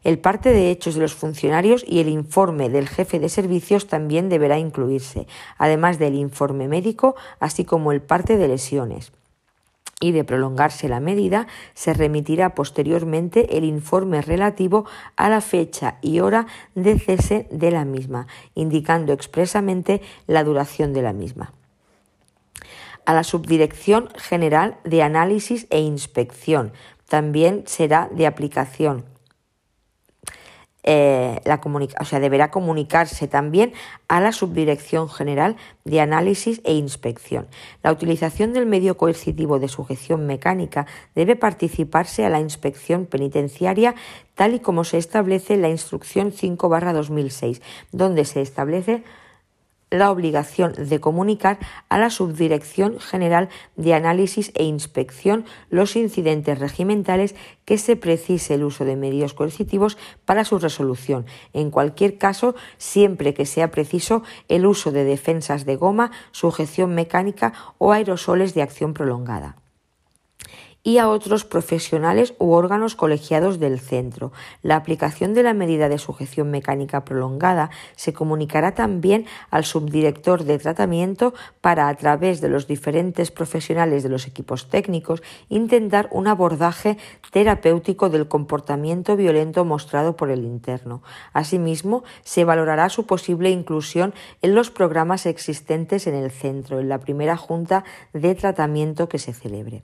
El parte de hechos de los funcionarios y el informe del jefe de servicios también deberá incluirse, además del informe médico, así como el parte de lesiones y de prolongarse la medida, se remitirá posteriormente el informe relativo a la fecha y hora de cese de la misma, indicando expresamente la duración de la misma. A la Subdirección General de Análisis e Inspección también será de aplicación eh, o sea, deberá comunicarse también a la Subdirección General de Análisis e Inspección. La utilización del medio coercitivo de sujeción mecánica debe participarse a la inspección penitenciaria tal y como se establece en la Instrucción 5-2006, donde se establece la obligación de comunicar a la Subdirección General de Análisis e Inspección los incidentes regimentales que se precise el uso de medios coercitivos para su resolución. En cualquier caso, siempre que sea preciso el uso de defensas de goma, sujeción mecánica o aerosoles de acción prolongada y a otros profesionales u órganos colegiados del centro. La aplicación de la medida de sujeción mecánica prolongada se comunicará también al subdirector de tratamiento para, a través de los diferentes profesionales de los equipos técnicos, intentar un abordaje terapéutico del comportamiento violento mostrado por el interno. Asimismo, se valorará su posible inclusión en los programas existentes en el centro, en la primera junta de tratamiento que se celebre.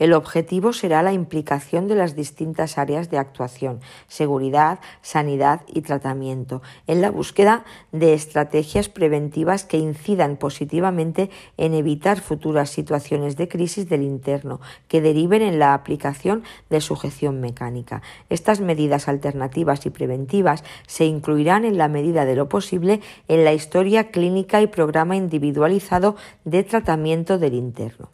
El objetivo será la implicación de las distintas áreas de actuación, seguridad, sanidad y tratamiento, en la búsqueda de estrategias preventivas que incidan positivamente en evitar futuras situaciones de crisis del interno que deriven en la aplicación de sujeción mecánica. Estas medidas alternativas y preventivas se incluirán en la medida de lo posible en la historia clínica y programa individualizado de tratamiento del interno.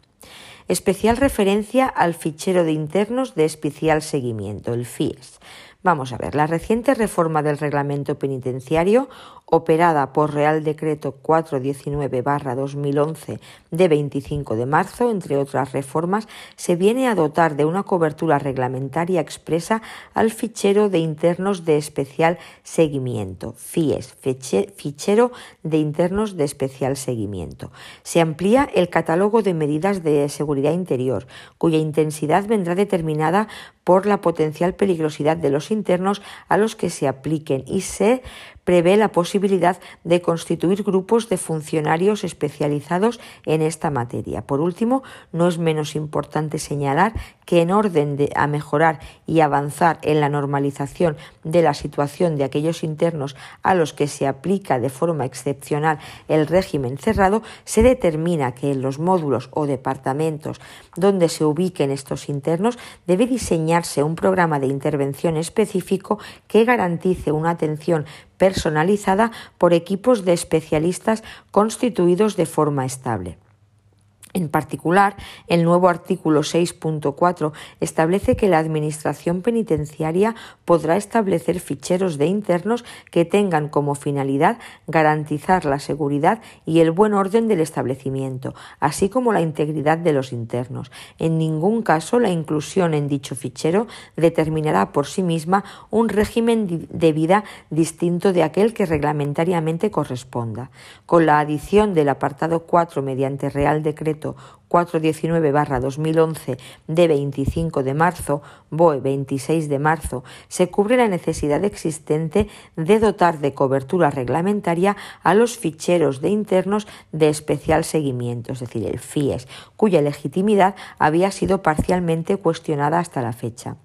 Especial referencia al fichero de internos de especial seguimiento, el FIES. Vamos a ver, la reciente reforma del reglamento penitenciario operada por Real Decreto 419-2011 de 25 de marzo, entre otras reformas, se viene a dotar de una cobertura reglamentaria expresa al fichero de internos de especial seguimiento, FIES, fichero de internos de especial seguimiento. Se amplía el catálogo de medidas de seguridad interior, cuya intensidad vendrá determinada por la potencial peligrosidad de los internos a los que se apliquen y se prevé la posibilidad de constituir grupos de funcionarios especializados en esta materia. Por último, no es menos importante señalar que en orden de, a mejorar y avanzar en la normalización de la situación de aquellos internos a los que se aplica de forma excepcional el régimen cerrado, se determina que en los módulos o departamentos donde se ubiquen estos internos debe diseñarse un programa de intervención específico que garantice una atención personalizada por equipos de especialistas constituidos de forma estable. En particular, el nuevo artículo 6.4 establece que la Administración penitenciaria podrá establecer ficheros de internos que tengan como finalidad garantizar la seguridad y el buen orden del establecimiento, así como la integridad de los internos. En ningún caso la inclusión en dicho fichero determinará por sí misma un régimen de vida distinto de aquel que reglamentariamente corresponda. Con la adición del apartado 4 mediante Real Decreto concreto 419-2011 de 25 de marzo, BOE 26 de marzo, se cubre la necesidad existente de dotar de cobertura reglamentaria a los ficheros de internos de especial seguimiento, es decir, el FIES, cuya legitimidad había sido parcialmente cuestionada hasta la fecha.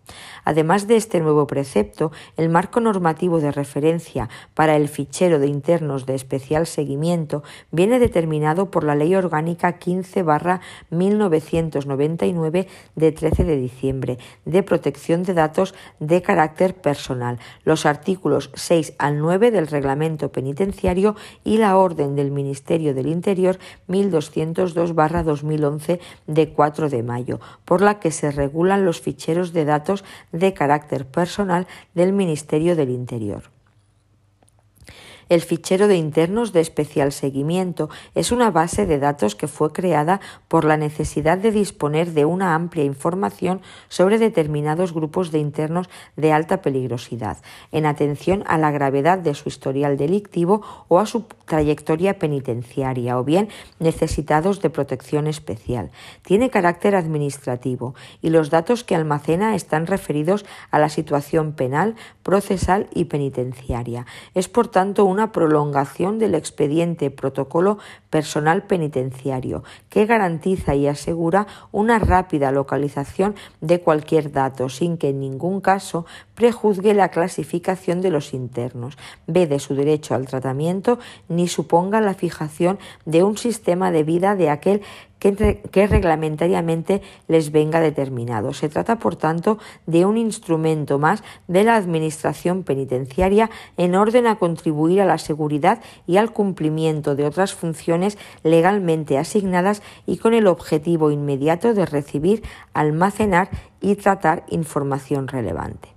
Además de este nuevo precepto, el marco normativo de referencia para el fichero de internos de especial seguimiento viene determinado por la Ley Orgánica 15 1999 de 13 de diciembre de protección de datos de carácter personal, los artículos 6 al 9 del Reglamento Penitenciario y la Orden del Ministerio del Interior 1202-2011 de 4 de mayo, por la que se regulan los ficheros de datos de carácter personal del Ministerio del Interior. El fichero de internos de especial seguimiento es una base de datos que fue creada por la necesidad de disponer de una amplia información sobre determinados grupos de internos de alta peligrosidad, en atención a la gravedad de su historial delictivo o a su trayectoria penitenciaria, o bien necesitados de protección especial. Tiene carácter administrativo y los datos que almacena están referidos a la situación penal, procesal y penitenciaria. Es por tanto una prolongación del expediente protocolo personal penitenciario, que garantiza y asegura una rápida localización de cualquier dato, sin que en ningún caso prejuzgue la clasificación de los internos, de su derecho al tratamiento, ni suponga la fijación de un sistema de vida de aquel que, reglamentariamente les venga determinado. Se trata, por tanto, de un instrumento más de la Administración penitenciaria en orden a contribuir a la seguridad y al cumplimiento de otras funciones legalmente asignadas y con el objetivo inmediato de recibir, almacenar y tratar información relevante.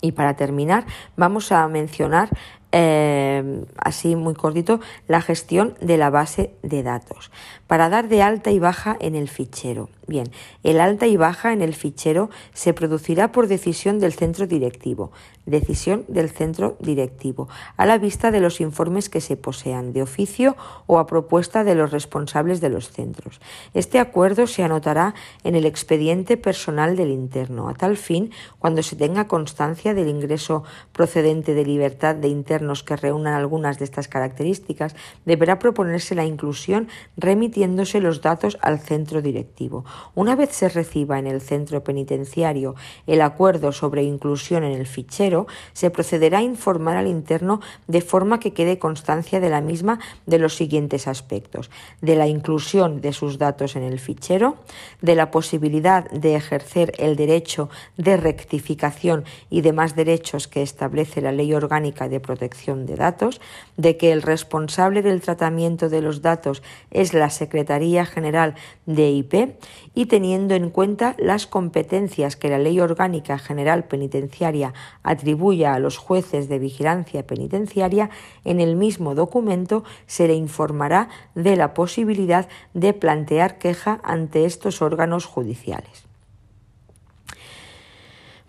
Y para terminar, vamos a mencionar eh, así muy cortito, la gestión de la base de datos para dar de alta y baja en el fichero. Bien, el alta y baja en el fichero se producirá por decisión del centro directivo, decisión del centro directivo, a la vista de los informes que se posean de oficio o a propuesta de los responsables de los centros. Este acuerdo se anotará en el expediente personal del interno. A tal fin, cuando se tenga constancia del ingreso procedente de libertad de internos que reúnan algunas de estas características, deberá proponerse la inclusión remitiéndose los datos al centro directivo. Una vez se reciba en el centro penitenciario el acuerdo sobre inclusión en el fichero, se procederá a informar al interno de forma que quede constancia de la misma de los siguientes aspectos de la inclusión de sus datos en el fichero, de la posibilidad de ejercer el derecho de rectificación y demás derechos que establece la Ley Orgánica de De Datos, de que el responsable del tratamiento de los datos es la Secretaría General de IP y teniendo en cuenta las competencias que la Ley Orgánica General Penitenciaria atribuye a los jueces de vigilancia penitenciaria, en el mismo documento se le informará de la posibilidad de plantear queja ante estos órganos judiciales.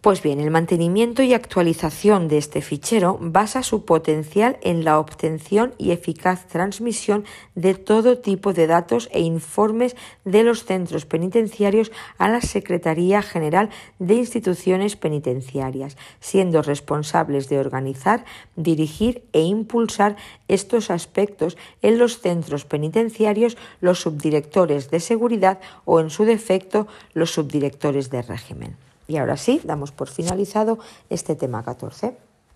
Pues bien, el mantenimiento y actualización de este fichero basa su potencial en la obtención y eficaz transmisión de todo tipo de datos e informes de los centros penitenciarios a la Secretaría General de Instituciones Penitenciarias, siendo responsables de organizar, dirigir e impulsar estos aspectos en los centros penitenciarios los subdirectores de seguridad o, en su defecto, los subdirectores de régimen. Y ahora sí, damos por finalizado este tema 14.